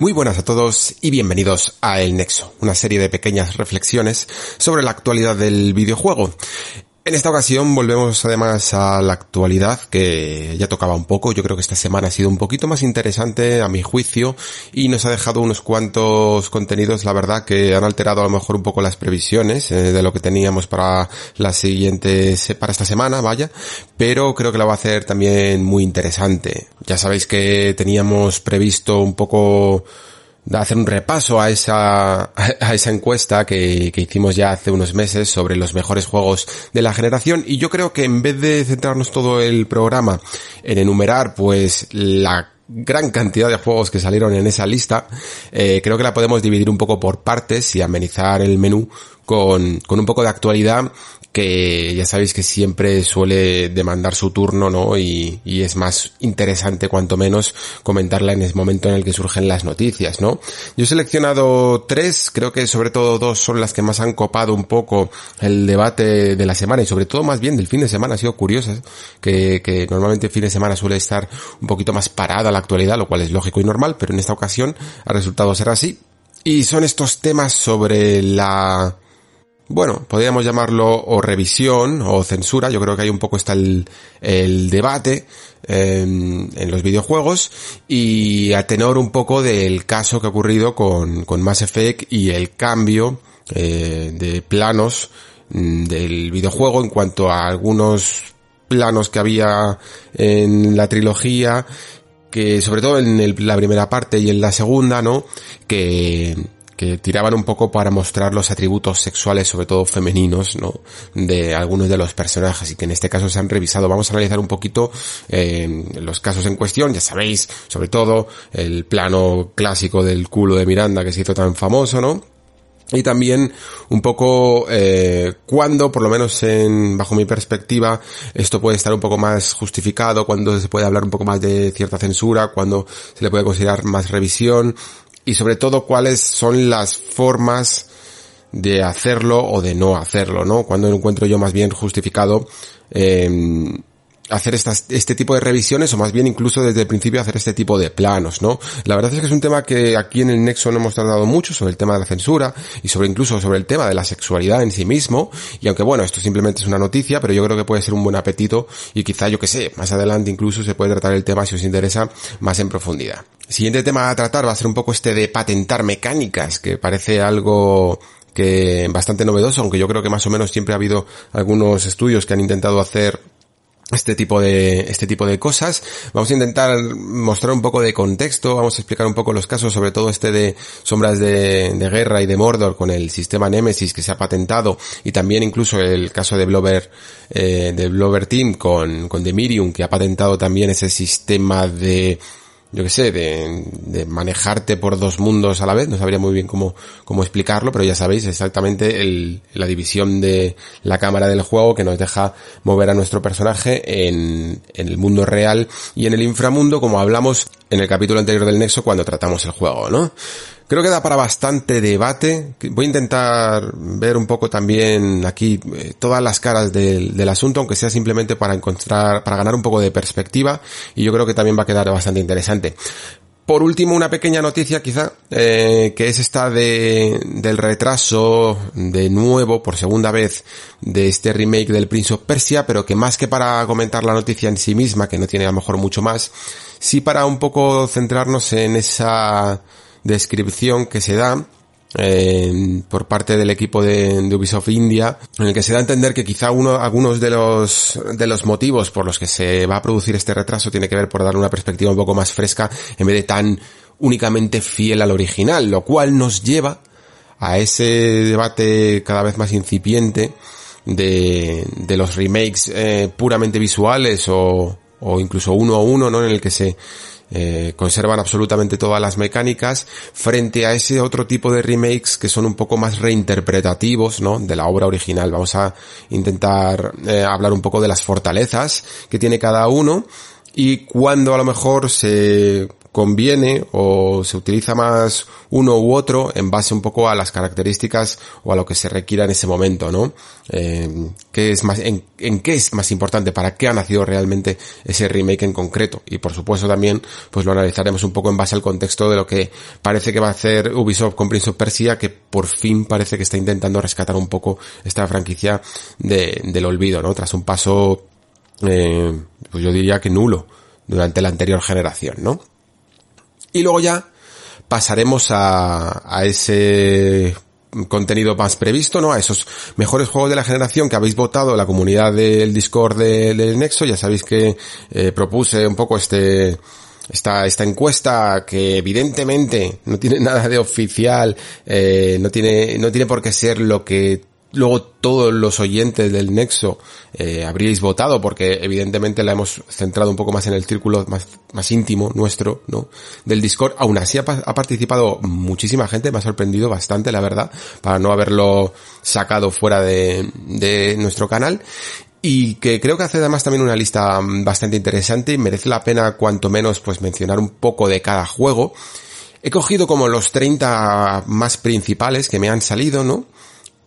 Muy buenas a todos y bienvenidos a El Nexo, una serie de pequeñas reflexiones sobre la actualidad del videojuego. En esta ocasión volvemos además a la actualidad que ya tocaba un poco. Yo creo que esta semana ha sido un poquito más interesante a mi juicio y nos ha dejado unos cuantos contenidos, la verdad, que han alterado a lo mejor un poco las previsiones eh, de lo que teníamos para la siguiente, para esta semana, vaya. Pero creo que la va a hacer también muy interesante. Ya sabéis que teníamos previsto un poco hacer un repaso a esa, a esa encuesta que, que, hicimos ya hace unos meses sobre los mejores juegos de la generación. Y yo creo que en vez de centrarnos todo el programa en enumerar pues la gran cantidad de juegos que salieron en esa lista, eh, creo que la podemos dividir un poco por partes y amenizar el menú con, con un poco de actualidad que ya sabéis que siempre suele demandar su turno, ¿no? Y, es más interesante, cuanto menos, comentarla en el momento en el que surgen las noticias, ¿no? Yo he seleccionado tres, creo que sobre todo dos son las que más han copado un poco el debate de la semana y sobre todo más bien del fin de semana, ha sido curioso, que, que normalmente el fin de semana suele estar un poquito más parada la actualidad, lo cual es lógico y normal, pero en esta ocasión ha resultado ser así. Y son estos temas sobre la bueno, podríamos llamarlo o revisión o censura, yo creo que hay un poco está el, el debate en, en, los videojuegos y a tenor un poco del caso que ha ocurrido con, con Mass Effect y el cambio eh, de planos mm, del videojuego en cuanto a algunos planos que había en la trilogía que sobre todo en el, la primera parte y en la segunda, ¿no? Que, que tiraban un poco para mostrar los atributos sexuales, sobre todo femeninos, ¿no? De algunos de los personajes y que en este caso se han revisado. Vamos a analizar un poquito eh, los casos en cuestión, ya sabéis, sobre todo el plano clásico del culo de Miranda que se hizo tan famoso, ¿no? y también un poco eh, cuando, por lo menos en, bajo mi perspectiva, esto puede estar un poco más justificado, cuando se puede hablar un poco más de cierta censura, cuando se le puede considerar más revisión y sobre todo cuáles son las formas de hacerlo o de no hacerlo, ¿no? Cuando encuentro yo más bien justificado eh, hacer estas, este tipo de revisiones o más bien incluso desde el principio hacer este tipo de planos, ¿no? La verdad es que es un tema que aquí en el Nexo no hemos tratado mucho sobre el tema de la censura y sobre incluso sobre el tema de la sexualidad en sí mismo y aunque bueno, esto simplemente es una noticia, pero yo creo que puede ser un buen apetito y quizá yo que sé, más adelante incluso se puede tratar el tema si os interesa más en profundidad. Siguiente tema a tratar va a ser un poco este de patentar mecánicas, que parece algo que bastante novedoso, aunque yo creo que más o menos siempre ha habido algunos estudios que han intentado hacer este tipo de este tipo de cosas. Vamos a intentar mostrar un poco de contexto, vamos a explicar un poco los casos, sobre todo este de sombras de, de guerra y de Mordor con el sistema Nemesis que se ha patentado y también incluso el caso de Blover eh, de Blover Team con con Demirium que ha patentado también ese sistema de yo qué sé, de, de, manejarte por dos mundos a la vez, no sabría muy bien cómo, cómo explicarlo, pero ya sabéis exactamente el, la división de la cámara del juego que nos deja mover a nuestro personaje en, en el mundo real y en el inframundo, como hablamos en el capítulo anterior del Nexo cuando tratamos el juego, ¿no? Creo que da para bastante debate. Voy a intentar ver un poco también aquí eh, todas las caras del, asunto, aunque sea simplemente para encontrar, para ganar un poco de perspectiva, y yo creo que también va a quedar bastante interesante. Por último, una pequeña noticia quizá, eh, que es esta de, del retraso de nuevo, por segunda vez, de este remake del Prince of Persia, pero que más que para comentar la noticia en sí misma, que no tiene a lo mejor mucho más, sí para un poco centrarnos en esa descripción que se da eh, por parte del equipo de, de, Ubisoft India, en el que se da a entender que quizá uno, algunos de los, de los motivos por los que se va a producir este retraso tiene que ver por dar una perspectiva un poco más fresca en vez de tan únicamente fiel al original, lo cual nos lleva a ese debate cada vez más incipiente de, de los remakes eh, puramente visuales o, o incluso uno a uno, ¿no? En el que se eh, conservan absolutamente todas las mecánicas frente a ese otro tipo de remakes que son un poco más reinterpretativos, ¿no? De la obra original. Vamos a intentar eh, hablar un poco de las fortalezas que tiene cada uno y cuando a lo mejor se conviene o se utiliza más uno u otro en base un poco a las características o a lo que se requiera en ese momento, ¿no? Eh, ¿qué es más, en, qué es más importante? ¿Para qué ha nacido realmente ese remake en concreto? Y por supuesto también, pues lo analizaremos un poco en base al contexto de lo que parece que va a hacer Ubisoft con Prince of Persia, que por fin parece que está intentando rescatar un poco esta franquicia de, del olvido, ¿no? Tras un paso, eh, pues yo diría que nulo durante la anterior generación, ¿no? Y luego ya pasaremos a, a ese contenido más previsto, ¿no? A esos mejores juegos de la generación que habéis votado la comunidad del Discord del de Nexo. Ya sabéis que eh, propuse un poco este, esta, esta encuesta que evidentemente no tiene nada de oficial, eh, no tiene, no tiene por qué ser lo que luego todos los oyentes del Nexo eh, habríais votado porque evidentemente la hemos centrado un poco más en el círculo más, más íntimo nuestro, ¿no? Del Discord. Aún así ha, ha, participado muchísima gente, me ha sorprendido bastante, la verdad, para no haberlo sacado fuera de, de nuestro canal. Y que creo que hace además también una lista bastante interesante y merece la pena cuanto menos pues mencionar un poco de cada juego. He cogido como los 30 más principales que me han salido, ¿no?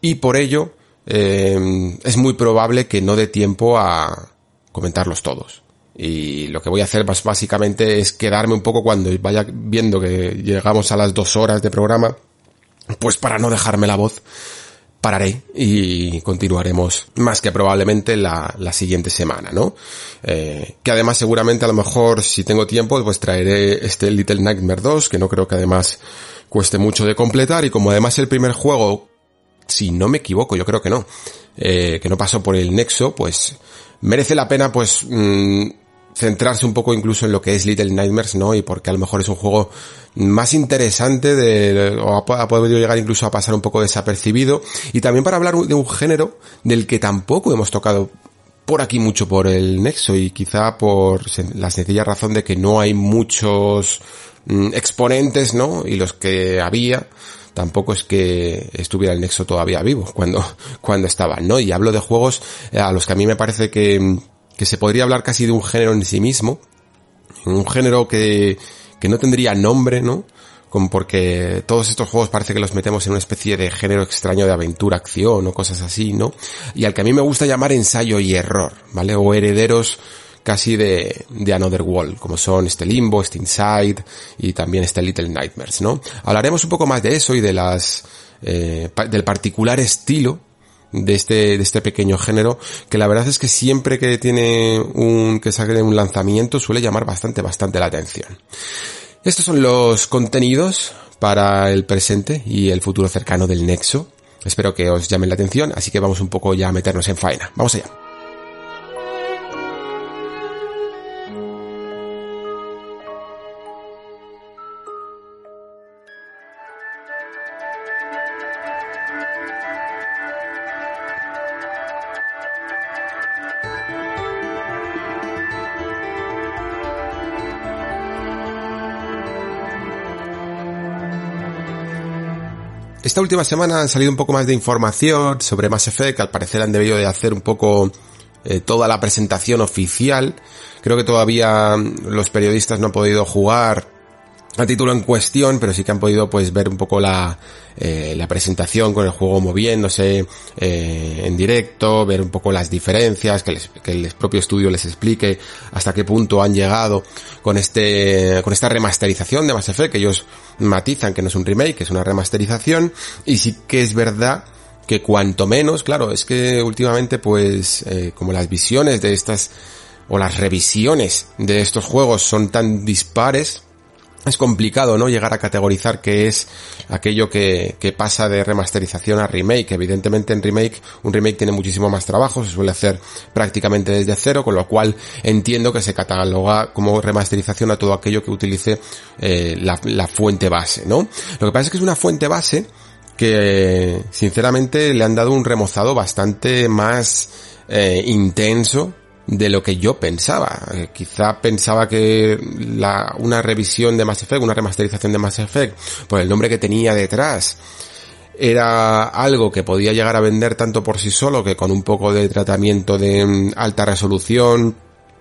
Y por ello eh, es muy probable que no dé tiempo a comentarlos todos. Y lo que voy a hacer básicamente es quedarme un poco cuando vaya viendo que llegamos a las dos horas de programa, pues para no dejarme la voz, pararé y continuaremos más que probablemente la, la siguiente semana, ¿no? Eh, que además seguramente a lo mejor si tengo tiempo pues traeré este Little Nightmare 2, que no creo que además cueste mucho de completar y como además el primer juego si no me equivoco, yo creo que no, eh, que no pasó por el nexo, pues merece la pena pues mmm, centrarse un poco incluso en lo que es Little Nightmares, ¿no? Y porque a lo mejor es un juego más interesante de, o ha, ha podido llegar incluso a pasar un poco desapercibido y también para hablar de un género del que tampoco hemos tocado por aquí mucho por el nexo y quizá por la sencilla razón de que no hay muchos mm, exponentes, ¿no? Y los que había, tampoco es que estuviera el Nexo todavía vivo cuando, cuando estaba, ¿no? Y hablo de juegos eh, a los que a mí me parece que, que se podría hablar casi de un género en sí mismo, un género que, que no tendría nombre, ¿no? Como porque todos estos juegos parece que los metemos en una especie de género extraño de aventura, acción o cosas así, ¿no? Y al que a mí me gusta llamar ensayo y error, ¿vale? O herederos casi de, de Another World, como son este Limbo, este Inside y también este Little Nightmares, ¿no? Hablaremos un poco más de eso y de las, eh, del particular estilo de este, de este pequeño género, que la verdad es que siempre que tiene un, que saque un lanzamiento suele llamar bastante, bastante la atención. Estos son los contenidos para el presente y el futuro cercano del Nexo. Espero que os llamen la atención, así que vamos un poco ya a meternos en faena. Vamos allá. Esta última semana han salido un poco más de información sobre Mass Effect, al parecer han debido de hacer un poco eh, toda la presentación oficial. Creo que todavía los periodistas no han podido jugar a título en cuestión, pero sí que han podido pues ver un poco la, eh, la presentación con el juego moviéndose eh, en directo, ver un poco las diferencias, que, les, que el propio estudio les explique hasta qué punto han llegado con este, con esta remasterización de Mass Effect, que ellos matizan que no es un remake, que es una remasterización, y sí que es verdad que cuanto menos, claro, es que últimamente pues eh, como las visiones de estas o las revisiones de estos juegos son tan dispares, es complicado, ¿no? Llegar a categorizar qué es aquello que, pasa de remasterización a remake. Evidentemente en remake, un remake tiene muchísimo más trabajo, se suele hacer prácticamente desde cero, con lo cual entiendo que se cataloga como remasterización a todo aquello que utilice eh, la, la fuente base, ¿no? Lo que pasa es que es una fuente base que sinceramente le han dado un remozado bastante más eh, intenso de lo que yo pensaba. Eh, quizá pensaba que la, una revisión de Mass Effect, una remasterización de Mass Effect, por el nombre que tenía detrás, era algo que podía llegar a vender tanto por sí solo que con un poco de tratamiento de mm, alta resolución,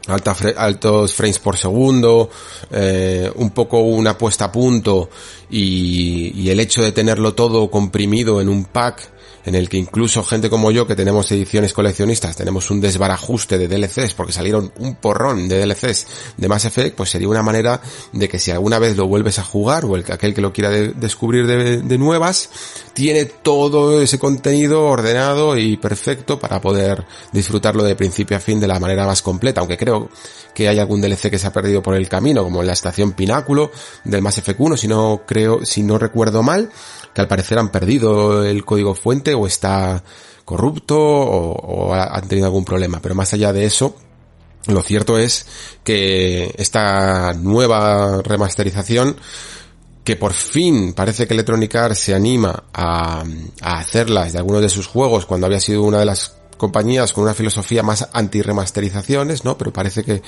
altos frames por segundo, eh, un poco una puesta a punto y, y el hecho de tenerlo todo comprimido en un pack en el que incluso gente como yo que tenemos ediciones coleccionistas tenemos un desbarajuste de DLCs porque salieron un porrón de DLCs de Mass Effect, pues sería una manera de que si alguna vez lo vuelves a jugar o el, aquel que lo quiera descubrir de, nuevas, tiene todo ese contenido ordenado y perfecto para poder disfrutarlo de principio a fin de la manera más completa, aunque creo que hay algún DLC que se ha perdido por el camino, como en la estación Pináculo del Mass Effect 1, si no creo, si no recuerdo mal, que al parecer han perdido el código fuente o está corrupto o, han tenido algún problema. Pero más allá de eso, lo cierto es que esta nueva remasterización que por fin parece que Electronic Arts se anima a, a hacerlas de algunos de sus juegos cuando había sido una de las compañías con una filosofía más anti-remasterizaciones, ¿no? Pero parece que,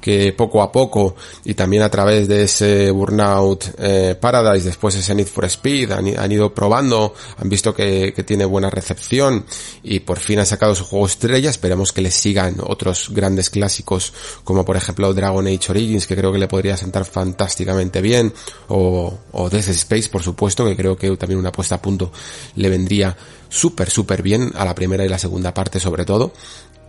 que poco a poco y también a través de ese Burnout eh, Paradise, después ese Need for Speed, han, ido probando, han visto que, que, tiene buena recepción y por fin han sacado su juego estrella. Esperemos que les sigan otros grandes clásicos como por ejemplo Dragon Age Origins, que creo que le podría sentar fantásticamente bien, o, o Death Space, por supuesto, que creo que también una puesta a punto le vendría súper, súper bien a la primera y la segunda parte sobre todo.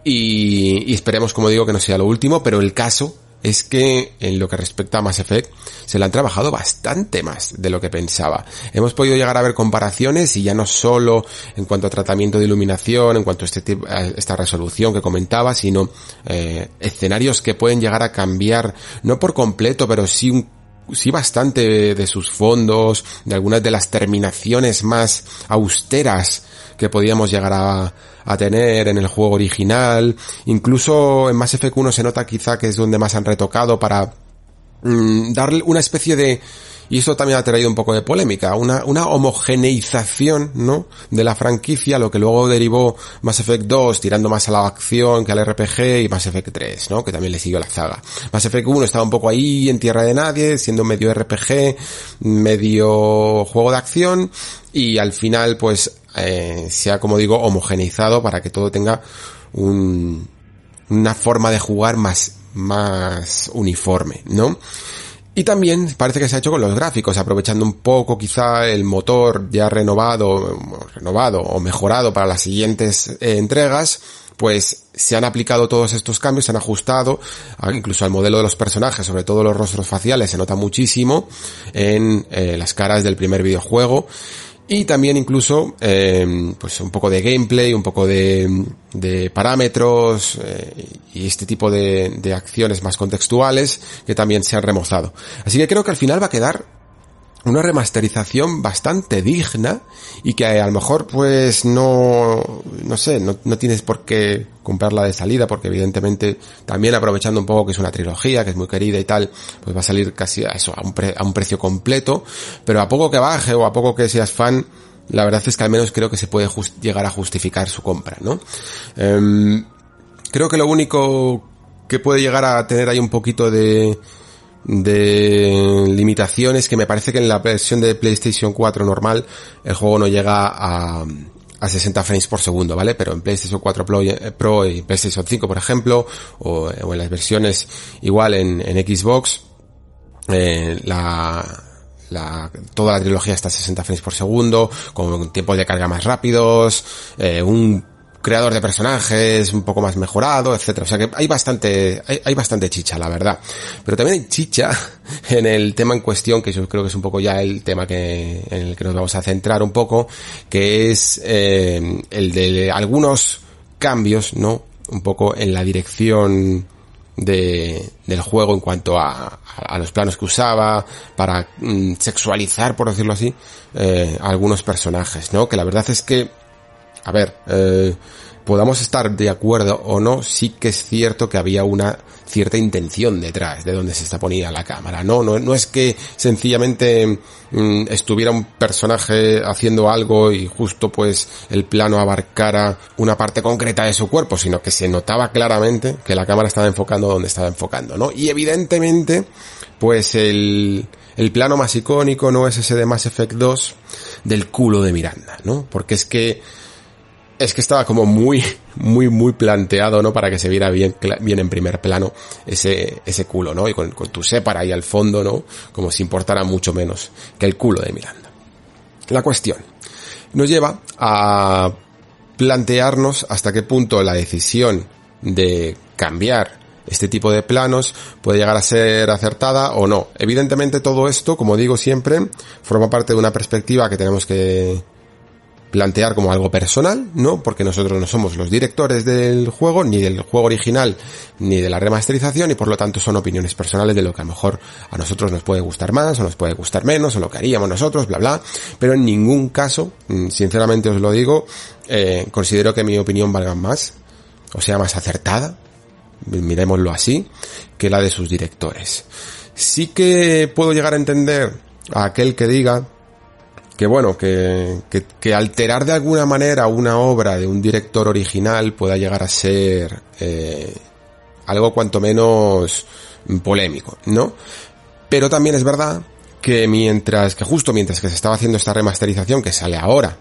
Y, esperemos, como digo, que no sea lo último, pero el caso es que en lo que respecta a Mass Effect se le han trabajado bastante más de lo que pensaba. Hemos podido llegar a ver comparaciones y ya no solo en cuanto a tratamiento de iluminación, en cuanto a, este, esta resolución que comentaba, sino eh, escenarios que pueden llegar a cambiar, no por completo, pero sí sí bastante de sus fondos, de algunas de las terminaciones más austeras que podíamos llegar a, a tener en el juego original. Incluso en Mass Effect 1 se nota quizá que es donde más han retocado para mm, darle una especie de y eso también ha traído un poco de polémica, una, una homogeneización, ¿no? De la franquicia, lo que luego derivó Mass Effect 2, tirando más a la acción que al RPG, y Mass Effect 3, ¿no? Que también le siguió la saga. Mass Effect 1 estaba un poco ahí, en tierra de nadie, siendo medio RPG, medio juego de acción, y al final, pues, eh, se ha, como digo, homogeneizado para que todo tenga un, una forma de jugar más, más uniforme, ¿no? Y también parece que se ha hecho con los gráficos, aprovechando un poco quizá el motor ya renovado, renovado o mejorado para las siguientes eh, entregas, pues se han aplicado todos estos cambios, se han ajustado, incluso al modelo de los personajes, sobre todo los rostros faciales, se nota muchísimo en eh, las caras del primer videojuego y también incluso eh, pues un poco de gameplay, un poco de, de parámetros eh, y este tipo de, de acciones más contextuales que también se han remozado. Así que creo que al final va a quedar una remasterización bastante digna y que a lo mejor pues no, no sé, no, no, tienes por qué comprarla de salida porque evidentemente también aprovechando un poco que es una trilogía, que es muy querida y tal, pues va a salir casi a eso, a un, a un precio completo, pero a poco que baje o a poco que seas fan, la verdad es que al menos creo que se puede llegar a justificar su compra, ¿no? Um, creo que lo único que puede llegar a tener ahí un poquito de, de limitaciones que me parece que en la versión de PlayStation 4 normal el juego no llega a, a 60 frames por segundo, ¿vale? Pero en PlayStation 4 Pro, y PlayStation 5, por ejemplo, o, en las versiones igual en, en Xbox, eh, la, la, toda la trilogía está a 60 frames por segundo, con tiempos de carga más rápidos, eh, un creador de personajes un poco más mejorado, etcétera. O sea que hay bastante, hay, bastante chicha, la verdad. Pero también hay chicha en el tema en cuestión, que yo creo que es un poco ya el tema que, en el que nos vamos a centrar un poco, que es eh, el de algunos cambios, ¿no? Un poco en la dirección de, del juego en cuanto a, a, los planos que usaba, para mm, sexualizar, por decirlo así, eh, algunos personajes, ¿no? Que la verdad es que a ver, eh, podamos estar de acuerdo o no, sí que es cierto que había una cierta intención detrás de donde se está poniendo la cámara, ¿no? No, no es que sencillamente mm, estuviera un personaje haciendo algo y justo pues el plano abarcara una parte concreta de su cuerpo, sino que se notaba claramente que la cámara estaba enfocando donde estaba enfocando, ¿no? Y evidentemente, pues el, el plano más icónico no es ese de Mass Effect 2 del culo de Miranda, ¿no? Porque es que es que estaba como muy, muy, muy planteado, ¿no? Para que se viera bien, bien en primer plano ese, ese culo, ¿no? Y con, con tu separa ahí al fondo, ¿no? Como si importara mucho menos que el culo de Miranda. La cuestión nos lleva a plantearnos hasta qué punto la decisión de cambiar este tipo de planos puede llegar a ser acertada o no. Evidentemente todo esto, como digo siempre, forma parte de una perspectiva que tenemos que plantear como algo personal, ¿no? Porque nosotros no somos los directores del juego, ni del juego original, ni de la remasterización, y por lo tanto son opiniones personales de lo que a lo mejor a nosotros nos puede gustar más, o nos puede gustar menos, o lo que haríamos nosotros, bla, bla. Pero en ningún caso, mm, sinceramente os lo digo, eh, considero que mi opinión valga más, o sea, más acertada, miremoslo así, que la de sus directores. Sí que puedo llegar a entender a aquel que diga que bueno, que, que, alterar de alguna manera una obra de un director original pueda llegar a ser eh, algo cuanto menos polémico, ¿no? Pero también es verdad que mientras, que justo mientras que se estaba haciendo esta remasterización que sale ahora,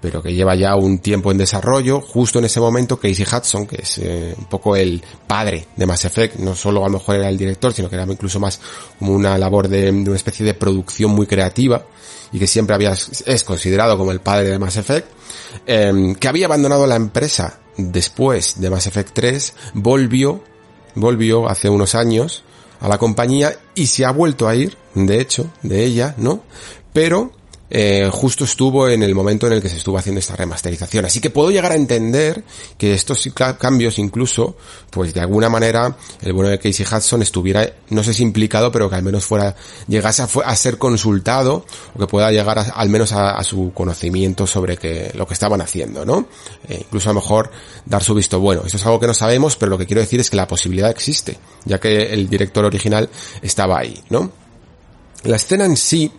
pero que lleva ya un tiempo en desarrollo, justo en ese momento Casey Hudson, que es eh, un poco el padre de Mass Effect, no solo a lo mejor era el director, sino que era incluso más como una labor de una especie de producción muy creativa, y que siempre había, es considerado como el padre de Mass Effect, em, que había abandonado la empresa después de Mass Effect 3, volvió, volvió hace unos años a la compañía y se ha vuelto a ir, de hecho, de ella, ¿no? Pero eh, justo estuvo en el momento en el que se estuvo haciendo esta remasterización. Así que puedo llegar a entender que estos cambios incluso, pues de alguna manera, el bueno de Casey Hudson estuviera, no sé si implicado, pero que al menos fuera, llegase a, ser consultado, o que pueda llegar al menos a, su conocimiento sobre que, lo que estaban haciendo, ¿no? Eh, incluso a lo mejor dar su visto bueno. Eso es algo que no sabemos, pero lo que quiero decir es que la posibilidad existe, ya que el director original estaba ahí, ¿no? La escena en sí,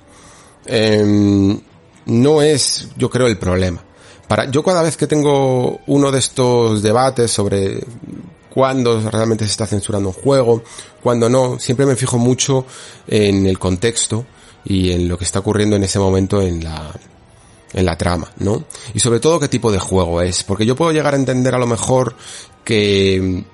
Em, no es, yo creo, el problema. Para, yo cada vez que tengo uno de estos debates sobre cuándo realmente se está censurando un juego, cuándo no, siempre me fijo mucho en el contexto y en lo que está ocurriendo en ese momento en la, en la trama, ¿no? Y sobre todo qué tipo de juego es, porque yo puedo llegar a entender a lo mejor que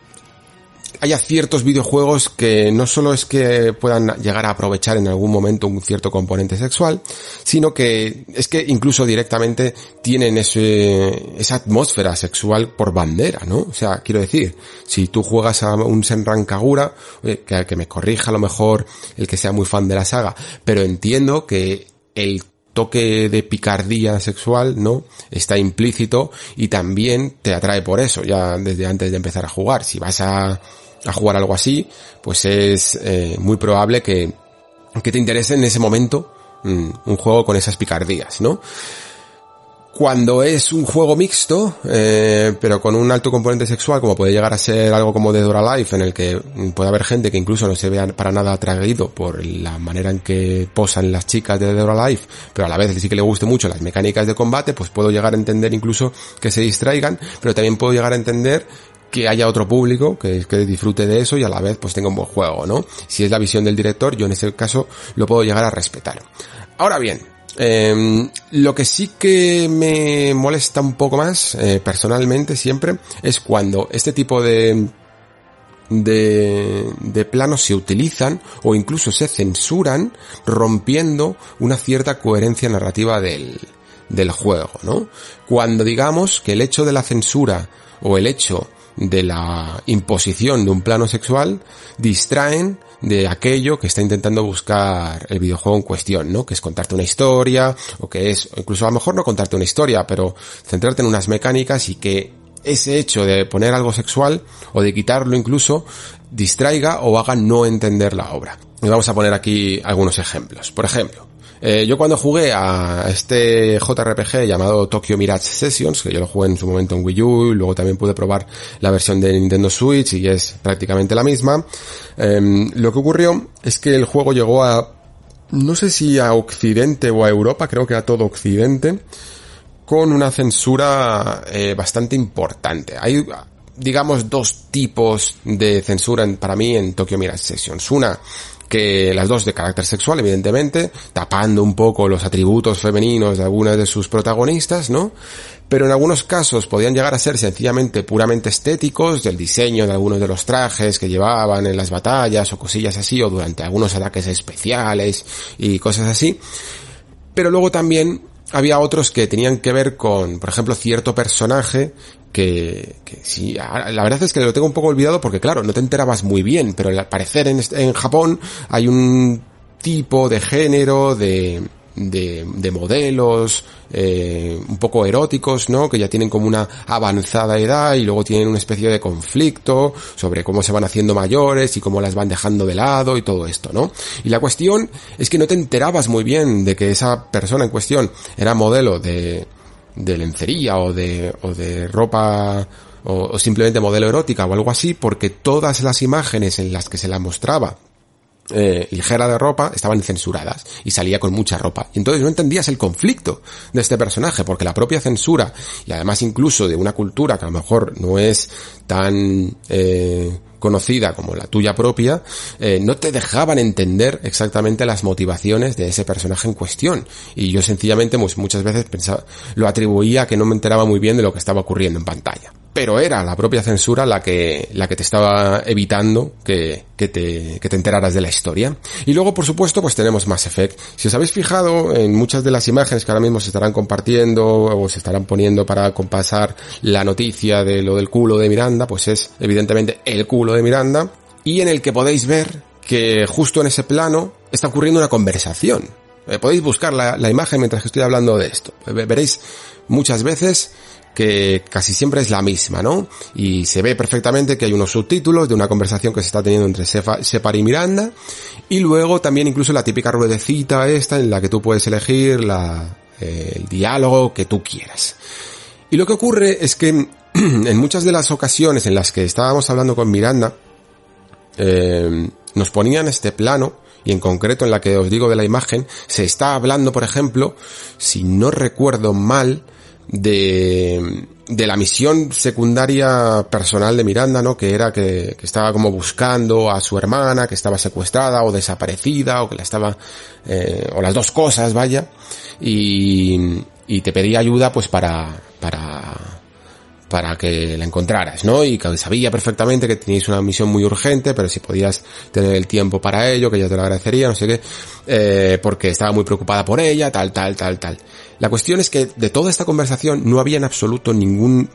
haya ciertos videojuegos que no solo es que puedan llegar a aprovechar en algún momento un cierto componente sexual, sino que es que incluso directamente tienen ese, esa atmósfera sexual por bandera, ¿no? O sea, quiero decir, si tú juegas a un Senran Kagura, que, que me corrija a lo mejor el que sea muy fan de la saga, pero entiendo que el toque de picardía sexual, ¿no? Está implícito y también te atrae por eso, ya desde antes de empezar a jugar. Si vas a a jugar algo así, pues es eh, muy probable que, que te interese en ese momento mm, un juego con esas picardías, ¿no? Cuando es un juego mixto, eh, pero con un alto componente sexual, como puede llegar a ser algo como Dead or Life, en el que puede haber gente que incluso no se vea para nada atraído por la manera en que posan las chicas de Dead or Life, pero a la vez sí que le guste mucho las mecánicas de combate, pues puedo llegar a entender incluso que se distraigan, pero también puedo llegar a entender que haya otro público que, que disfrute de eso y a la vez pues tenga un buen juego, ¿no? Si es la visión del director, yo en ese caso lo puedo llegar a respetar. Ahora bien, eh, lo que sí que me molesta un poco más, eh, personalmente siempre, es cuando este tipo de, de, de planos se utilizan o incluso se censuran rompiendo una cierta coherencia narrativa del, del juego, ¿no? Cuando digamos que el hecho de la censura o el hecho de la imposición de un plano sexual distraen de aquello que está intentando buscar el videojuego en cuestión, ¿no? Que es contarte una historia, o que es, incluso a lo mejor no contarte una historia, pero centrarte en unas mecánicas y que ese hecho de poner algo sexual, o de quitarlo incluso, distraiga o haga no entender la obra. Y vamos a poner aquí algunos ejemplos. Por ejemplo, Eh, yo cuando jugué a este JRPG llamado Tokyo Mirage Sessions, que yo lo jugué en su momento en Wii U, y luego también pude probar la versión de Nintendo Switch y es prácticamente la misma, em, lo que ocurrió es que el juego llegó a, no sé si a Occidente o a Europa, creo que a todo Occidente, con una censura eh, bastante importante. Hay, digamos, dos tipos de censura para mí en Tokyo Mirage Sessions. Una que las dos de carácter sexual, evidentemente, tapando un poco los atributos femeninos de algunas de sus protagonistas, ¿no? Pero en algunos casos podían llegar a ser sencillamente puramente estéticos, del diseño de algunos de los trajes que llevaban en las batallas o cosillas así, o durante algunos ataques especiales y cosas así. Pero luego también había otros que tenían que ver con, por ejemplo, cierto personaje que, que sí, la verdad es que lo tengo un poco olvidado porque claro, no te enterabas muy bien, pero al parecer en, en Japón hay un tipo de género, de, de, de modelos eh, un poco eróticos, ¿no? Que ya tienen como una avanzada edad y luego tienen una especie de conflicto sobre cómo se van haciendo mayores y cómo las van dejando de lado y todo esto, ¿no? Y la cuestión es que no te enterabas muy bien de que esa persona en cuestión era modelo de, de lencería o de, o de ropa o, simplemente modelo erótica o algo así, porque todas las imágenes en las que se la mostraba eh, ligera de ropa estaban censuradas y salía con mucha ropa. Y entonces no entendías el conflicto de este personaje, porque la propia censura, y además incluso de una cultura que a lo mejor no es tan eh, conocida como la tuya propia, eh, no te dejaban entender exactamente las motivaciones de ese personaje en cuestión. Y yo sencillamente pues, muchas veces pensaba, lo atribuía a que no me enteraba muy bien de lo que estaba ocurriendo en pantalla. Pero era la propia censura la que, la que te estaba evitando que, que te, que te enteraras de la historia. Y luego, por supuesto, pues tenemos Mass Effect. Si os habéis fijado en muchas de las imágenes que ahora mismo se estarán compartiendo o se estarán poniendo para compasar la noticia de lo del culo de Miranda, pues es evidentemente el culo de Miranda y en el que podéis ver que justo en ese plano está ocurriendo una conversación. Eh, podéis buscar la, la imagen mientras que estoy hablando de esto. Veréis muchas veces que casi siempre es la misma, ¿no? Y se ve perfectamente que hay unos subtítulos de una conversación que se está teniendo entre Separ y Miranda, y luego también incluso la típica ruedecita esta en la que tú puedes elegir la, eh, el diálogo que tú quieras. Y lo que ocurre es que en muchas de las ocasiones en las que estábamos hablando con Miranda, eh, nos ponían este plano, y en concreto en la que os digo de la imagen, se está hablando, por ejemplo, si no recuerdo mal, de, de la misión secundaria personal de Miranda, ¿no? Que era que, que, estaba como buscando a su hermana, que estaba secuestrada o desaparecida, o que la estaba, eh, o las dos cosas, vaya, y, y te pedía ayuda pues para, para, para que la encontraras, ¿no? Y que sabía perfectamente que teníais una misión muy urgente, pero si podías tener el tiempo para ello, que ella te lo agradecería, no sé qué, eh, porque estaba muy preocupada por ella, tal, tal, tal, tal. La cuestión es que de toda esta conversación no había en absoluto ningún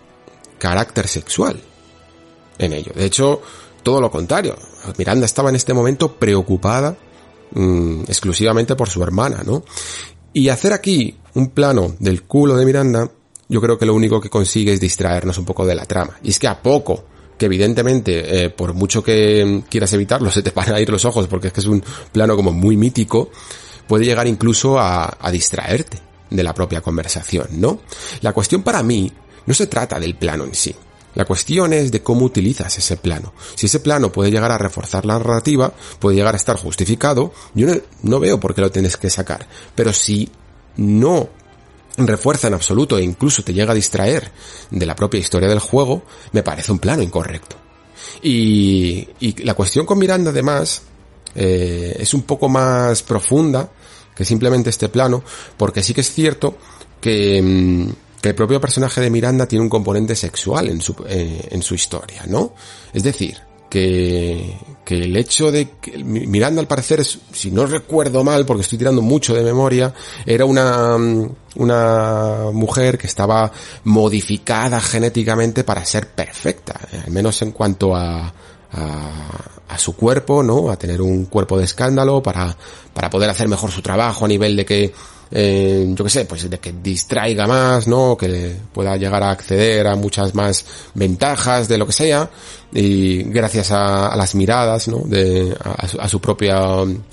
carácter sexual en ello. De hecho, todo lo contrario. Miranda estaba en este momento preocupada mmm, exclusivamente por su hermana, ¿no? Y hacer aquí un plano del culo de Miranda yo creo que lo único que consigue es distraernos un poco de la trama. Y es que a poco que evidentemente, eh, por mucho que quieras evitarlo, se te van a ir los ojos porque es que es un plano como muy mítico, puede llegar incluso a, distraerte de la propia conversación, ¿no? La cuestión para mí no se trata del plano en sí. La cuestión es de cómo utilizas ese plano. Si ese plano puede llegar a reforzar la narrativa, puede llegar a estar justificado, yo no veo por qué lo tienes que sacar. Pero si no refuerza en absoluto e incluso te llega a distraer de la propia historia del juego, me parece un plano incorrecto. Y, y la cuestión con Miranda además eh, es un poco más profunda que simplemente este plano, porque sí que es cierto que, mm, que el propio personaje de Miranda tiene un componente sexual en su, eh, en su historia, ¿no? Es decir, que, que el hecho de que Miranda al parecer si no recuerdo mal, porque estoy tirando mucho de memoria, era una, una mujer que estaba modificada genéticamente para ser perfecta, al menos en cuanto a, a, a, su cuerpo, ¿no? A tener un cuerpo de escándalo para, para poder hacer mejor su trabajo a nivel de que eh, yo qué sé, pues de que distraiga más, ¿no? Que pueda llegar a acceder a muchas más ventajas de lo que sea y gracias a, las miradas, ¿no? De, a, su, propia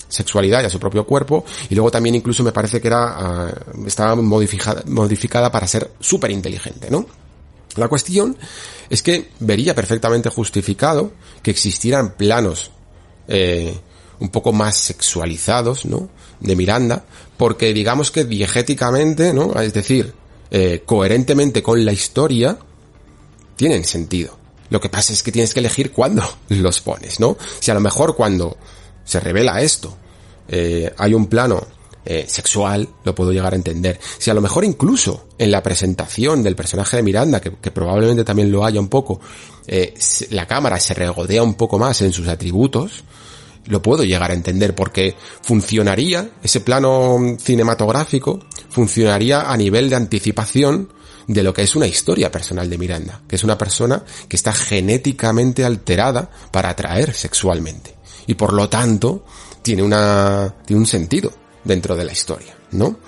sexualidad y a su propio cuerpo y luego también incluso me parece que era, ah, estaba modificada, modificada para ser súper inteligente, ¿no? La cuestión es que vería perfectamente justificado que existieran planos eh, un poco más sexualizados, ¿no? De Miranda, porque digamos que diegéticamente, ¿no? Es decir, eh, coherentemente con la historia, tienen sentido. Lo que pasa es que tienes que elegir cuándo los pones, ¿no? Si a lo mejor cuando se revela esto, eh, hay un plano eh, sexual, lo puedo llegar a entender. Si a lo mejor incluso en la presentación del personaje de Miranda, que, probablemente también lo haya un poco, la cámara se regodea un poco más en sus atributos, lo puedo llegar a entender porque funcionaría, ese plano cinematográfico, funcionaría a nivel de anticipación de lo que es una historia personal de Miranda, que es una persona que está genéticamente alterada para atraer sexualmente. Y por lo tanto, tiene una, tiene un sentido dentro de la historia, ¿no?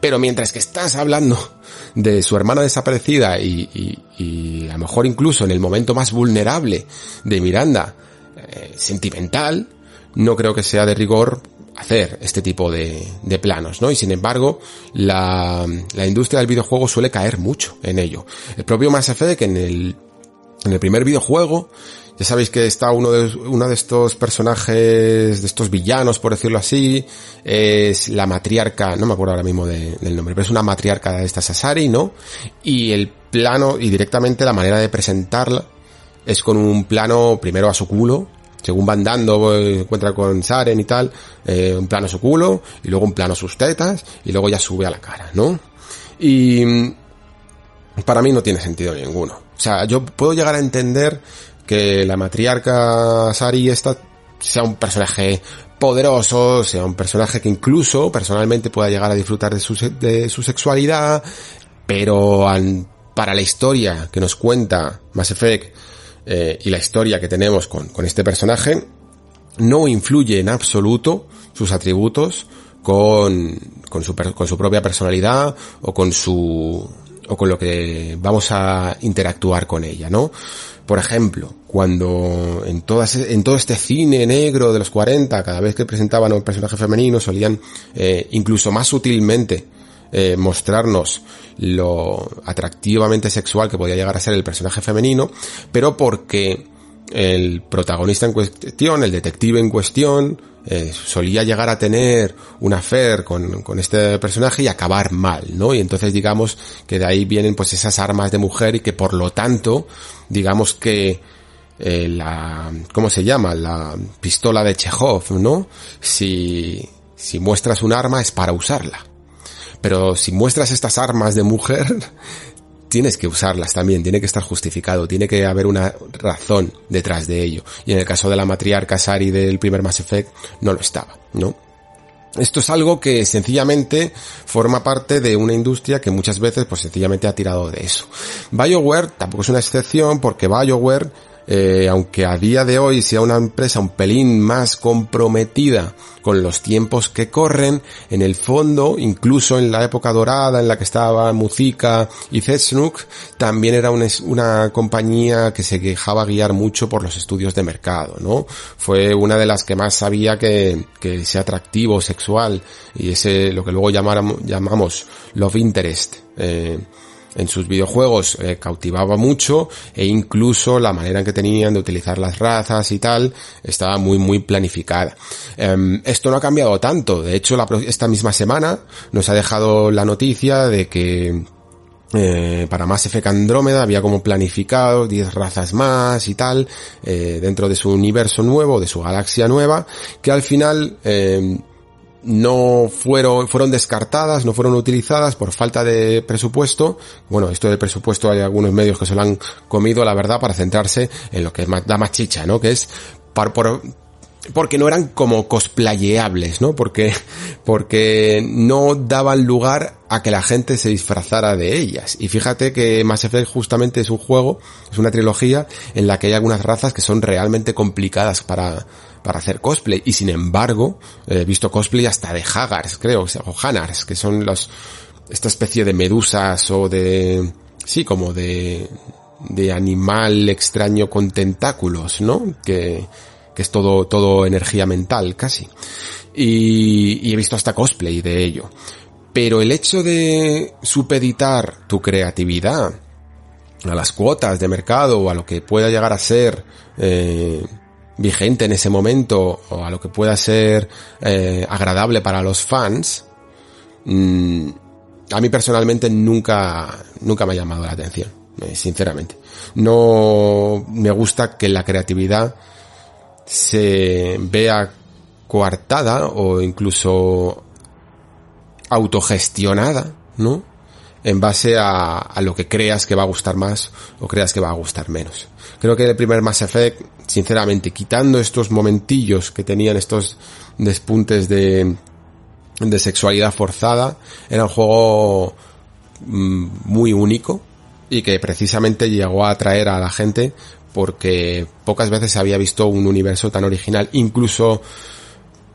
Pero mientras que estás hablando de su hermana desaparecida y, y, a lo mejor incluso en el momento más vulnerable de Miranda, eh, sentimental, no creo que sea de rigor hacer este tipo de, de planos, ¿no? Y sin embargo, la, la, industria del videojuego suele caer mucho en ello. El propio Mass Effect en el, en el primer videojuego, ya sabéis que está uno de, uno de estos personajes, de estos villanos, por decirlo así, es la matriarca, no me acuerdo ahora mismo del nombre, pero es una matriarca de esta Sasari, ¿no? Y el plano, y directamente la manera de presentarla, es con un plano primero a su culo, según van dando, encuentra con Saren y tal, eh, un plano su culo, y luego un plano sus tetas, y luego ya sube a la cara, ¿no? Y mm, para mí no tiene sentido ninguno. O sea, yo puedo llegar a entender que la matriarca Sari esta sea un personaje poderoso, sea un personaje que incluso personalmente pueda llegar a disfrutar de su, de su sexualidad, pero para la historia que nos cuenta Mass Effect eh, y la historia que tenemos con, con este personaje, no influye en absoluto sus atributos con, con, su, con su propia personalidad o con su o con lo que vamos a interactuar con ella, ¿no? Por ejemplo, cuando en, todas, en todo este cine negro de los 40, cada vez que presentaban a un personaje femenino, solían eh, incluso más sutilmente eh, mostrarnos lo atractivamente sexual que podía llegar a ser el personaje femenino, pero porque el protagonista en cuestión, el detective en cuestión, eh, solía llegar a tener una affair con, con, este personaje y acabar mal, ¿no? Y entonces digamos que de ahí vienen pues esas armas de mujer y que por lo tanto, digamos que eh, la, ¿cómo se llama? La pistola de Chekhov, ¿no? Si, si muestras un arma es para usarla. Pero si muestras estas armas de mujer, tienes que usarlas también, tiene que estar justificado, tiene que haber una razón detrás de ello. Y en el caso de la matriarca Sari del primer Mass Effect no lo estaba, ¿no? Esto es algo que sencillamente forma parte de una industria que muchas veces pues sencillamente ha tirado de eso. BioWare tampoco es una excepción porque BioWare eh, aunque a día de hoy sea una empresa un pelín más comprometida con los tiempos que corren, en el fondo, incluso en la época dorada en la que estaba Muzica y Zetsnuk, también era una, compañía que se quejaba guiar mucho por los estudios de mercado, ¿no? Fue una de las que más sabía que, que ese atractivo sexual y ese, lo que luego llamáramos, llamamos love interest, eh, en sus videojuegos eh, cautivaba mucho e incluso la manera en que tenían de utilizar las razas y tal estaba muy muy planificada. Em, esto no ha cambiado tanto, de hecho esta misma semana nos ha dejado la noticia de que eh, para Mass Effect Andrómeda había como planificado 10 razas más y tal eh, dentro de su universo nuevo, de su galaxia nueva, que al final em, no fueron, fueron descartadas, no fueron utilizadas por falta de presupuesto. Bueno, esto del presupuesto hay algunos medios que se lo han comido, la verdad, para centrarse en lo que da más chicha, ¿no? Que es por, porque no eran como cosplayeables, ¿no? Porque, porque no daban lugar a que la gente se disfrazara de ellas. Y fíjate que Mass Effect justamente es un juego, es una trilogía en la que hay algunas razas que son realmente complicadas para, para hacer cosplay. Y sin embargo, he visto cosplay hasta de Hagars, creo, o Hanars, que son los, esta especie de medusas o de, sí, como de, de animal extraño con tentáculos, ¿no? Que, que es todo, todo energía mental casi. Y, y he visto hasta cosplay de ello. Pero el hecho de supeditar tu creatividad a las cuotas de mercado o a lo que pueda llegar a ser eh, vigente en ese momento o a lo que pueda ser eh, agradable para los fans, mmm, a mí personalmente nunca, nunca me ha llamado la atención, eh, sinceramente. No me gusta que la creatividad se vea coartada o incluso autogestionada, ¿no? En base a, a, lo que creas que va a gustar más o creas que va a gustar menos. Creo que el primer Mass Effect, sinceramente, quitando estos momentillos que tenían estos despuntes de, de sexualidad forzada, era un juego mm, muy único y que precisamente llegó a atraer a la gente porque pocas veces se había visto un universo tan original, incluso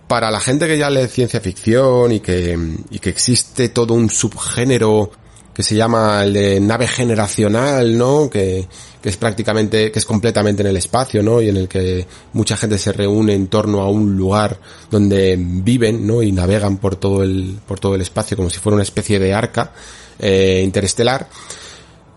para la gente que ya lee ciencia ficción y que, y que existe todo un subgénero que se llama el de nave generacional, ¿no? Que, que es prácticamente, que es completamente en el espacio, ¿no? Y en el que mucha gente se reúne en torno a un lugar donde viven, ¿no? Y navegan por todo el, por todo el espacio como si fuera una especie de arca eh, interestelar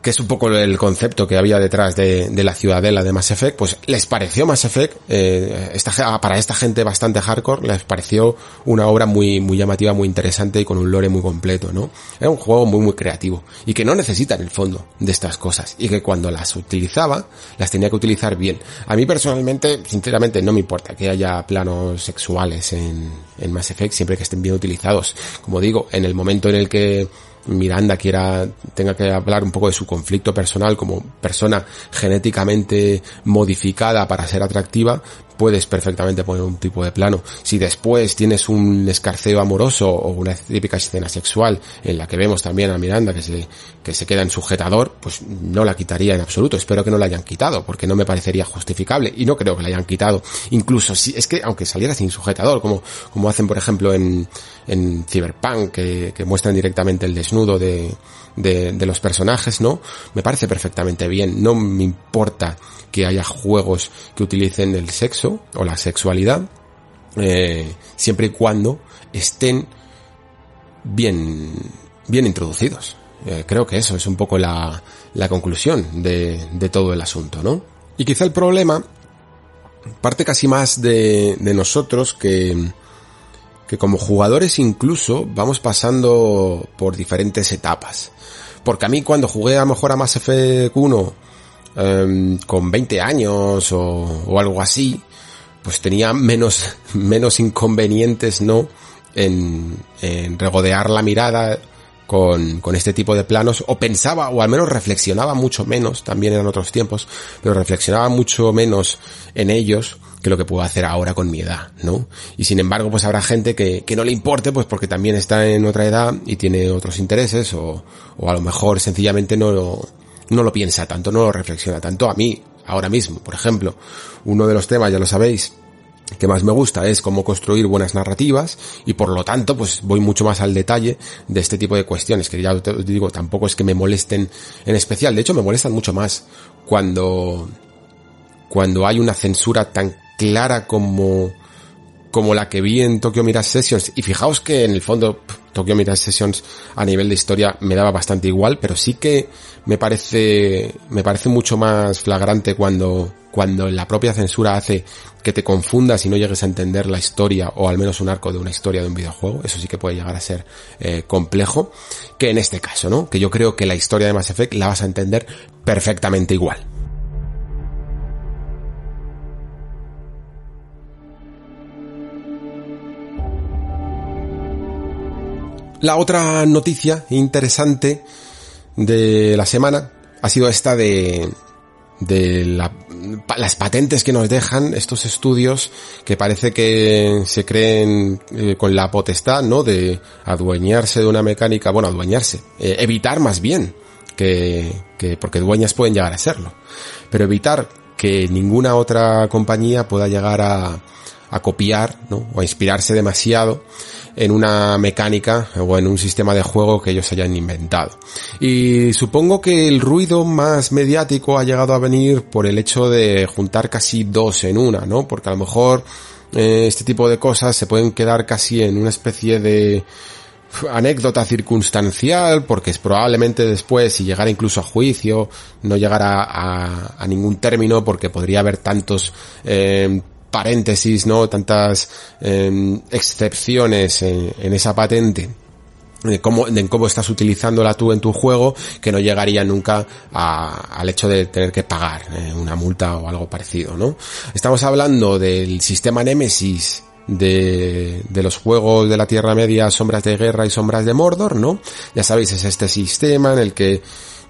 que es un poco el concepto que había detrás de, la ciudadela de Mass Effect, pues les pareció Mass Effect, eh, esta, para esta gente bastante hardcore, les pareció una obra muy, muy llamativa, muy interesante y con un lore muy completo, ¿no? Era un juego muy, muy creativo y que no necesita en el fondo de estas cosas y que cuando las utilizaba, las tenía que utilizar bien. A mí personalmente, sinceramente, no me importa que haya planos sexuales en, en Mass Effect siempre que estén bien utilizados. Como digo, en el momento en el que Miranda quiera, tenga que hablar un poco de su conflicto personal como persona genéticamente modificada para ser atractiva, puedes perfectamente poner un tipo de plano. Si después tienes un escarceo amoroso o una típica escena sexual en la que vemos también a Miranda que se, que se queda en sujetador, pues no la quitaría en absoluto. Espero que no la hayan quitado, porque no me parecería justificable y no creo que la hayan quitado. Incluso si, es que aunque saliera sin sujetador, como, como hacen por ejemplo en, en Cyberpunk, que, que muestran directamente el desnudo de, de, de los personajes, ¿no? Me parece perfectamente bien. No me importa que haya juegos que utilicen el sexo o la sexualidad, eh, siempre y cuando estén bien, bien introducidos. Eh, creo que eso es un poco la, la conclusión de, de, todo el asunto, ¿no? Y quizá el problema parte casi más de, de nosotros que, que como jugadores incluso vamos pasando por diferentes etapas. Porque a mí cuando jugué a lo mejor a Mass Effect 1 um, con 20 años o, o, algo así, pues tenía menos, menos inconvenientes, ¿no? En, en regodear la mirada con, con, este tipo de planos, o pensaba, o al menos reflexionaba mucho menos, también eran otros tiempos, pero reflexionaba mucho menos en ellos que lo que puedo hacer ahora con mi edad, ¿no? Y sin embargo, pues habrá gente que, que no le importe, pues porque también está en otra edad y tiene otros intereses, o, o a lo mejor sencillamente no lo, no lo piensa tanto, no lo reflexiona tanto. A mí, ahora mismo, por ejemplo, uno de los temas, ya lo sabéis, que más me gusta es cómo construir buenas narrativas y por lo tanto pues voy mucho más al detalle de este tipo de cuestiones que ya os digo tampoco es que me molesten en especial de hecho me molestan mucho más cuando cuando hay una censura tan clara como como la que vi en Tokyo Mirage Sessions y fijaos que en el fondo Tokyo Mirage Sessions a nivel de historia me daba bastante igual pero sí que me parece me parece mucho más flagrante cuando cuando la propia censura hace que te confundas y no llegues a entender la historia o al menos un arco de una historia de un videojuego, eso sí que puede llegar a ser eh, complejo, que en este caso, ¿no? Que yo creo que la historia de Mass Effect la vas a entender perfectamente igual. La otra noticia interesante de la semana ha sido esta de, de la las patentes que nos dejan estos estudios que parece que se creen eh, con la potestad, ¿no? De adueñarse de una mecánica, bueno, adueñarse, eh, evitar más bien que, que, porque dueñas pueden llegar a serlo, pero evitar que ninguna otra compañía pueda llegar a, a copiar, ¿no? O a inspirarse demasiado en una mecánica o en un sistema de juego que ellos hayan inventado. Y supongo que el ruido más mediático ha llegado a venir por el hecho de juntar casi dos en una, ¿no? Porque a lo mejor eh, este tipo de cosas se pueden quedar casi en una especie de anécdota circunstancial, porque es probablemente después, si llegara incluso a juicio, no llegara a, ningún término, porque podría haber tantos eh, paréntesis, ¿no? Tantas em, excepciones en, esa patente de cómo, de cómo estás utilizándola tú en tu juego, que no llegaría nunca al hecho de tener que pagar eh, una multa o algo parecido, ¿no? Estamos hablando del sistema Nemesis de, de los juegos de la Tierra Media, Sombras de Guerra y Sombras de Mordor, ¿no? Ya sabéis, es este sistema en el que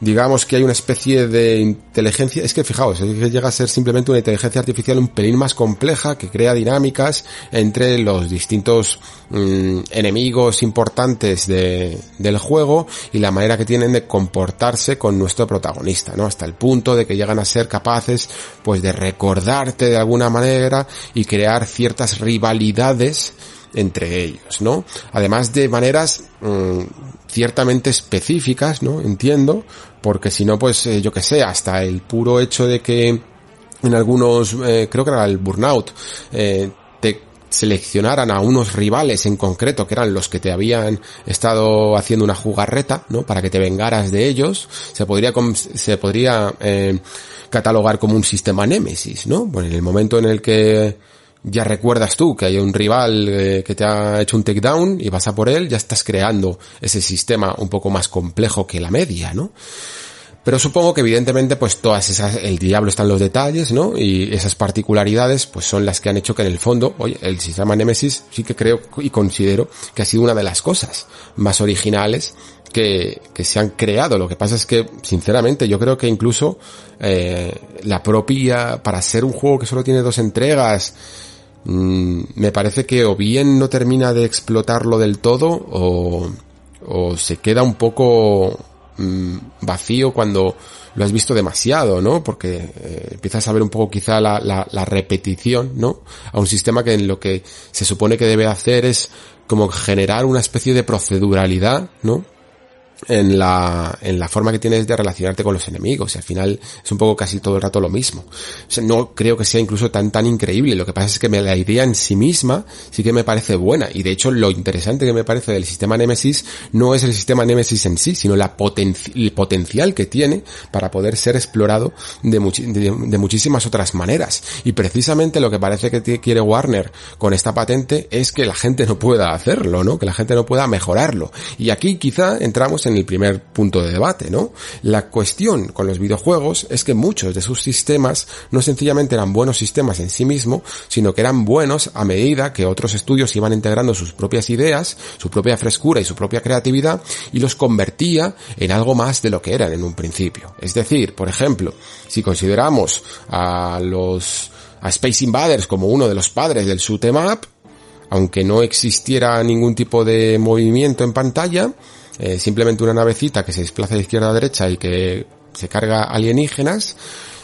digamos que hay una especie de inteligencia, es que fijaos, es que llega a ser simplemente una inteligencia artificial un pelín más compleja que crea dinámicas entre los distintos mm, enemigos importantes de, del juego y la manera que tienen de comportarse con nuestro protagonista, ¿no? Hasta el punto de que llegan a ser capaces pues de recordarte de alguna manera y crear ciertas rivalidades entre ellos, ¿no? Además de maneras mm, ciertamente específicas, ¿no? Entiendo, porque si no, pues eh, yo que sé, hasta el puro hecho de que en algunos, eh, creo que era el Burnout, eh, te seleccionaran a unos rivales en concreto, que eran los que te habían estado haciendo una jugarreta, ¿no? Para que te vengaras de ellos, se podría, se podría catalogar como un sistema némesis, ¿no? Bueno, en el momento en el que ya recuerdas tú que hay un rival eh, que te ha hecho un takedown y vas a por él, ya estás creando ese sistema un poco más complejo que la media, ¿no? Pero supongo que evidentemente pues todas esas, el diablo está en los detalles, ¿no? Y esas particularidades pues son las que han hecho que en el fondo, oye, el sistema Nemesis sí que creo y considero que ha sido una de las cosas más originales que, que se han creado. Lo que pasa es que, sinceramente, yo creo que incluso eh, la propia, para ser un juego que solo tiene dos entregas, Mm, me parece que o bien no termina de explotarlo del todo o, se queda un poco mm, vacío cuando lo has visto demasiado, ¿no? Porque eh, empiezas a ver un poco quizá la, la, la, repetición, ¿no? A un sistema que en lo que se supone que debe hacer es como generar una especie de proceduralidad, ¿no? En la, en la forma que tienes de relacionarte con los enemigos. Y al final es un poco casi todo el rato lo mismo. no creo que sea incluso tan tan increíble. Lo que pasa es que la idea en sí misma sí que me parece buena. Y de hecho lo interesante que me parece del sistema Nemesis no es el sistema Nemesis en sí, sino la el potencial que tiene para poder ser explorado de, de, muchísimas otras maneras. Y precisamente lo que parece que quiere Warner con esta patente es que la gente no pueda hacerlo, ¿no? Que la gente no pueda mejorarlo. Y aquí quizá entramos en el primer punto de debate, ¿no? La cuestión con los videojuegos es que muchos de sus sistemas no sencillamente eran buenos sistemas en sí mismo, sino que eran buenos a medida que otros estudios iban integrando sus propias ideas, su propia frescura y su propia creatividad y los convertía en algo más de lo que eran en un principio. Es decir, por ejemplo, si consideramos a los a Space Invaders como uno de los padres del shoot em aunque no existiera ningún tipo de movimiento en pantalla, eh, simplemente una navecita que se desplaza de izquierda a derecha y que se carga alienígenas,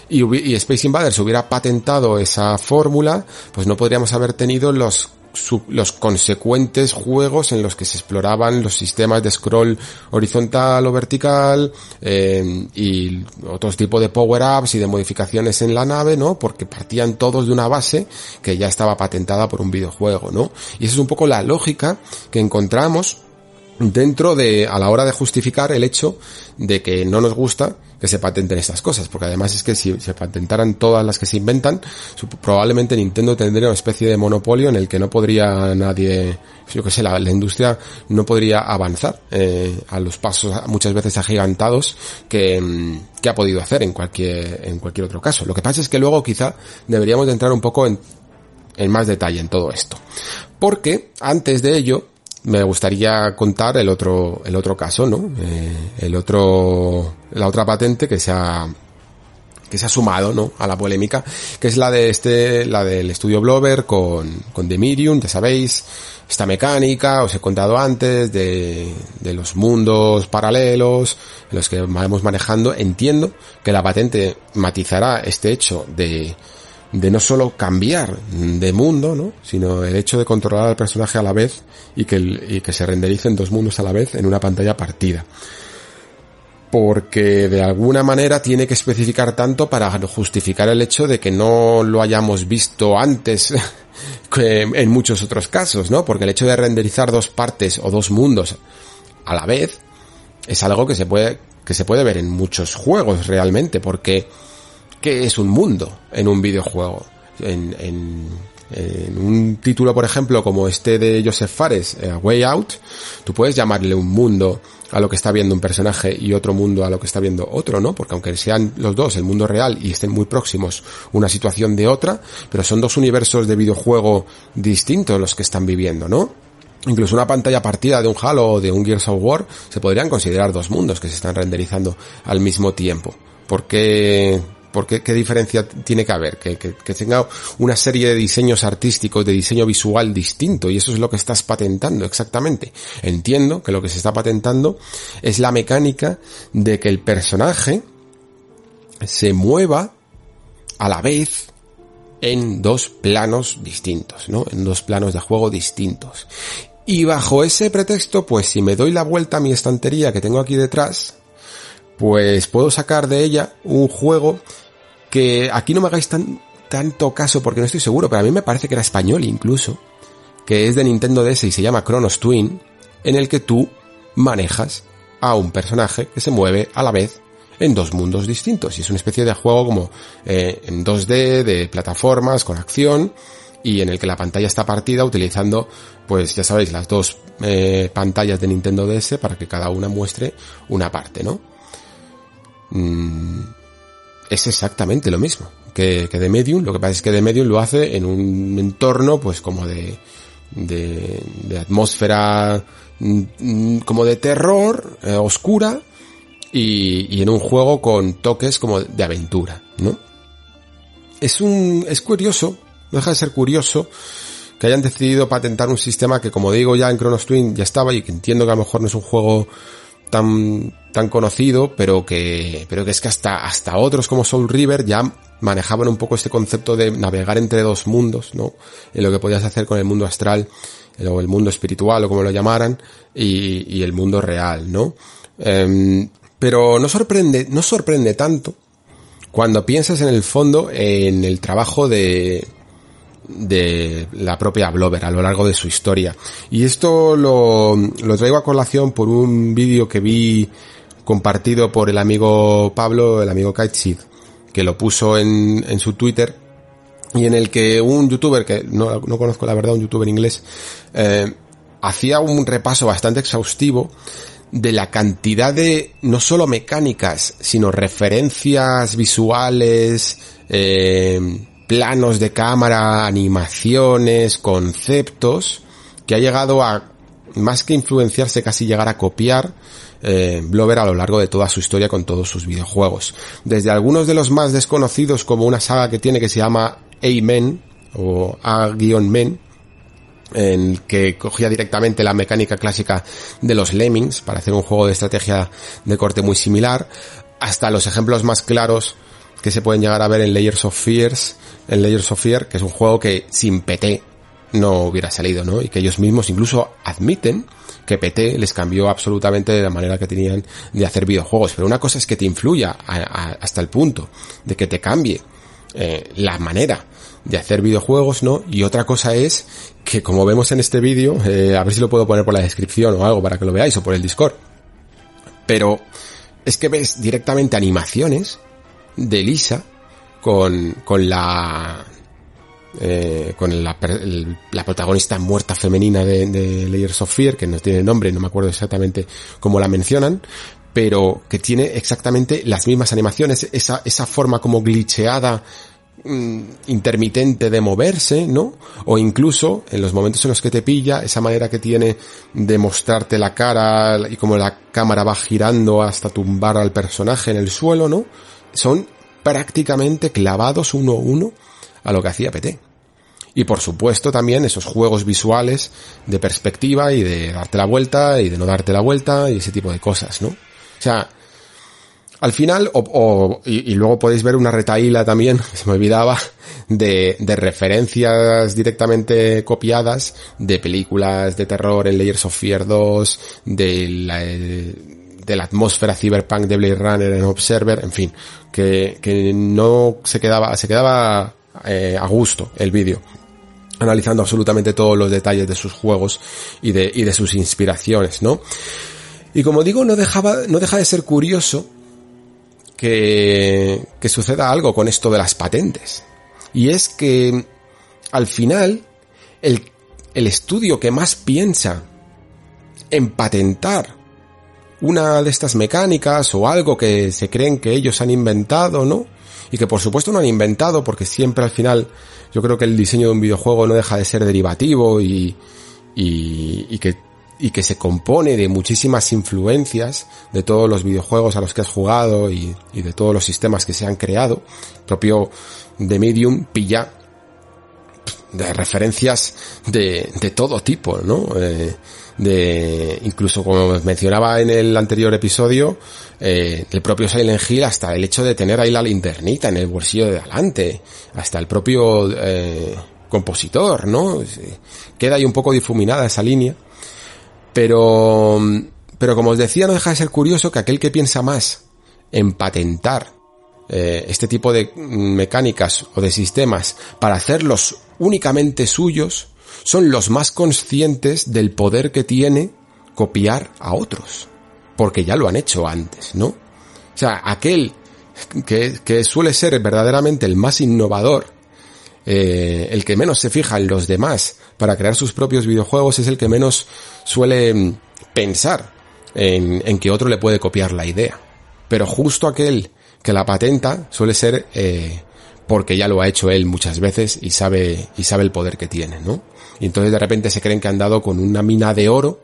y, Space Invaders hubiera patentado esa fórmula, pues no podríamos haber tenido los los consecuentes juegos en los que se exploraban los sistemas de scroll horizontal o vertical eh, y otros tipos de power-ups y de modificaciones en la nave, ¿no? Porque partían todos de una base que ya estaba patentada por un videojuego, ¿no? Y esa es un poco la lógica que encontramos dentro de, a la hora de justificar el hecho de que no nos gusta que se patenten estas cosas, porque además es que si se patentaran todas las que se inventan, probablemente Nintendo tendría una especie de monopolio en el que no podría nadie, yo que sé, la, industria no podría avanzar eh, a los pasos muchas veces agigantados que, mm, que ha podido hacer en cualquier, en cualquier otro caso. Lo que pasa es que luego quizá deberíamos de entrar un poco en, en más detalle en todo esto. Porque antes de ello, me gustaría contar el otro, el otro caso, ¿no? Eh, el otro, la otra patente que se ha, que se ha sumado, ¿no? A la polémica, que es la de este, la del estudio Blover con, con The Medium, ya sabéis, esta mecánica, os he contado antes, de, de los mundos paralelos, en los que vamos manejando, entiendo que la patente matizará este hecho de, de no solo cambiar de mundo, ¿no? sino el hecho de controlar al personaje a la vez y que, y que se rendericen dos mundos a la vez en una pantalla partida porque de alguna manera tiene que especificar tanto para justificar el hecho de que no lo hayamos visto antes en muchos otros casos, ¿no? Porque el hecho de renderizar dos partes o dos mundos a la vez es algo que se puede que se puede ver en muchos juegos realmente, porque ¿qué es un mundo en un videojuego? En, en, en un título, por ejemplo, como este de Joseph Fares, eh, Way Out, tú puedes llamarle un mundo a lo que está viendo un personaje y otro mundo a lo que está viendo otro, ¿no? Porque aunque sean los dos el mundo real y estén muy próximos una situación de otra, pero son dos universos de videojuego distintos los que están viviendo, ¿no? Incluso una pantalla partida de un Halo o de un Gears of War se podrían considerar dos mundos que se están renderizando al mismo tiempo. ¿Por qué, qué diferencia tiene que haber? Que, que, que, tenga una serie de diseños artísticos, de diseño visual distinto, y eso es lo que estás patentando exactamente. Entiendo que lo que se está patentando es la mecánica de que el personaje se mueva a la vez en dos planos distintos, ¿no? En dos planos de juego distintos. Y bajo ese pretexto, pues si me doy la vuelta a mi estantería que tengo aquí detrás, pues puedo sacar de ella un juego que aquí no me hagáis tan, tanto caso porque no estoy seguro, pero a mí me parece que era español incluso, que es de Nintendo DS y se llama Chronos Twin, en el que tú manejas a un personaje que se mueve a la vez en dos mundos distintos y es una especie de juego como eh, en 2D de plataformas con acción y en el que la pantalla está partida utilizando pues ya sabéis las dos eh, pantallas de Nintendo DS para que cada una muestre una parte, ¿no? Mm, es exactamente lo mismo que, que The Medium. Lo que pasa es que The Medium lo hace en un entorno, pues como de, de, de atmósfera, mm, como de terror, eh, oscura, y, y en un juego con toques como de aventura, ¿no? Es un, es curioso, no deja de ser curioso, que hayan decidido patentar un sistema que como digo ya en Chronos Twin ya estaba y que entiendo que a lo mejor no es un juego tan, tan conocido, pero que, pero que es que hasta, hasta otros como Soul River ya manejaban un poco este concepto de navegar entre dos mundos, ¿no? En lo que podías hacer con el mundo astral, o el mundo espiritual, o como lo llamaran, y, el mundo real, ¿no? Eh, pero no sorprende, no sorprende tanto cuando piensas en el fondo en el trabajo de, de la propia Blover a lo largo de su historia. Y esto lo, lo traigo a colación por un vídeo que vi compartido por el amigo Pablo, el amigo Kaitsid, que lo puso en, en su Twitter y en el que un youtuber, que no, no conozco la verdad, un youtuber inglés, eh, hacía un repaso bastante exhaustivo de la cantidad de no solo mecánicas, sino referencias visuales, eh, planos de cámara, animaciones, conceptos, que ha llegado a, más que influenciarse, casi llegar a copiar eh, Blover a lo largo de toda su historia con todos sus videojuegos. Desde algunos de los más desconocidos, como una saga que tiene que se llama A-Men, o A-Men, en que cogía directamente la mecánica clásica de los Lemmings para hacer un juego de estrategia de corte muy similar, hasta los ejemplos más claros que se pueden llegar a ver en Layers of Fears, en Layers of Fear, que es un juego que sin PT no hubiera salido, ¿no? Y que ellos mismos incluso admiten que PT les cambió absolutamente la manera que tenían de hacer videojuegos. Pero una cosa es que te influya hasta el punto de que te cambie eh, la manera de hacer videojuegos, ¿no? Y otra cosa es que como vemos en este vídeo, eh, a ver si lo puedo poner por la descripción o algo para que lo veáis o por el Discord. Pero es que ves directamente animaciones de Lisa con, con la eh, con la, la, protagonista muerta femenina de, de Layers of Fear, que no tiene nombre, no me acuerdo exactamente cómo la mencionan, pero que tiene exactamente las mismas animaciones, esa, esa forma como glitcheada, mm, intermitente de moverse, ¿no? O incluso en los momentos en los que te pilla, esa manera que tiene de mostrarte la cara y como la cámara va girando hasta tumbar al personaje en el suelo, ¿no? Son prácticamente clavados uno a uno a lo que hacía PT. Y por supuesto también esos juegos visuales de perspectiva y de darte la vuelta y de no darte la vuelta y ese tipo de cosas, ¿no? O sea, al final, o, y, luego podéis ver una retaíla también, se me olvidaba, de, de referencias directamente copiadas de películas de terror en Layers of Fear 2, de la, de la atmósfera cyberpunk de Blade Runner en Observer, en fin, que, que no se quedaba, se quedaba eh, a gusto el vídeo analizando absolutamente todos los detalles de sus juegos y de, y de sus inspiraciones, ¿no? Y como digo, no dejaba, no deja de ser curioso que, que suceda algo con esto de las patentes. Y es que al final el, el estudio que más piensa en patentar una de estas mecánicas o algo que se creen que ellos han inventado, ¿no? Y que por supuesto no han inventado porque siempre al final yo creo que el diseño de un videojuego no deja de ser derivativo y, que se compone de muchísimas influencias de todos los videojuegos a los que has jugado y, de todos los sistemas que se han creado. El propio The Medium pilla de referencias de, de todo tipo, ¿no? Eh, de, incluso como mencionaba en el anterior episodio, eh, el propio Silent Hill hasta el hecho de tener ahí la linternita en el bolsillo de adelante, hasta el propio eh, compositor, ¿no? Queda ahí un poco difuminada esa línea pero, pero como os decía, no deja de ser curioso que aquel que piensa más en patentar eh, este tipo de mecánicas o de sistemas para hacerlos únicamente suyos, son los más conscientes del poder que tiene copiar a otros. Porque ya lo han hecho antes, ¿no? O sea, aquel que, que suele ser verdaderamente el más innovador, eh, el que menos se fija en los demás para crear sus propios videojuegos, es el que menos suele mm, pensar en, que otro le puede copiar la idea. Pero justo aquel que la patenta suele ser eh, porque ya lo ha hecho él muchas veces y sabe, y sabe el poder que tiene, ¿no? Y entonces de repente se creen que han dado con una mina de oro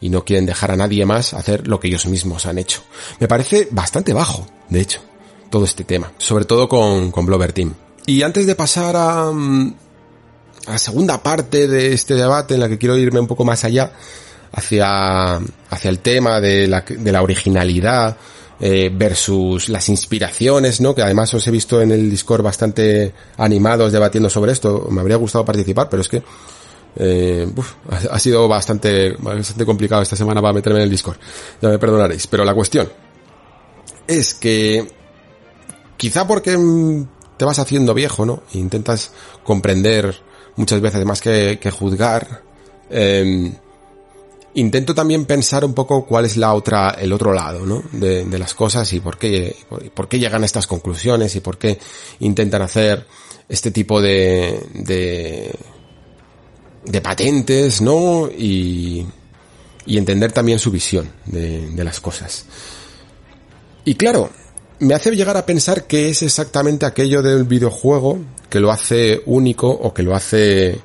y no quieren dejar a nadie más hacer lo que ellos mismos han hecho. Me parece bastante bajo, de hecho, todo este tema. Sobre todo con, con Blover Team. Y antes de pasar a, mm, a la segunda parte de este debate en la que quiero irme un poco más allá, hacia, hacia el tema de la, originalidad eh, versus las inspiraciones, ¿no? Que además os he visto en el Discord bastante animados debatiendo sobre esto. Me habría gustado participar, pero es que eh, ha, sido bastante, bastante complicado esta semana para meterme en el Discord. Ya me perdonaréis. Pero la cuestión es que quizá porque te vas haciendo viejo, ¿no? E intentas comprender muchas veces más que, que juzgar. Eh, intento también pensar un poco cuál es la otra, el otro lado, ¿no? De, de las cosas y por qué, por, qué llegan a estas conclusiones y por qué intentan hacer este tipo de, de, de patentes, ¿no? Y, y entender también su visión de, de las cosas. Y claro, me hace llegar a pensar que es exactamente aquello del videojuego que lo hace único o que lo hace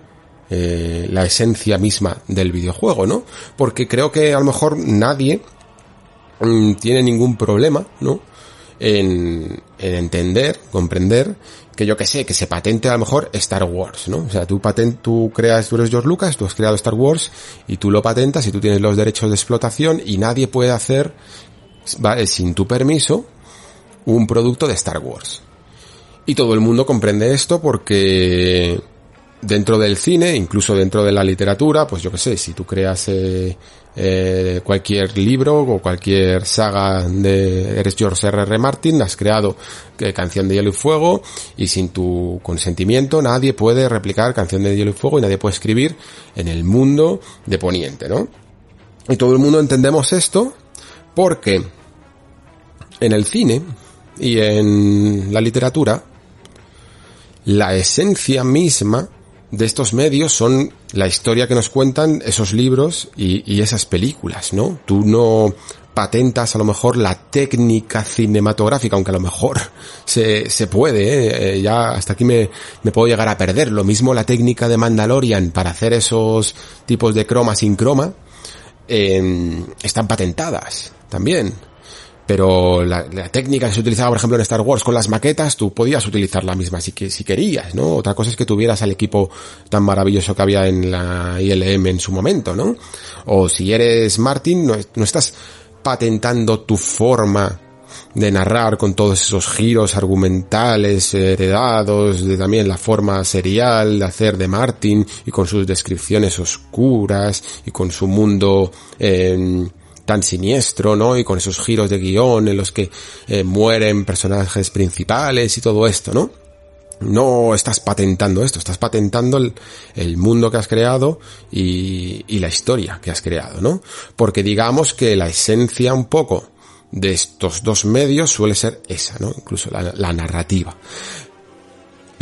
eh, la esencia misma del videojuego, ¿no? Porque creo que a lo mejor nadie mm, tiene ningún problema, ¿no? En, en, entender, comprender que yo que sé, que se patente a lo mejor Star Wars, ¿no? O sea, tú patent, tú creas, tú eres George Lucas, tú has creado Star Wars y tú lo patentas y tú tienes los derechos de explotación y nadie puede hacer, ¿vale? sin tu permiso, un producto de Star Wars. Y todo el mundo comprende esto porque dentro del cine, incluso dentro de la literatura, pues yo que sé, si tú creas eh, eh, cualquier libro o cualquier saga de eres George R. R. Martin, has creado eh, Canción de Hielo y Fuego y sin tu consentimiento nadie puede replicar Canción de Hielo y Fuego y nadie puede escribir en el mundo de Poniente, ¿no? Y todo el mundo entendemos esto porque en el cine y en la literatura la esencia misma de estos medios son la historia que nos cuentan esos libros y, esas películas, ¿no? Tú no patentas a lo mejor la técnica cinematográfica, aunque a lo mejor se, se puede, ¿eh? Eh, ya hasta aquí me, me puedo llegar a perder. Lo mismo la técnica de Mandalorian para hacer esos tipos de croma sin croma, están patentadas también. Pero la, técnica que se utilizaba, por ejemplo, en Star Wars con las maquetas, tú podías utilizar la misma si, si querías, ¿no? Otra cosa es que tuvieras al equipo tan maravilloso que había en la ILM en su momento, ¿no? O si eres Martin, no, no estás patentando tu forma de narrar con todos esos giros argumentales heredados de también la forma serial de hacer de Martin y con sus descripciones oscuras y con su mundo eh, tan siniestro, ¿no? Y con esos giros de guion en los que eh, mueren personajes principales y todo esto, ¿no? No estás patentando esto, estás patentando el, mundo que has creado y, y la historia que has creado, ¿no? Porque digamos que la esencia un poco de estos dos medios suele ser esa, ¿no? Incluso la, narrativa.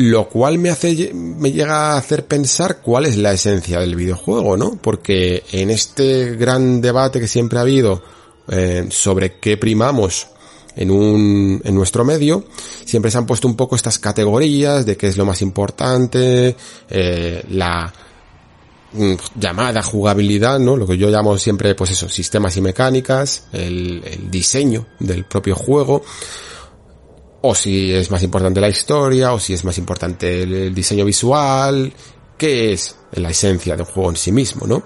Lo cual me hace, me llega a hacer pensar cuál es la esencia del videojuego, ¿no? Porque en este gran debate que siempre ha habido eh, sobre qué primamos en un, en nuestro medio, siempre se han puesto un poco estas categorías de qué es lo más importante, eh, la, Mm, llamada jugabilidad, ¿no? Lo que yo llamo siempre, pues eso, sistemas y mecánicas, el, diseño del propio juego, o si es más importante la historia, o si es más importante el, diseño visual, qué es la esencia del juego en sí mismo, ¿no?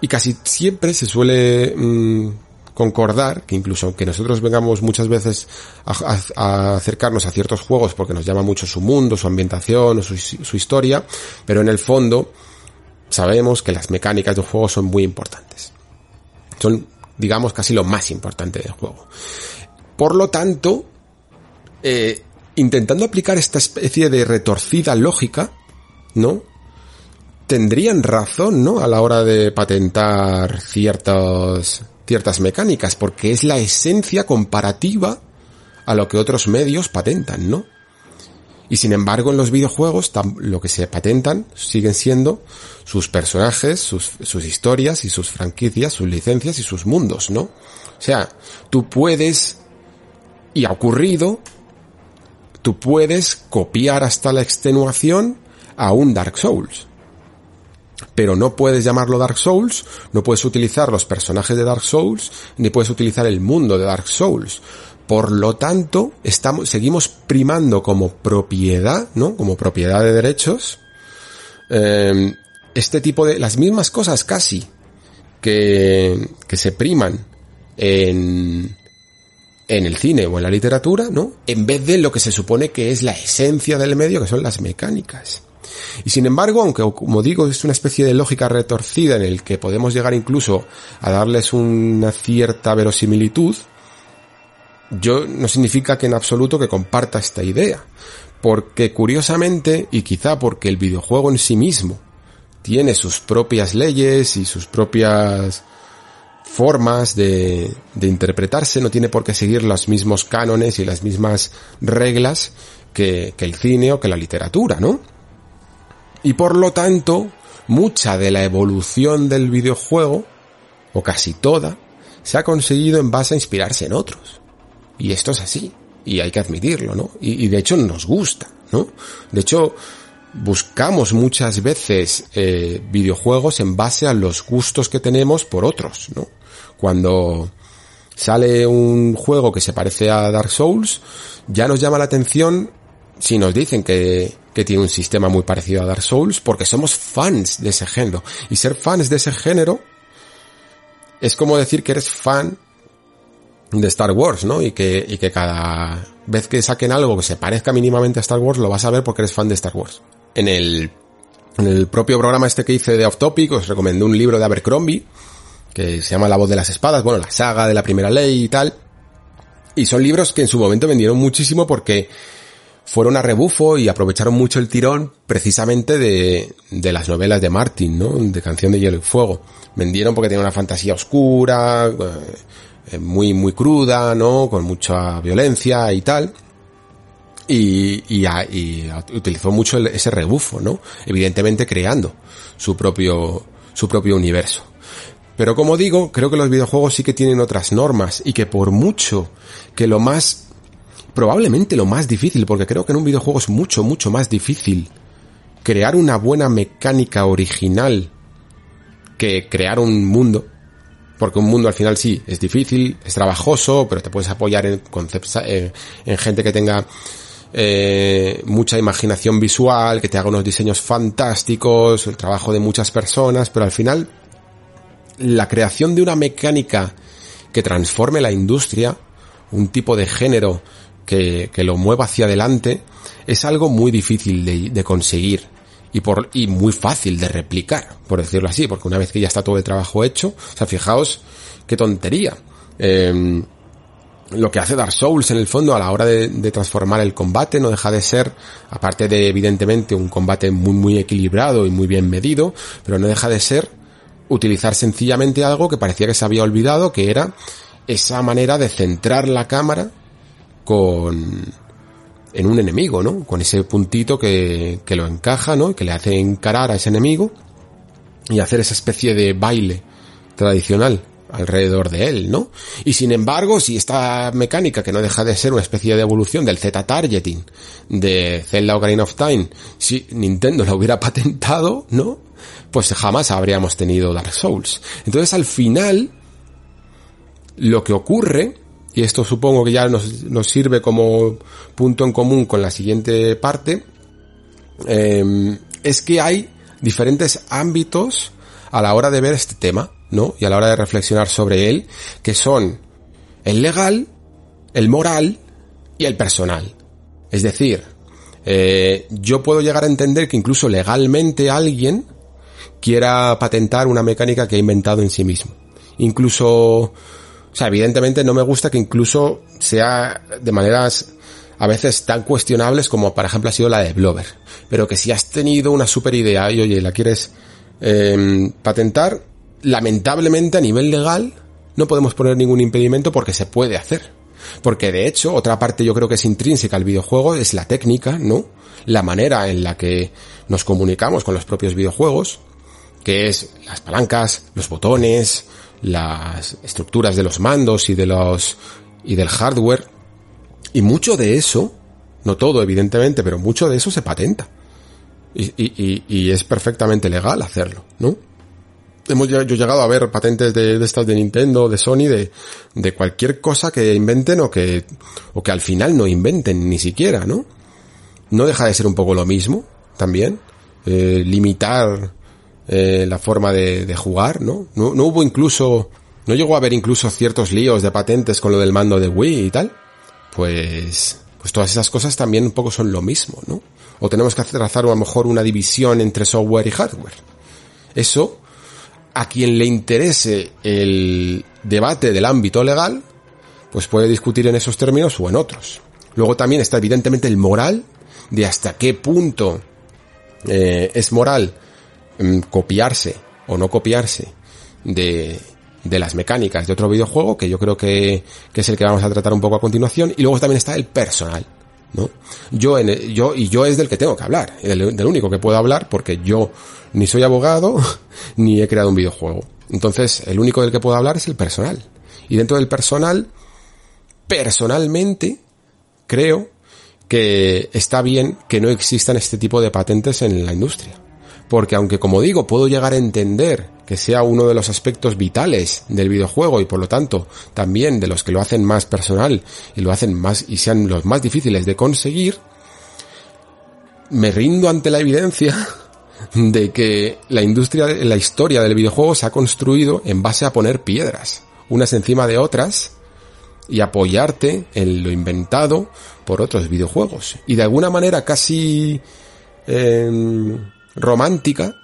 Y casi siempre se suele mm, concordar que incluso aunque nosotros vengamos muchas veces a, acercarnos a ciertos juegos porque nos llama mucho su mundo, su ambientación o su, su historia, pero en el fondo sabemos que las mecánicas del juego son muy importantes. Son, digamos, casi lo más importante del juego. Por lo tanto, eh, intentando aplicar esta especie de retorcida lógica, ¿no? Tendrían razón, ¿no? A la hora de patentar ciertas, ciertas mecánicas, porque es la esencia comparativa a lo que otros medios patentan, ¿no? Y sin embargo, en los videojuegos lo que se patentan siguen siendo sus personajes, sus, sus historias y sus franquicias, sus licencias y sus mundos, ¿no? O sea, tú puedes, y ha ocurrido, tú puedes copiar hasta la extenuación a un Dark Souls. Pero no puedes llamarlo Dark Souls, no puedes utilizar los personajes de Dark Souls, ni puedes utilizar el mundo de Dark Souls por lo tanto, estamos, seguimos primando como propiedad, ¿no? Como propiedad de derechos, eh, este tipo de, las mismas cosas casi que, que se priman en, en el cine o en la literatura, ¿no? En vez de lo que se supone que es la esencia del medio, que son las mecánicas. Y sin embargo, aunque como digo, es una especie de lógica retorcida en el que podemos llegar incluso a darles una cierta verosimilitud, yo no significa que en absoluto que comparta esta idea, porque curiosamente, y quizá porque el videojuego en sí mismo tiene sus propias leyes y sus propias formas de, de interpretarse, no tiene por qué seguir los mismos cánones y las mismas reglas que, que el cine o que la literatura, ¿no? Y por lo tanto, mucha de la evolución del videojuego, o casi toda, se ha conseguido en base a inspirarse en otros. Y esto es así. Y hay que admitirlo, ¿no? Y, de hecho nos gusta, ¿no? De hecho, buscamos muchas veces eh, videojuegos en base a los gustos que tenemos por otros, ¿no? Cuando sale un juego que se parece a Dark Souls, ya nos llama la atención si nos dicen que, que tiene un sistema muy parecido a Dark Souls, porque somos fans de ese género. Y ser fans de ese género es como decir que eres fan de Star Wars, ¿no? Y que, y que cada vez que saquen algo que se parezca mínimamente a Star Wars, lo vas a ver porque eres fan de Star Wars. En el, en el propio programa este que hice de Off Topic, os recomendé un libro de Abercrombie, que se llama La voz de las espadas, bueno, la saga de la primera ley y tal. Y son libros que en su momento vendieron muchísimo porque fueron a rebufo y aprovecharon mucho el tirón precisamente de, de las novelas de Martin, ¿no? De Canción de Hielo y Fuego. Vendieron porque tenía una fantasía oscura, eh, muy, muy cruda, ¿no? Con mucha violencia y tal. Y, y, y utilizó mucho ese rebufo, ¿no? Evidentemente creando su propio, su propio universo. Pero como digo, creo que los videojuegos sí que tienen otras normas y que por mucho que lo más, probablemente lo más difícil, porque creo que en un videojuego es mucho, mucho más difícil crear una buena mecánica original que crear un mundo, porque un mundo al final sí, es difícil, es trabajoso, pero te puedes apoyar en, eh, en gente que tenga eh, mucha imaginación visual, que te haga unos diseños fantásticos, el trabajo de muchas personas, pero al final la creación de una mecánica que transforme la industria, un tipo de género que, que lo mueva hacia adelante, es algo muy difícil de, conseguir y por y muy fácil de replicar, por decirlo así, porque una vez que ya está todo el trabajo hecho, o sea, fijaos qué tontería. Eh, lo que hace Dark Souls en el fondo a la hora de, de, transformar el combate no deja de ser, aparte de evidentemente un combate muy muy equilibrado y muy bien medido, pero no deja de ser utilizar sencillamente algo que parecía que se había olvidado, que era esa manera de centrar la cámara con en un enemigo, ¿no? Con ese puntito que, que lo encaja, ¿no? Que le hace encarar a ese enemigo y hacer esa especie de baile tradicional alrededor de él, ¿no? Y sin embargo, si esta mecánica, que no deja de ser una especie de evolución del Z-targeting de Zelda Ocarina of Time, si Nintendo la hubiera patentado, ¿no? Pues jamás habríamos tenido Dark Souls. Entonces al final, lo que ocurre, y esto supongo que ya nos, nos sirve como punto en común con la siguiente parte, eh, es que hay diferentes ámbitos a la hora de ver este tema. ¿no? Y a la hora de reflexionar sobre él, que son el legal, el moral y el personal. Es decir, eh, yo puedo llegar a entender que incluso legalmente alguien quiera patentar una mecánica que ha inventado en sí mismo. Incluso, o sea, evidentemente no me gusta que incluso sea de maneras a veces tan cuestionables como por ejemplo ha sido la de Blover. Pero que si has tenido una super idea y oye, la quieres eh, patentar, lamentablemente a nivel legal no podemos poner ningún impedimento porque se puede hacer. Porque de hecho, otra parte yo creo que es intrínseca al videojuego es la técnica, ¿no? La manera en la que nos comunicamos con los propios videojuegos, que es las palancas, los botones, las estructuras de los mandos y de los y del hardware. Y mucho de eso, no todo evidentemente, pero mucho de eso se patenta. Y, y, y es perfectamente legal hacerlo, ¿no? hemos yo llegado a ver patentes de, de, estas de Nintendo, de Sony, de, de cualquier cosa que inventen o que, o que al final no inventen ni siquiera, ¿no? No deja de ser un poco lo mismo, también. Eh, limitar eh, la forma de, de jugar, ¿no? ¿no? No hubo incluso, no llegó a haber incluso ciertos líos de patentes con lo del mando de Wii y tal. Pues, pues todas esas cosas también un poco son lo mismo, ¿no? O tenemos que trazar a lo mejor una división entre software y hardware. Eso a quien le interese el debate del ámbito legal, pues puede discutir en esos términos o en otros. Luego también está evidentemente el moral de hasta qué punto eh, es moral copiarse o no copiarse de, de las mecánicas de otro videojuego, que yo creo que, que es el que vamos a tratar un poco a continuación. Y luego también está el personal. ¿no? Yo, en el, yo, y yo es del que tengo que hablar, del, único que puedo hablar porque yo ni soy abogado ni he creado un videojuego. Entonces, el único del que puedo hablar es el personal. Y dentro del personal, personalmente, creo que está bien que no existan este tipo de patentes en la industria. Porque aunque como digo, puedo llegar a entender que sea uno de los aspectos vitales del videojuego y por lo tanto también de los que lo hacen más personal y lo hacen más y sean los más difíciles de conseguir, me rindo ante la evidencia de que la industria, la historia del videojuego se ha construido en base a poner piedras, unas encima de otras, y apoyarte en lo inventado por otros videojuegos. Y de alguna manera casi eh, romántica,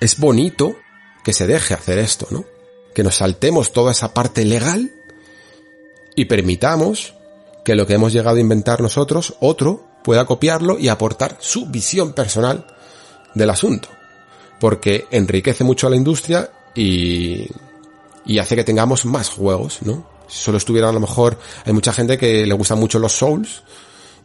es bonito que se deje hacer esto, ¿no? Que nos saltemos toda esa parte legal y permitamos que lo que hemos llegado a inventar nosotros, otro, pueda copiarlo y aportar su visión personal del asunto. Porque enriquece mucho a la industria y, y hace que tengamos más juegos, ¿no? Si solo estuviera a lo mejor, hay mucha gente que le gustan mucho los Souls,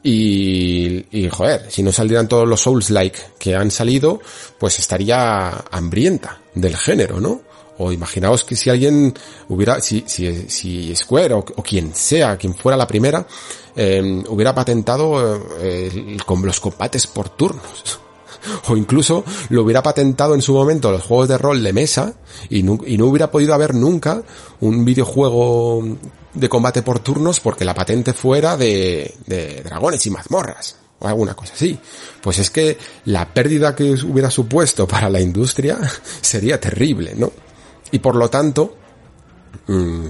y, y, joder, si no saldrían todos los Souls-like que han salido, pues estaría hambrienta del género, ¿no? O imaginaos que si alguien hubiera, si, si, si Square o, o quien sea, quien fuera la primera, eh, hubiera patentado eh, con los combates por turnos. o incluso lo hubiera patentado en su momento los juegos de rol de mesa y no, y no hubiera podido haber nunca un videojuego de combate por turnos porque la patente fuera de, de dragones y mazmorras o alguna cosa así. Pues es que la pérdida que hubiera supuesto para la industria sería terrible, ¿no? Y por lo tanto, mmm,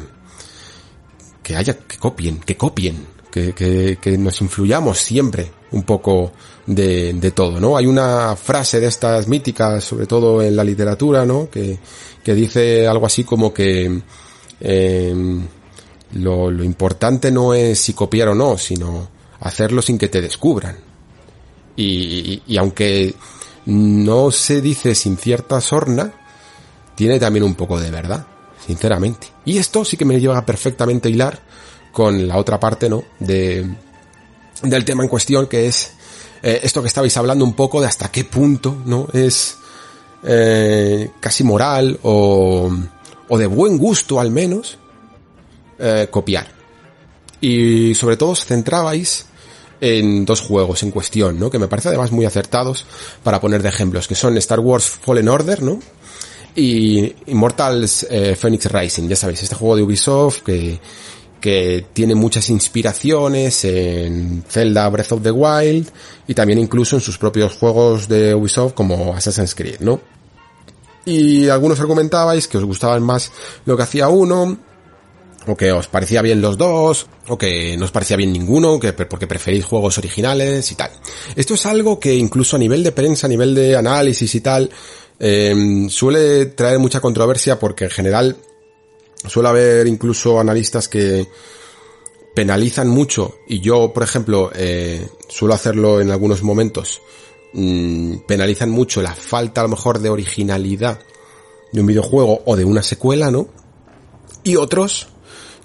que haya, que copien, que copien, que, que, que nos influyamos siempre un poco de, de, todo, ¿no? Hay una frase de estas míticas, sobre todo en la literatura, ¿no? Que, que dice algo así como que eh, lo, lo importante no es si copiar o no, sino hacerlo sin que te descubran. Y, y, y, aunque no se dice sin cierta sorna, tiene también un poco de verdad, sinceramente. Y esto sí que me lleva perfectamente a hilar con la otra parte, ¿no? De, del tema en cuestión, que es eh, esto que estabais hablando un poco de hasta qué punto, ¿no? Es eh, casi moral o, o de buen gusto al menos eh, copiar. Y sobre todo os centrabais en dos juegos en cuestión, ¿no? Que me parece además muy acertados para poner de ejemplos, que son Star Wars Fallen Order, ¿no? Y Immortals eh, Phoenix Rising, ya sabéis, este juego de Ubisoft que, que tiene muchas inspiraciones en Zelda Breath of the Wild y también incluso en sus propios juegos de Ubisoft como Assassin's Creed, ¿no? Y algunos argumentabais que os gustaban más lo que hacía uno, o que os parecía bien los dos, o que no os parecía bien ninguno, que porque preferís juegos originales y tal. Esto es algo que incluso a nivel de prensa, a nivel de análisis y tal, eh, suele traer mucha controversia porque en general suele haber incluso analistas que penalizan mucho y yo, por ejemplo, eh, suelo hacerlo en algunos momentos, mmm, penalizan mucho la falta a lo mejor de originalidad de un videojuego o de una secuela, ¿no? Y otros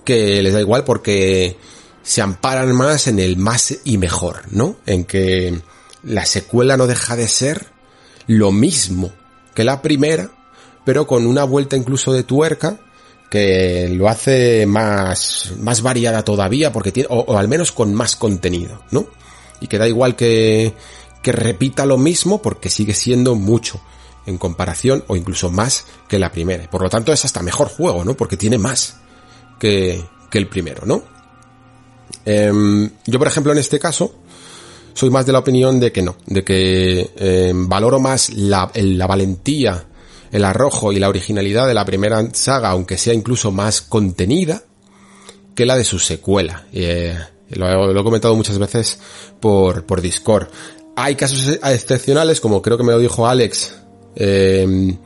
que les da igual porque se amparan más en el más y mejor, ¿no? En que la secuela no deja de ser lo mismo que la primera, pero con una vuelta incluso de tuerca que lo hace más, más variada todavía porque tiene, o, al menos con más contenido, ¿no? Y que da igual que, que repita lo mismo porque sigue siendo mucho en comparación o incluso más que la primera. Por lo tanto es hasta mejor juego, ¿no? Porque tiene más que, que el primero, ¿no? Eh, yo, por ejemplo, en este caso, soy más de la opinión de que no, de que eh, valoro más la, valentía, el arrojo y la originalidad de la primera saga, aunque sea incluso más contenida, que la de su secuela. Eh, lo, he comentado muchas veces por, por Discord. Hay casos excepcionales, como creo que me lo dijo Alex, eh,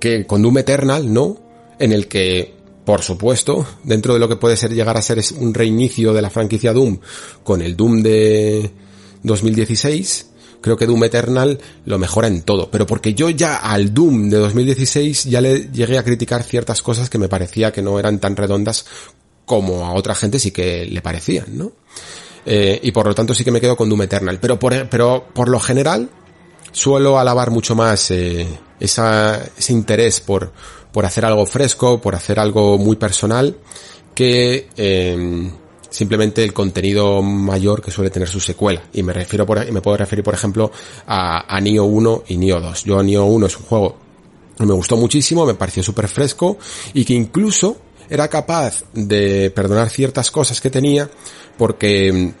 que con Doom Eternal, ¿no? En el que por supuesto, dentro de lo que puede ser llegar a ser un reinicio de la franquicia Doom con el Doom de 2016, creo que Doom Eternal lo mejora en todo, pero porque yo ya al Doom de 2016 ya le llegué a criticar ciertas cosas que me parecía que no eran tan redondas como a otra gente sí que le parecían, ¿no? Eh, y por lo tanto sí que me quedo con Doom Eternal, pero por, pero por lo general suelo alabar mucho más eh, ese interés por, por hacer algo fresco, por hacer algo muy personal, que eh, simplemente el contenido mayor que suele tener su secuela. Y me refiero me puedo referir, por ejemplo, a, a Nioh 1 y Nioh 2. Yo Nioh 1 es un juego que me gustó muchísimo, me pareció súper fresco y que incluso era capaz de perdonar ciertas cosas que tenía porque,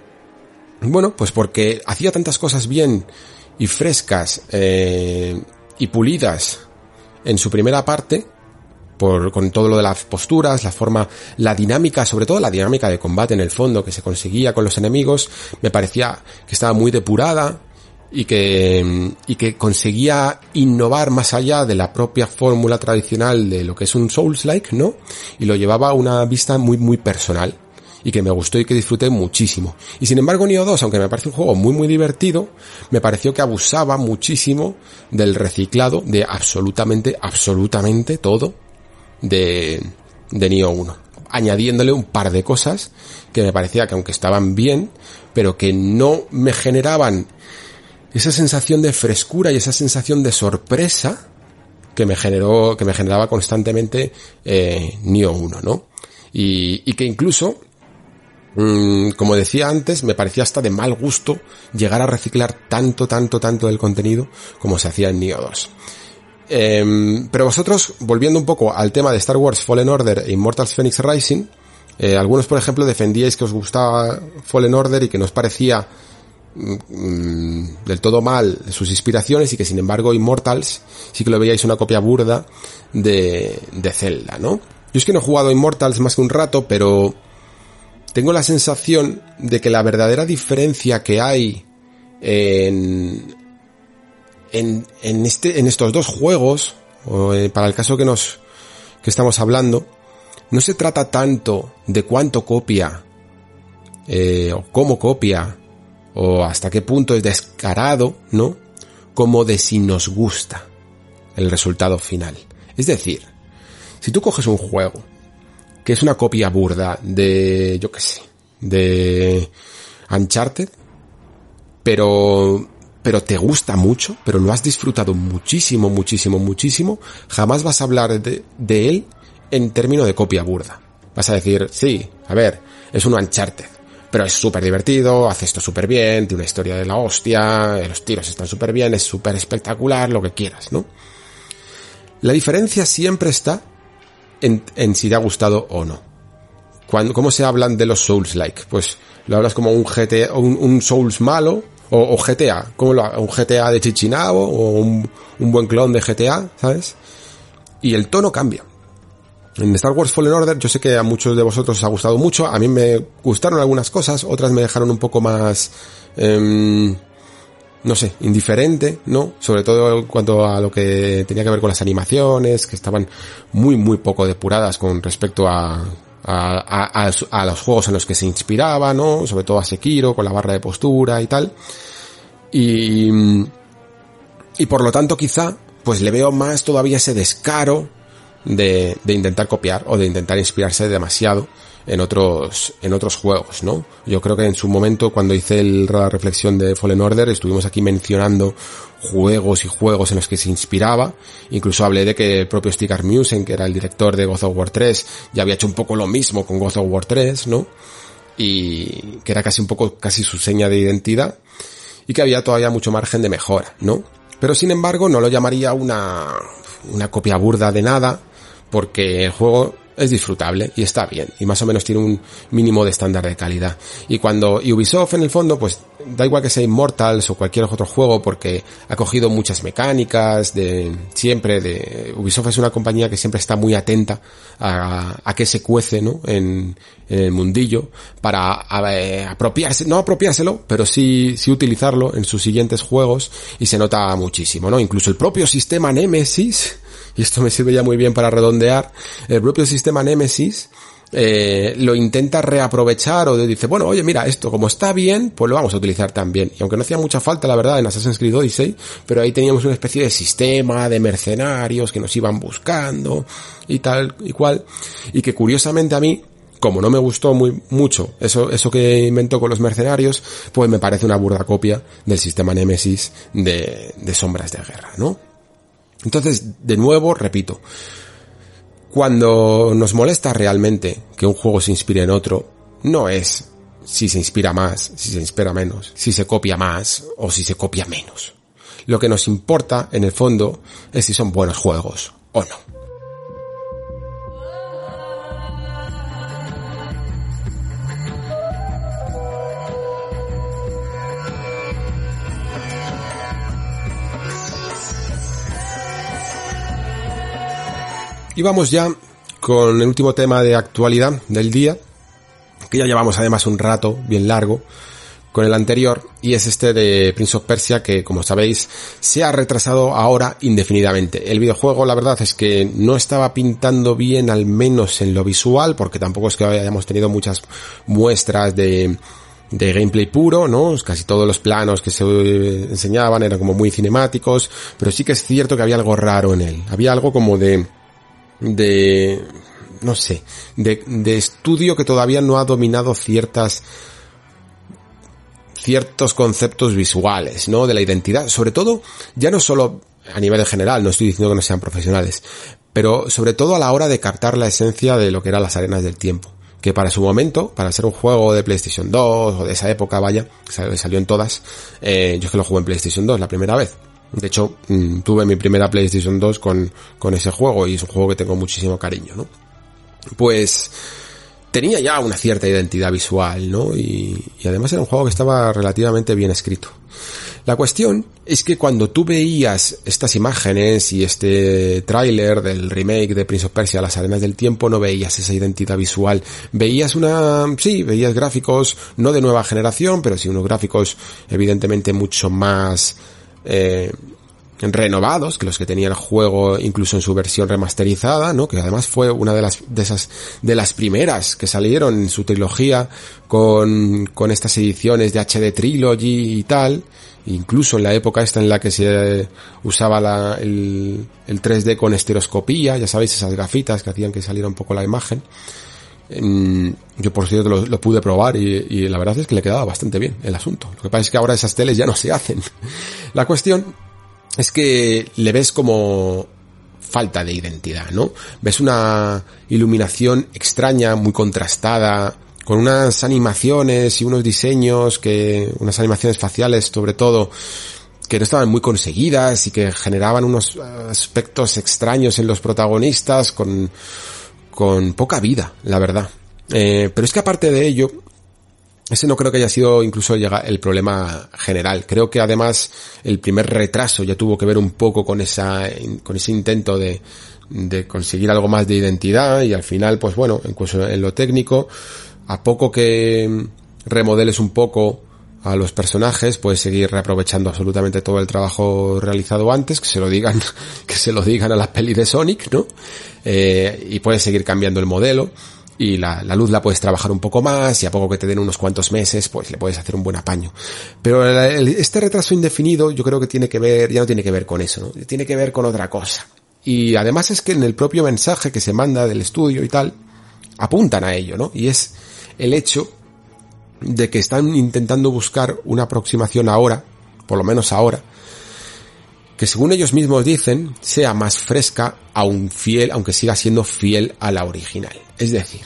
bueno, pues porque hacía tantas cosas bien y frescas eh, y pulidas en su primera parte por, con todo lo de las posturas, la forma, la dinámica, sobre todo la dinámica de combate en el fondo que se conseguía con los enemigos, me parecía que estaba muy depurada y que, y que conseguía innovar más allá de la propia fórmula tradicional de lo que es un Souls-like, ¿no? Y lo llevaba a una vista muy, muy personal y que me gustó y que disfruté muchísimo. Y sin embargo Nioh 2, aunque me parece un juego muy muy divertido, me pareció que abusaba muchísimo del reciclado de absolutamente, absolutamente todo de, de Nioh 1, añadiéndole un par de cosas que me parecía que aunque estaban bien, pero que no me generaban esa sensación de frescura y esa sensación de sorpresa que me generó, que me generaba constantemente eh, Nioh 1, ¿no? Y, y que incluso mm, como decía antes, me parecía hasta de mal gusto llegar a reciclar tanto, tanto, tanto del contenido como se hacía en Neo 2. Em, pero vosotros, volviendo un poco al tema de Star Wars Fallen Order e Immortals Phoenix Rising, eh, algunos, por ejemplo, defendíais que os gustaba Fallen Order y que nos parecía mm, del todo mal sus inspiraciones y que sin embargo Immortals sí que lo veíais una copia burda de, de Zelda, ¿no? Yo es que no he jugado Immortals más que un rato, pero tengo la sensación de que la verdadera diferencia que hay en, en, en, este, en estos dos juegos, eh, para el caso que nos, que estamos hablando, no se trata tanto de cuánto copia, eh, o cómo copia, o hasta qué punto es descarado, ¿no? Como de si nos gusta el resultado final. Es decir, si tú coges un juego que es una copia burda de, yo qué sé, de Uncharted, pero pero te gusta mucho, pero lo has disfrutado muchísimo, muchísimo, muchísimo, jamás vas a hablar de, él en términos de copia burda. Vas a decir, sí, a ver, es un Uncharted, pero es súper divertido, hace esto súper bien, tiene una historia de la hostia, los tiros están súper bien, es súper espectacular, lo que quieras, ¿no? La diferencia siempre está en, en si te ha gustado o no. Cuando, ¿Cómo se hablan de los Souls-like? Pues lo hablas como un GT, un, un Souls malo, o, GTA, como un GTA de Chichinabo o un, buen clon de GTA, ¿sabes? Y el tono cambia. En Star Wars Fallen Order yo sé que a muchos de vosotros os ha gustado mucho, a mí me gustaron algunas cosas, otras me dejaron un poco más, em, no sé, indiferente, ¿no? Sobre todo en cuanto a lo que tenía que ver con las animaciones, que estaban muy, muy poco depuradas con respecto a a, a, los juegos en los que se inspiraba, ¿no? Sobre todo a Sekiro, con la barra de postura y tal. Y, y por lo tanto quizá, pues le veo más todavía ese descaro de, de intentar copiar o de intentar inspirarse demasiado en otros, en otros juegos, ¿no? Yo creo que en su momento, cuando hice el, la reflexión de Fallen Order, estuvimos aquí mencionando juegos y juegos en los que se inspiraba. Incluso hablé de que el propio Stig Musen, que era el director de God of War 3, ya había hecho un poco lo mismo con God of War 3, ¿no? Y que era casi un poco, casi su seña de identidad. Y que había todavía mucho margen de mejora, ¿no? Pero sin embargo, no lo llamaría una, una copia burda de nada, porque el juego es disfrutable y está bien y más o menos tiene un mínimo de estándar de calidad. Y cuando Ubisoft en el fondo, pues da igual que sea Immortals o cualquier otro juego porque ha cogido muchas mecánicas de siempre de Ubisoft es una compañía que siempre está muy atenta a, a qué se cuece, ¿no? En, el mundillo para apropiarse, no apropiárselo, pero sí, sí utilizarlo en sus siguientes juegos y se nota muchísimo, ¿no? Incluso el propio sistema Nemesis y esto me sirve ya muy bien para redondear, el propio sistema Nemesis eh, lo intenta reaprovechar o dice, bueno, oye, mira, esto como está bien, pues lo vamos a utilizar también. Y aunque no hacía mucha falta, la verdad, en Assassin's Creed Odyssey, pero ahí teníamos una especie de sistema de mercenarios que nos iban buscando y tal y cual. Y que curiosamente a mí, como no me gustó muy mucho eso, eso que inventó con los mercenarios, pues me parece una burda copia del sistema Nemesis de, de sombras de guerra, ¿no? Entonces, de nuevo, repito, cuando nos molesta realmente que un juego se inspire en otro, no es si se inspira más, si se inspira menos, si se copia más o si se copia menos. Lo que nos importa, en el fondo, es si son buenos juegos o no. Y vamos ya con el último tema de actualidad del día, que ya llevamos además un rato bien largo con el anterior, y es este de Prince of Persia que, como sabéis, se ha retrasado ahora indefinidamente. El videojuego, la verdad es que no estaba pintando bien, al menos en lo visual, porque tampoco es que hayamos tenido muchas muestras de, de gameplay puro, ¿no? Casi todos los planos que se enseñaban eran como muy cinemáticos, pero sí que es cierto que había algo raro en él. Había algo como de de, no sé, de, de estudio que todavía no ha dominado ciertas, ciertos conceptos visuales, ¿no? De la identidad, sobre todo, ya no solo a nivel general, no estoy diciendo que no sean profesionales, pero sobre todo a la hora de captar la esencia de lo que eran las arenas del tiempo. que para su momento, para ser un juego de PlayStation 2 o de esa época, vaya, salió en todas, eh, yo es que lo jugué en PlayStation 2 la primera vez. De hecho, mm, tuve mi primera PlayStation 2 con, con ese juego y es un juego que tengo muchísimo cariño, ¿no? Pues tenía ya una cierta identidad visual, ¿no? Y, y, además era un juego que estaba relativamente bien escrito. La cuestión es que cuando tú veías estas imágenes y este tráiler del remake de Prince of Persia, Las Arenas del Tiempo, no veías esa identidad visual. Veías una, sí, veías gráficos no de nueva generación, pero sí unos gráficos evidentemente mucho más, eh, renovados que los que tenía el juego incluso en su versión remasterizada, ¿no? Que además fue una de las de esas de las primeras que salieron en su trilogía con con estas ediciones de HD Trilogy y tal, incluso en la época esta en la que se usaba la, el, el 3D con estereoscopía, ya sabéis esas gafitas que hacían que saliera un poco la imagen. Yo por cierto lo, pude probar y, y la verdad es que le quedaba bastante bien el asunto. Lo que pasa es que ahora esas teles ya no se hacen. La cuestión es que le ves como falta de identidad, ¿no? Ves una iluminación extraña, muy contrastada, con unas animaciones y unos diseños que, unas animaciones faciales sobre todo, que no estaban muy conseguidas y que generaban unos aspectos extraños en los protagonistas con, con poca vida, la verdad. Eh, pero es que aparte de ello, ese no creo que haya sido incluso el problema general. Creo que además el primer retraso ya tuvo que ver un poco con esa, con ese intento de, de conseguir algo más de identidad y al final, pues bueno, incluso en lo técnico, a poco que remodeles un poco a los personajes, puedes seguir reaprovechando absolutamente todo el trabajo realizado antes, que se lo digan, que se lo digan a la peli de Sonic, ¿no? Eh, y puedes seguir cambiando el modelo y la, la, luz la puedes trabajar un poco más y a poco que te den unos cuantos meses pues le puedes hacer un buen apaño. Pero este retraso indefinido yo creo que tiene que ver, ya no tiene que ver con eso, ¿no? tiene que ver con otra cosa. Y además es que en el propio mensaje que se manda del estudio y tal, apuntan a ello, ¿no? Y es el hecho de que están intentando buscar una aproximación ahora, por lo menos ahora, que según ellos mismos dicen, sea más fresca, aun fiel, aunque siga siendo fiel a la original. Es decir,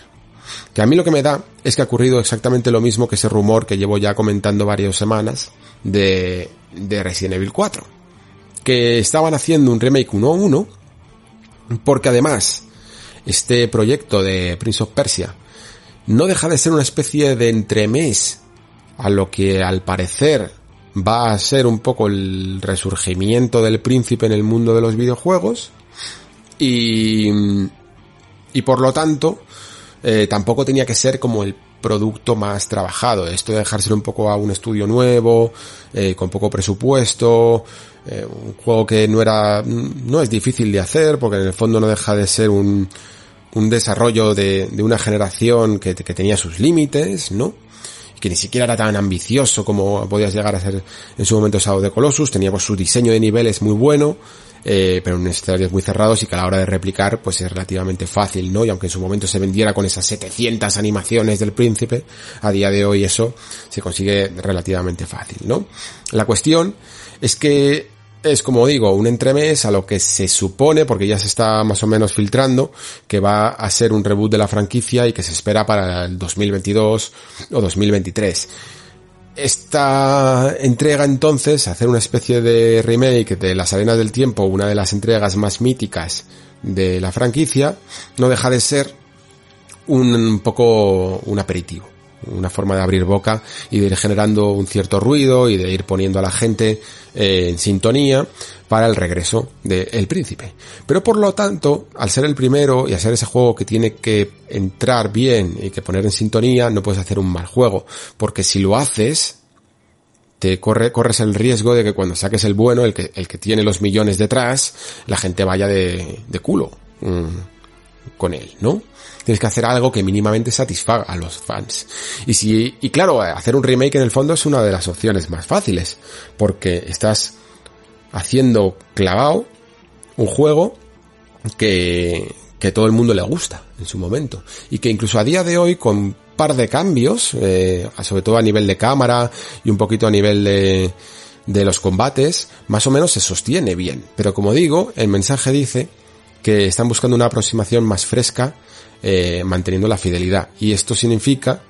que a mí lo que me da es que ha ocurrido exactamente lo mismo que ese rumor que llevo ya comentando varias semanas de, de Resident Evil 4. Que estaban haciendo un remake 1-1, porque además, este proyecto de Prince of Persia no deja de ser una especie de entremés a lo que al parecer va a ser un poco el resurgimiento del príncipe en el mundo de los videojuegos y, y por lo tanto eh, tampoco tenía que ser como el producto más trabajado. Esto de dejarse un poco a un estudio nuevo, eh, con poco presupuesto, eh, un juego que no era, no es difícil de hacer porque en el fondo no deja de ser un, un desarrollo de, de una generación que, que tenía sus límites, ¿no? que ni siquiera era tan ambicioso como podías llegar a ser en su momento Shadow de Colossus, teníamos su diseño de niveles muy bueno, eh, pero en escenarios muy cerrados y que a la hora de replicar pues es relativamente fácil, ¿no? Y aunque en su momento se vendiera con esas 700 animaciones del príncipe, a día de hoy eso se consigue relativamente fácil, ¿no? La cuestión es que es como digo, un entremés a lo que se supone, porque ya se está más o menos filtrando, que va a ser un reboot de la franquicia y que se espera para el 2022 o 2023. Esta entrega entonces, hacer una especie de remake de Las Arenas del Tiempo, una de las entregas más míticas de la franquicia, no deja de ser un poco un aperitivo una forma de abrir boca y de ir generando un cierto ruido y de ir poniendo a la gente eh, en sintonía para el regreso del príncipe. Pero por lo tanto, al ser el primero y ser ese juego que tiene que entrar bien y que poner en sintonía, no puedes hacer un mal juego, porque si lo haces, te corre, corres el riesgo de que cuando saques el bueno, el que, el que tiene los millones detrás, la gente vaya de, de culo. Mm, con él, ¿no? tienes que hacer algo que mínimamente satisfaga a los fans. Y si, y claro, hacer un remake en el fondo es una de las opciones más fáciles, porque estás haciendo clavado un juego que, que todo el mundo le gusta en su momento. Y que incluso a día de hoy, con par de cambios, eh, sobre todo a nivel de cámara y un poquito a nivel de, de los combates, más o menos se sostiene bien. Pero como digo, el mensaje dice que están buscando una aproximación más fresca, eh, manteniendo la fidelidad. Y esto significa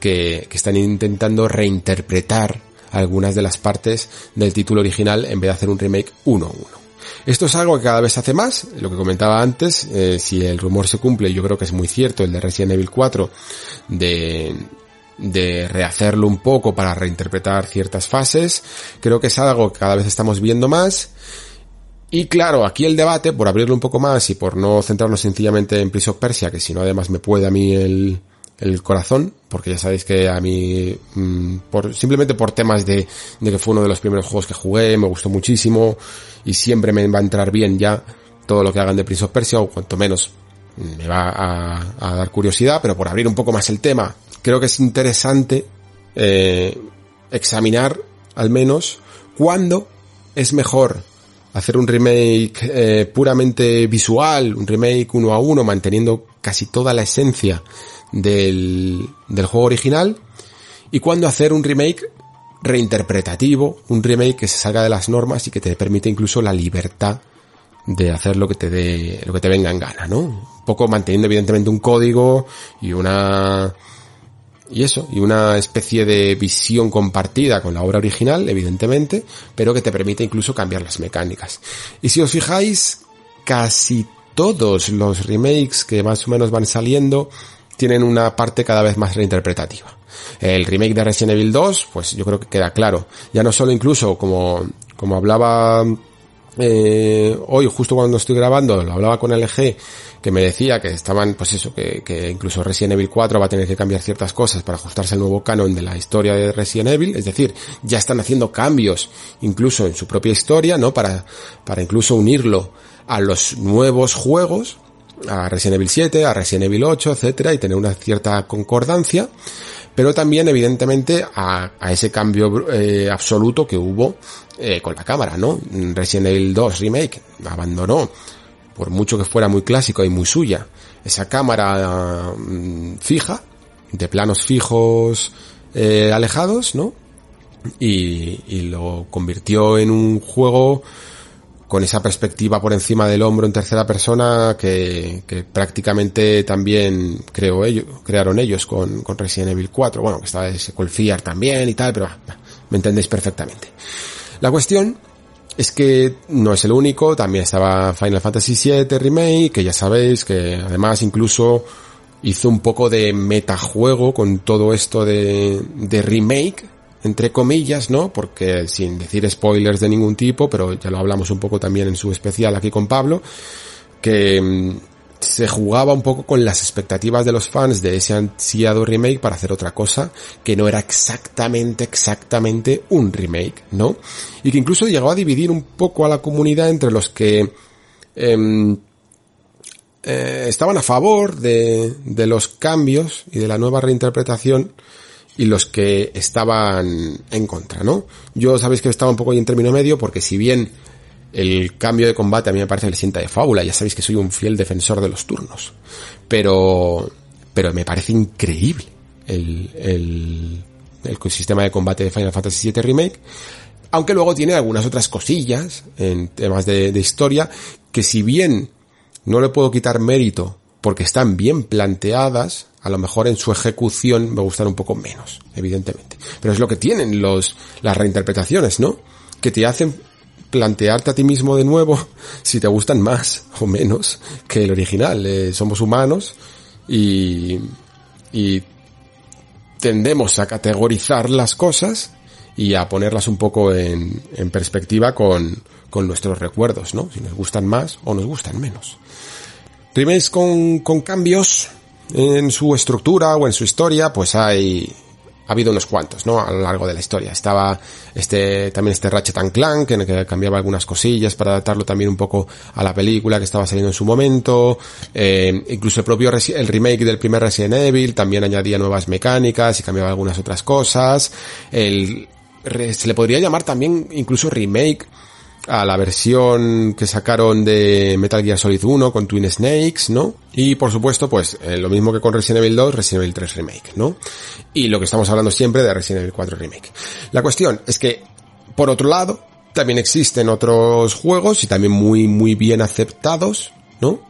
que, están intentando reinterpretar algunas de las partes del título original en vez de hacer un remake uno a uno. Esto es algo que cada vez se hace más, lo que comentaba antes, eh, si el rumor se cumple, yo creo que es muy cierto, el de Resident Evil 4, de, de rehacerlo un poco para reinterpretar ciertas fases, creo que es algo que cada vez estamos viendo más, y claro, aquí el debate, por abrirlo un poco más y por no centrarnos sencillamente en Prince of Persia, que si no además me puede a mí el, el corazón, porque ya sabéis que a mí, mm, por, simplemente por temas de, de que fue uno de los primeros juegos que jugué, me gustó muchísimo y siempre me va a entrar bien ya todo lo que hagan de Prince of Persia o cuanto menos me va a, a dar curiosidad, pero por abrir un poco más el tema, creo que es interesante eh, examinar al menos cuándo es mejor hacer un remake eh, puramente visual, un remake uno a uno, manteniendo casi toda la esencia del, del juego original y cuando hacer un remake reinterpretativo, un remake que se salga de las normas y que te permite incluso la libertad de hacer lo que te dé, lo que te venga en gana, ¿no? Un poco manteniendo evidentemente un código y una, y eso, y una especie de visión compartida con la obra original, evidentemente, pero que te permite incluso cambiar las mecánicas. Y si os fijáis, casi todos los remakes que más o menos van saliendo tienen una parte cada vez más reinterpretativa. El remake de Resident Evil 2, pues yo creo que queda claro. Ya no solo incluso como, como hablaba eh, hoy, justo cuando estoy grabando, lo hablaba con LG, que me decía que estaban, pues eso, que, que incluso Resident Evil 4 va a tener que cambiar ciertas cosas para ajustarse al nuevo canon de la historia de Resident Evil, es decir, ya están haciendo cambios incluso en su propia historia, ¿no? Para, para incluso unirlo a los nuevos juegos, a Resident Evil 7, a Resident Evil 8, etcétera, y tener una cierta concordancia, pero también evidentemente a, ese cambio eh, absoluto que hubo eh, con la cámara, ¿no? Resident Evil 2 Remake abandonó, por mucho que fuera muy clásico y muy suya, esa cámara mm, fija, de planos fijos eh, alejados, ¿no? Y, y lo convirtió en un juego con esa perspectiva por encima del hombro en tercera persona que, prácticamente también creo crearon ellos con, con Resident Evil 4. Bueno, que estaba ese Fear también y tal, pero me entendéis perfectamente. La cuestión es que no es el único, también estaba Final Fantasy VII Remake, que ya sabéis que además incluso hizo un poco de metajuego con todo esto de, de remake, entre comillas, ¿no? Porque sin decir spoilers de ningún tipo, pero ya lo hablamos un poco también en su especial aquí con Pablo, que mm, se jugaba un poco con las expectativas de los fans de ese ansiado remake para hacer otra cosa que no era exactamente, exactamente un remake, ¿no? Y que incluso llegó a dividir un poco a la comunidad entre los que eh, eh, estaban a favor de, de los cambios y de la nueva reinterpretación y los que estaban en contra, ¿no? Yo sabéis que estaba un poco ahí en término medio porque si bien el cambio de combate a mí me parece que le sienta de fábula, ya sabéis que soy un fiel defensor de los turnos, pero, pero me parece increíble el, el, el sistema de combate de Final Fantasy VII Remake, aunque luego tiene algunas otras cosillas en temas de, de historia que si bien no le puedo quitar mérito porque están bien planteadas, a lo mejor en su ejecución me gustan un poco menos, evidentemente. Pero es lo que tienen los, las reinterpretaciones, ¿no? Que te hacen plantearte a ti mismo de nuevo si te gustan más o menos que el original. Eh, somos humanos y, tendemos a categorizar las cosas y a ponerlas un poco en, en perspectiva con, con nuestros recuerdos, ¿no? Si nos gustan más o nos gustan menos. Remakes con, con cambios en su estructura o en su historia, pues hay, ha habido unos cuantos, ¿no? A lo largo de la historia. Estaba este, también este Ratchet Clank, en el que cambiaba algunas cosillas para adaptarlo también un poco a la película que estaba saliendo en su momento. Eh, incluso el propio, el remake del primer Resident Evil también añadía nuevas mecánicas y cambiaba algunas otras cosas. El, se le podría llamar también incluso remake a la versión que sacaron de Metal Gear Solid 1 con Twin Snakes, ¿no? Y por supuesto, pues eh, lo mismo que con Resident Evil 2, Resident Evil 3 Remake, ¿no? Y lo que estamos hablando siempre de Resident Evil 4 Remake. La cuestión es que, por otro lado, también existen otros juegos y también muy, muy bien aceptados ¿no?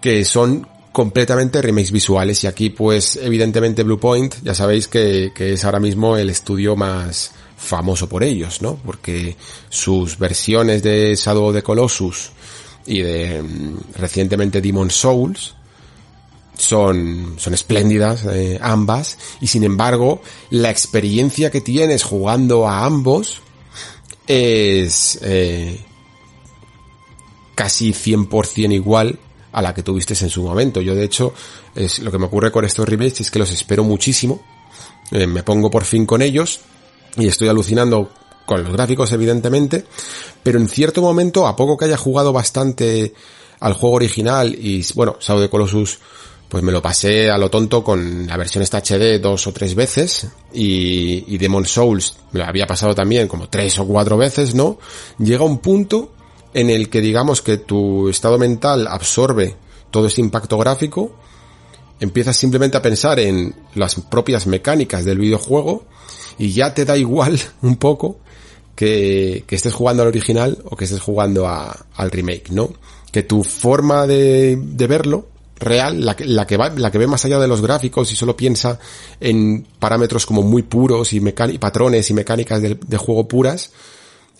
Que son completamente remakes visuales y aquí pues evidentemente Bluepoint ya sabéis que, que es ahora mismo el estudio más famoso por ellos, ¿no? Porque sus versiones de Shadow of the Colossus y de mm, recientemente Demon Souls son, son espléndidas eh, ambas y sin embargo la experiencia que tienes jugando a ambos es eh, casi 100% igual a la que tuviste en su momento. Yo de hecho es lo que me ocurre con estos remakes es que los espero muchísimo. Eh, me pongo por fin con ellos y estoy alucinando con los gráficos evidentemente, pero en cierto momento, a poco que haya jugado bastante al juego original y bueno, Shadow Colossus pues me lo pasé a lo tonto con la versión esta HD dos o tres veces y, y Demon Souls me lo había pasado también como tres o cuatro veces, ¿no? Llega un punto en el que digamos que tu estado mental absorbe todo este impacto gráfico, empiezas simplemente a pensar en las propias mecánicas del videojuego y ya te da igual un poco que, estés jugando al original o que estés jugando a, al remake, ¿no? Que tu forma de, de verlo real, la que, la que va, la que ve más allá de los gráficos y solo piensa en parámetros como muy puros y, patrones y mecánicas de, juego puras,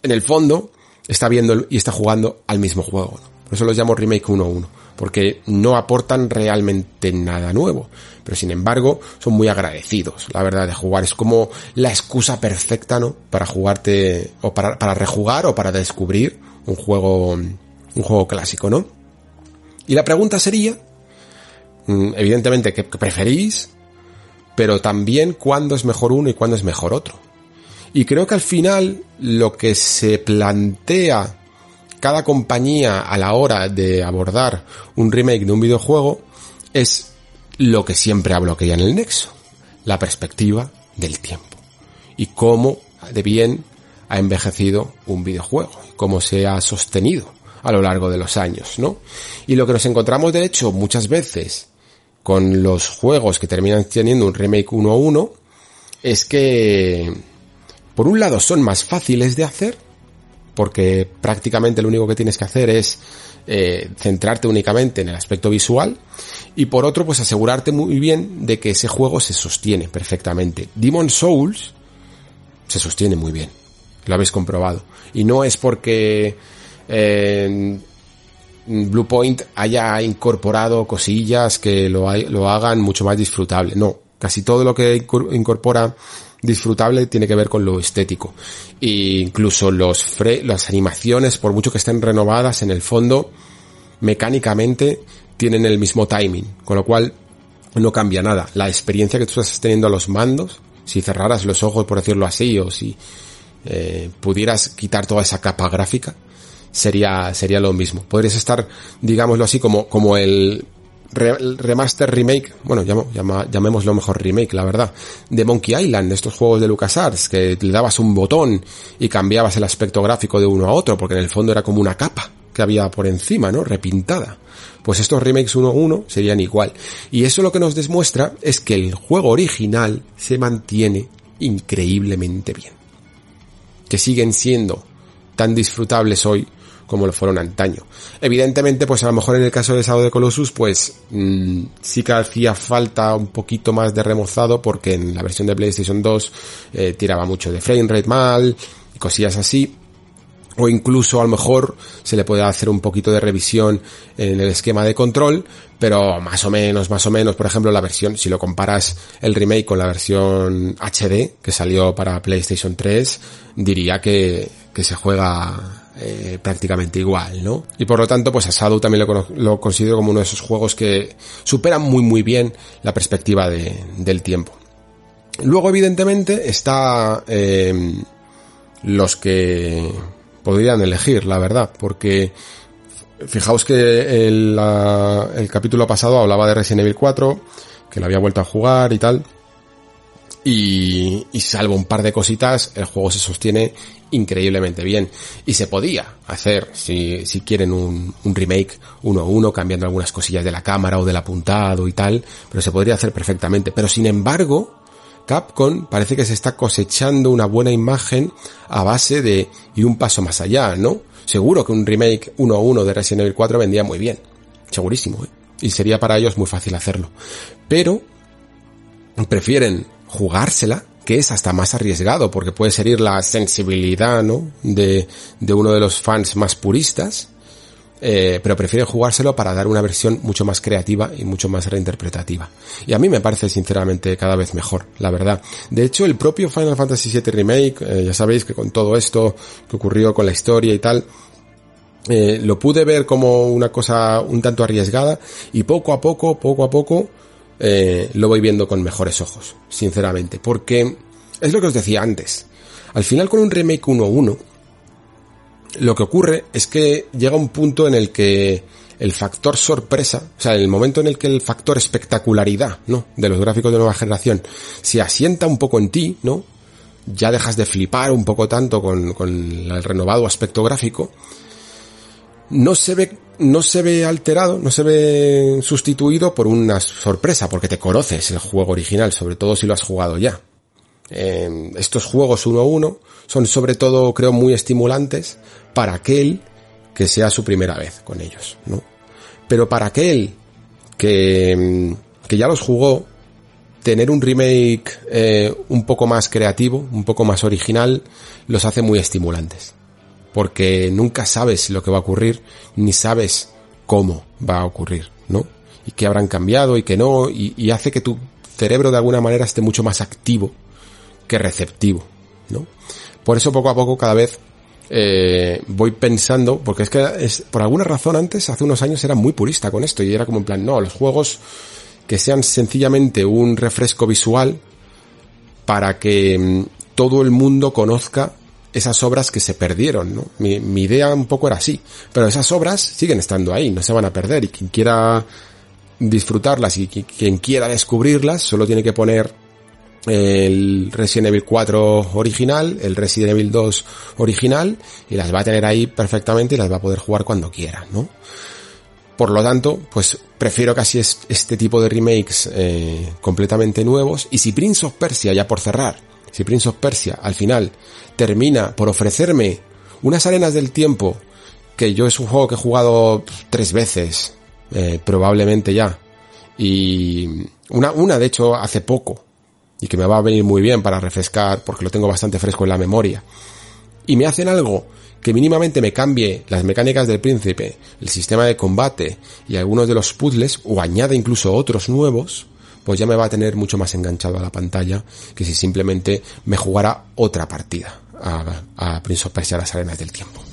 en el fondo está viendo y está jugando al mismo juego. Por eso los llamo remake 1-1, porque no aportan realmente nada nuevo, pero sin embargo son muy agradecidos, la verdad, de jugar. Es como la excusa perfecta, ¿no? Para jugarte, o para, para rejugar o para descubrir un juego, un juego clásico, ¿no? Y la pregunta sería, Mm, evidentemente que preferís, pero también cuándo es mejor uno y cuándo es mejor otro. Y creo que al final lo que se plantea cada compañía a la hora de abordar un remake de un videojuego es lo que siempre hablo que ya en el nexo, la perspectiva del tiempo y cómo de bien ha envejecido un videojuego, cómo se ha sostenido a lo largo de los años, ¿no? Y lo que nos encontramos de hecho muchas veces con los juegos que terminan teniendo un remake 1 a 1 es que por un lado son más fáciles de hacer porque prácticamente lo único que tienes que hacer es eh, centrarte únicamente en el aspecto visual y por otro pues asegurarte muy bien de que ese juego se sostiene perfectamente. Demon Souls se sostiene muy bien, lo habéis comprobado y no es porque eh, Bluepoint haya incorporado cosillas que lo, lo hagan mucho más disfrutable. No, casi todo lo que incorpora disfrutable tiene que ver con lo estético. E incluso los fre las animaciones, por mucho que estén renovadas, en el fondo, mecánicamente, tienen el mismo timing. Con lo cual, no cambia nada. La experiencia que tú estás teniendo a los mandos, si cerraras los ojos, por decirlo así, o si eh, pudieras quitar toda esa capa gráfica, sería, sería lo mismo. Podrías estar, digámoslo así, como, como el remaster remake, bueno, llamémoslo mejor remake, la verdad, de Monkey Island, estos juegos de LucasArts, que le dabas un botón y cambiabas el aspecto gráfico de uno a otro, porque en el fondo era como una capa que había por encima, ¿no? Repintada. Pues estos remakes 1 1 serían igual. Y eso lo que nos demuestra es que el juego original se mantiene increíblemente bien. Que siguen siendo tan disfrutables hoy como lo fueron antaño. Evidentemente, pues a lo mejor en el caso de Shadow de Colossus, pues mmm, sí que hacía falta un poquito más de remozado porque en la versión de PlayStation 2 eh, tiraba mucho de frame rate mal y cosillas así. O incluso a lo mejor se le puede hacer un poquito de revisión en el esquema de control, pero más o menos, más o menos, por ejemplo, la versión, si lo comparas el remake con la versión HD que salió para PlayStation 3, diría que, que se juega eh, prácticamente igual, ¿no? Y por lo tanto, pues a Shadow también lo, considero como uno de esos juegos que superan muy muy bien la perspectiva de, del tiempo. Luego, evidentemente, está eh, los que podrían elegir, la verdad, porque fijaos que el, la, el capítulo pasado hablaba de Resident Evil 4, que lo había vuelto a jugar y tal. Y, y, salvo un par de cositas, el juego se sostiene increíblemente bien. Y se podía hacer, si, si quieren, un, un remake uno a uno, cambiando algunas cosillas de la cámara o del apuntado y tal, pero se podría hacer perfectamente. Pero sin embargo, Capcom parece que se está cosechando una buena imagen a base de ir un paso más allá, ¿no? Seguro que un remake uno a uno de Resident Evil 4 vendía muy bien. segurísimo, ¿eh? y sería para ellos muy fácil hacerlo. Pero prefieren jugársela, que es hasta más arriesgado, porque puede ser la sensibilidad, ¿no? De, de uno de los fans más puristas, eh, pero prefieren jugárselo para dar una versión mucho más creativa y mucho más reinterpretativa. Y a mí me parece sinceramente cada vez mejor, la verdad. De hecho, el propio Final Fantasy VII Remake, eh, ya sabéis que con todo esto que ocurrió con la historia y tal, eh, lo pude ver como una cosa un tanto arriesgada y poco a poco, poco a poco, eh, lo voy viendo con mejores ojos, sinceramente. Porque es lo que os decía antes. Al final con un remake 1-1, lo que ocurre es que llega un punto en el que el factor sorpresa, o sea, el momento en el que el factor espectacularidad, ¿no? De los gráficos de nueva generación se asienta un poco en ti, ¿no? Ya dejas de flipar un poco tanto con, con el renovado aspecto gráfico no se ve no se ve alterado, no se ve sustituido por una sorpresa, porque te conoces el juego original, sobre todo si lo has jugado ya. Eh, estos juegos uno a uno son sobre todo, creo, muy estimulantes para aquel que sea su primera vez con ellos, ¿no? Pero para aquel que, que ya los jugó, tener un remake eh, un poco más creativo, un poco más original, los hace muy estimulantes porque nunca sabes lo que va a ocurrir, ni sabes cómo va a ocurrir, ¿no? Y qué habrán cambiado y qué no, y, hace que tu cerebro de alguna manera esté mucho más activo que receptivo, ¿no? Por eso poco a poco cada vez eh, voy pensando, porque es que es, por alguna razón antes, hace unos años era muy purista con esto y era como en plan, no, los juegos que sean sencillamente un refresco visual para que mm, todo el mundo conozca esas obras que se perdieron, ¿no? Mi, idea un poco era así, pero esas obras siguen estando ahí, no se van a perder y quien quiera disfrutarlas y quien quiera descubrirlas solo tiene que poner el Resident Evil 4 original, el Resident Evil 2 original y las va a tener ahí perfectamente y las va a poder jugar cuando quiera, ¿no? Por lo tanto, pues prefiero casi este tipo de remakes eh, completamente nuevos y si Prince of Persia ya por cerrar si Prince of Persia al final termina por ofrecerme unas arenas del tiempo, que yo es un juego que he jugado tres veces, eh, probablemente ya, y una, una de hecho hace poco, y que me va a venir muy bien para refrescar, porque lo tengo bastante fresco en la memoria, y me hacen algo que mínimamente me cambie las mecánicas del príncipe, el sistema de combate y algunos de los puzzles, o añade incluso otros nuevos, pues ya me va a tener mucho más enganchado a la pantalla que si simplemente me jugara otra partida a, a Prince of Persia las arenas del tiempo.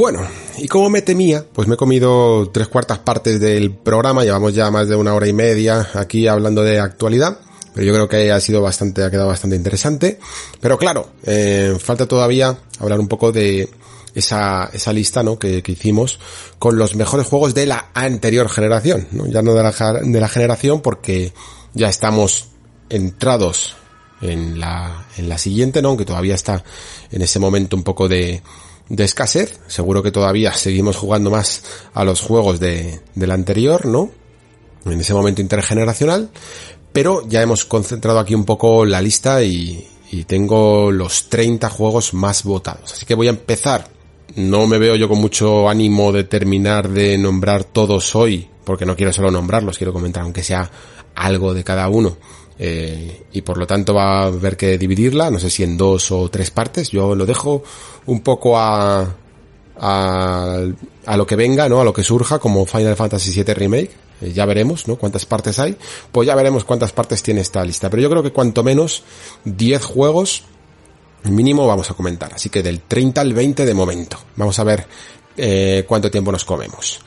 Bueno, y como me temía, pues me he comido tres cuartas partes del programa, llevamos ya más de una hora y media aquí hablando de actualidad, pero yo creo que ha sido bastante, ha quedado bastante interesante. Pero claro, eh, falta todavía hablar un poco de esa, esa lista, ¿no? Que, que, hicimos con los mejores juegos de la anterior generación, ¿no? Ya no de la, de la generación porque ya estamos entrados en la, en la siguiente, ¿no? Aunque todavía está en ese momento un poco de, de escasez. Seguro que todavía seguimos jugando más a los juegos de, del anterior, ¿no? En ese momento intergeneracional. Pero ya hemos concentrado aquí un poco la lista y, y tengo los 30 juegos más votados. Así que voy a empezar. No me veo yo con mucho ánimo de terminar de nombrar todos hoy, porque no quiero solo nombrarlos, quiero comentar aunque sea algo de cada uno. Eh, y por lo tanto va a haber que dividirla, no sé si en dos o tres partes. Yo lo dejo un poco a, a, a lo que venga, ¿no? A lo que surja como Final Fantasy VII Remake. Eh, ya veremos, ¿no? Cuántas partes hay. Pues ya veremos cuántas partes tiene esta lista. Pero yo creo que cuanto menos 10 juegos mínimo vamos a comentar. Así que del 30 al 20 de momento. Vamos a ver eh, cuánto tiempo nos comemos.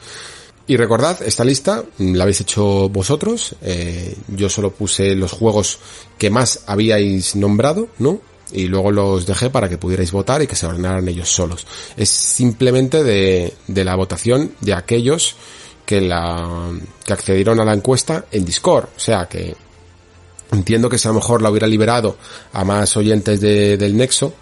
Y recordad, esta lista la habéis hecho vosotros. Eh, yo solo puse los juegos que más habíais nombrado, ¿no? Y luego los dejé para que pudierais votar y que se ordenaran ellos solos. Es simplemente de, de la votación de aquellos que la, que accedieron a la encuesta en Discord. O sea que entiendo que si a lo mejor la hubiera liberado a más oyentes de, del Nexo,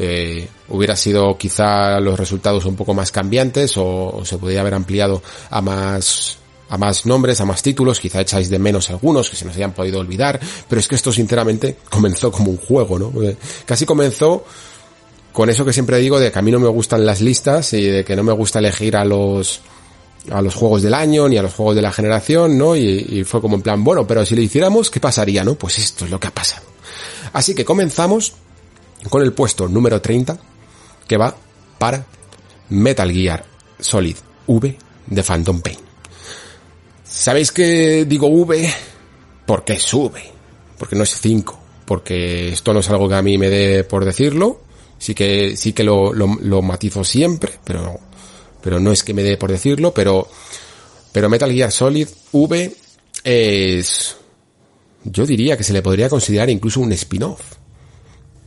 eh, hubiera sido quizá los resultados un poco más cambiantes o, se podría haber ampliado a más a más nombres, a más títulos, quizá echáis de menos algunos que se nos hayan podido olvidar, pero es que esto sinceramente comenzó como un juego, ¿no? casi comenzó con eso que siempre digo de que a mí no me gustan las listas y de que no me gusta elegir a los a los juegos del año ni a los juegos de la generación, ¿no? Y, y fue como en plan, bueno, pero si lo hiciéramos, ¿qué pasaría, no? Pues esto es lo que ha pasado. Así que comenzamos con el puesto número 30 que va para Metal Gear Solid V de Phantom Pain. ¿Sabéis que digo V? Porque V, porque no es 5, porque esto no es algo que a mí me dé por decirlo, sí que, sí que lo, lo, matizo siempre, pero, pero no es que me dé por decirlo, pero, pero Metal Gear Solid V es, yo diría que se le podría considerar incluso un spin-off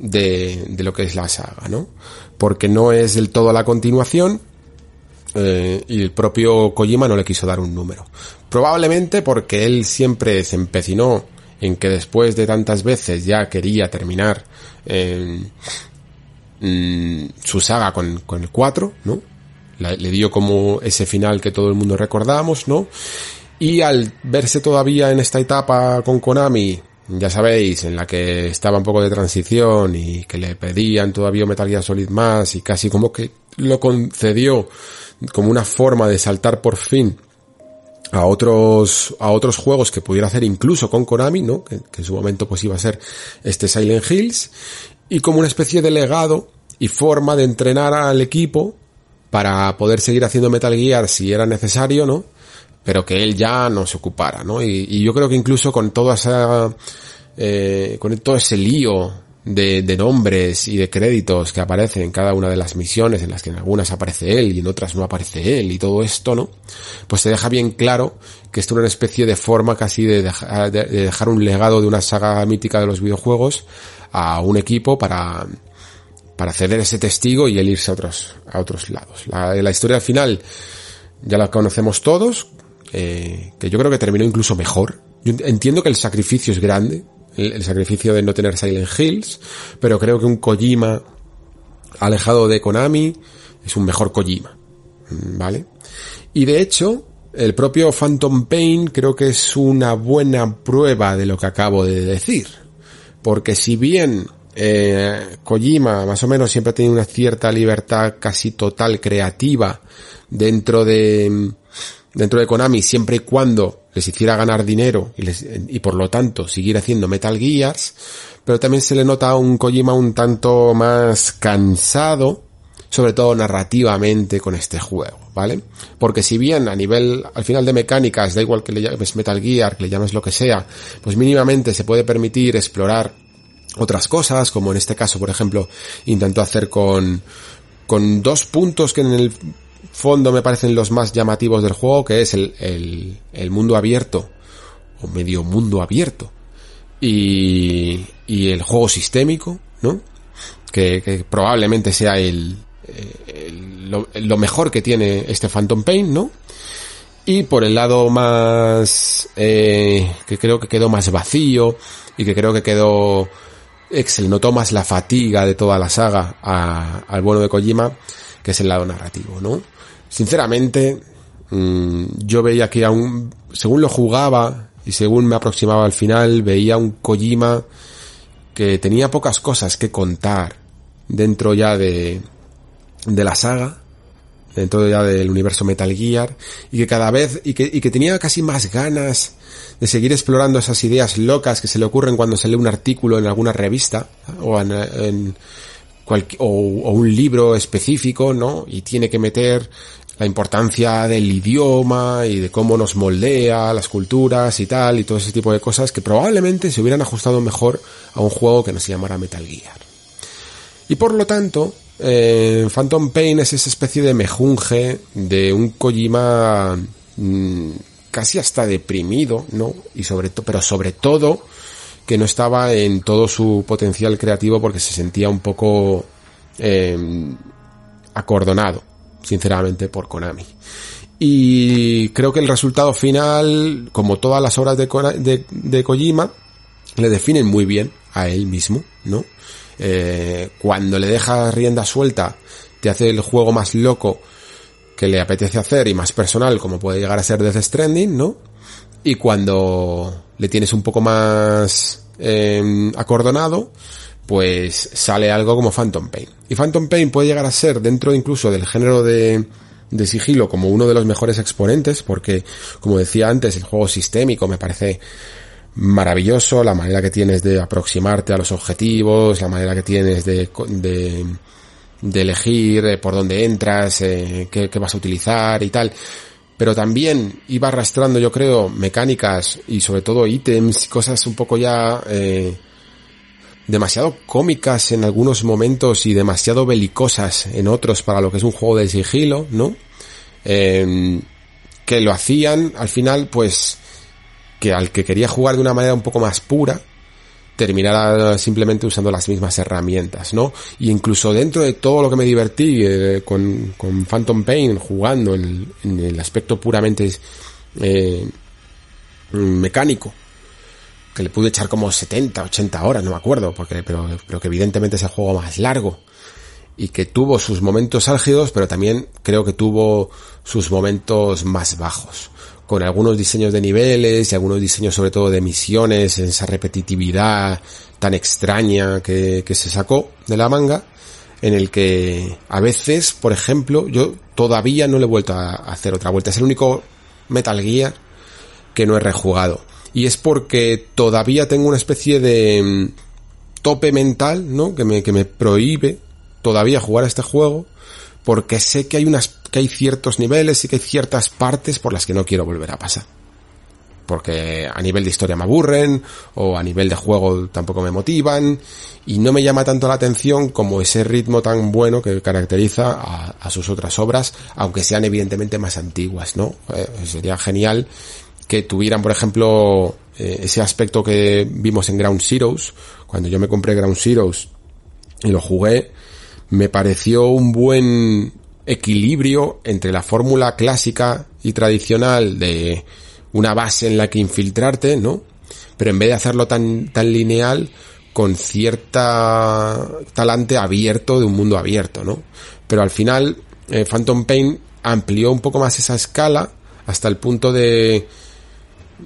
de, de lo que es la saga, ¿no? Porque no es del todo la continuación, eh, y el propio Kojima no le quiso dar un número. Probablemente porque él siempre se empecinó en que después de tantas veces ya quería terminar eh, mm, su saga con, con el 4, ¿no? le dio como ese final que todo el mundo recordamos, ¿no? Y al verse todavía en esta etapa con Konami ya sabéis, en la que estaba un poco de transición y que le pedían todavía Metal Gear Solid más y casi como que lo concedió como una forma de saltar por fin a otros, a otros juegos que pudiera hacer incluso con Konami, ¿no? Que, en su momento pues iba a ser este Silent Hills y como una especie de legado y forma de entrenar al equipo para poder seguir haciendo Metal Gear si era necesario, ¿no? Pero que él ya no se ocupara, ¿no? Y, yo creo que incluso con toda esa, eh, con todo ese lío de, de, nombres y de créditos que aparecen en cada una de las misiones, en las que en algunas aparece él y en otras no aparece él y todo esto, ¿no? Pues se deja bien claro que esto es una especie de forma casi de dejar, de dejar un legado de una saga mítica de los videojuegos a un equipo para, para ceder ese testigo y él irse a otros, a otros lados. La, la historia final ya la conocemos todos, eh, que yo creo que terminó incluso mejor. Entiendo que el sacrificio es grande, el, sacrificio de no tener Silent Hills, pero creo que un Kojima alejado de Konami es un mejor Kojima, mm, ¿vale? Y de hecho, el propio Phantom Pain creo que es una buena prueba de lo que acabo de decir, porque si bien eh, Kojima más o menos siempre ha tenido una cierta libertad casi total creativa dentro de dentro de Konami siempre y cuando les hiciera ganar dinero y, por lo tanto seguir haciendo Metal Gears, pero también se le nota un Kojima un tanto más cansado, sobre todo narrativamente con este juego, ¿vale? Porque si bien a nivel, al final de mecánicas, da igual que le llames Metal Gear, que le llames lo que sea, pues mínimamente se puede permitir explorar otras cosas, como en este caso, por ejemplo, intentó hacer con, con dos puntos que en el fondo me parecen los más llamativos del juego, que es el, el, el mundo abierto, o medio mundo abierto, y, y el juego sistémico, ¿no? Que, probablemente sea el, lo, lo, mejor que tiene este Phantom Pain, ¿no? Y por el lado más, eh, que creo que quedó más vacío, y que creo que quedó, Excel notó más la fatiga de toda la saga al bueno de Kojima, que es el lado narrativo, ¿no? Sinceramente, mmm, yo veía que aún, según lo jugaba y según me aproximaba al final, veía un Kojima que tenía pocas cosas que contar dentro ya de, de la saga, dentro ya del universo Metal Gear, y que cada vez, y que, y que tenía casi más ganas de seguir explorando esas ideas locas que se le ocurren cuando se lee un artículo en alguna revista, o en, en o, un libro específico, ¿no? Y tiene que meter la importancia del idioma y de cómo nos moldea las culturas y tal, y todo ese tipo de cosas que probablemente se hubieran ajustado mejor a un juego que no se llamara Metal Gear. Y por lo tanto, eh, Phantom Pain es esa especie de mejunje de un Kojima mm, casi hasta deprimido, ¿no? Y sobre pero sobre todo que no estaba en todo su potencial creativo porque se sentía un poco eh, acordonado, sinceramente, por Konami. Y creo que el resultado final, como todas las obras de, de, Kojima, le definen muy bien a él mismo, ¿no? Eh, cuando le deja rienda suelta, te hace el juego más loco que le apetece hacer y más personal, como puede llegar a ser Death Stranding, ¿no? Y cuando le tienes un poco más eh, acordonado, pues sale algo como Phantom Pain. Y Phantom Pain puede llegar a ser, dentro incluso del género de, de sigilo, como uno de los mejores exponentes, porque, como decía antes, el juego sistémico me parece maravilloso, la manera que tienes de aproximarte a los objetivos, la manera que tienes de, de, de elegir por dónde entras, eh, qué, vas a utilizar y tal. Pero también iba arrastrando, yo creo, mecánicas y sobre todo ítems, cosas un poco ya eh, demasiado cómicas en algunos momentos y demasiado belicosas en otros para lo que es un juego de sigilo, ¿no? Eh, que lo hacían al final, pues, que al que quería jugar de una manera un poco más pura, terminara simplemente usando las mismas herramientas, ¿no? Y incluso dentro de todo lo que me divertí eh, con, con, Phantom Pain jugando en, el aspecto puramente eh, mecánico, que le pude echar como 70, 80 horas, no me acuerdo, porque, pero, pero que evidentemente es el juego más largo y que tuvo sus momentos álgidos, pero también creo que tuvo sus momentos más bajos con algunos diseños de niveles y algunos diseños sobre todo de misiones, esa repetitividad tan extraña que, que se sacó de la manga, en el que a veces, por ejemplo, yo todavía no le he vuelto a hacer otra vuelta. Es el único Metal Gear que no he rejugado. Y es porque todavía tengo una especie de mm, tope mental, ¿no? Que me, que me prohíbe todavía jugar a este juego porque sé que hay unas que hay ciertos niveles y que hay ciertas partes por las que no quiero volver a pasar. Porque a nivel de historia me aburren, o a nivel de juego tampoco me motivan, y no me llama tanto la atención como ese ritmo tan bueno que caracteriza a, sus otras obras, aunque sean evidentemente más antiguas, ¿no? Eh, sería genial que tuvieran, por ejemplo, eh, ese aspecto que vimos en Ground Zeroes, cuando yo me compré Ground Zeroes y lo jugué, me pareció un buen equilibrio entre la fórmula clásica y tradicional de una base en la que infiltrarte, ¿no? Pero en vez de hacerlo tan, tan lineal, con cierta talante abierto de un mundo abierto, ¿no? Pero al final, eh, Phantom Pain amplió un poco más esa escala hasta el punto de,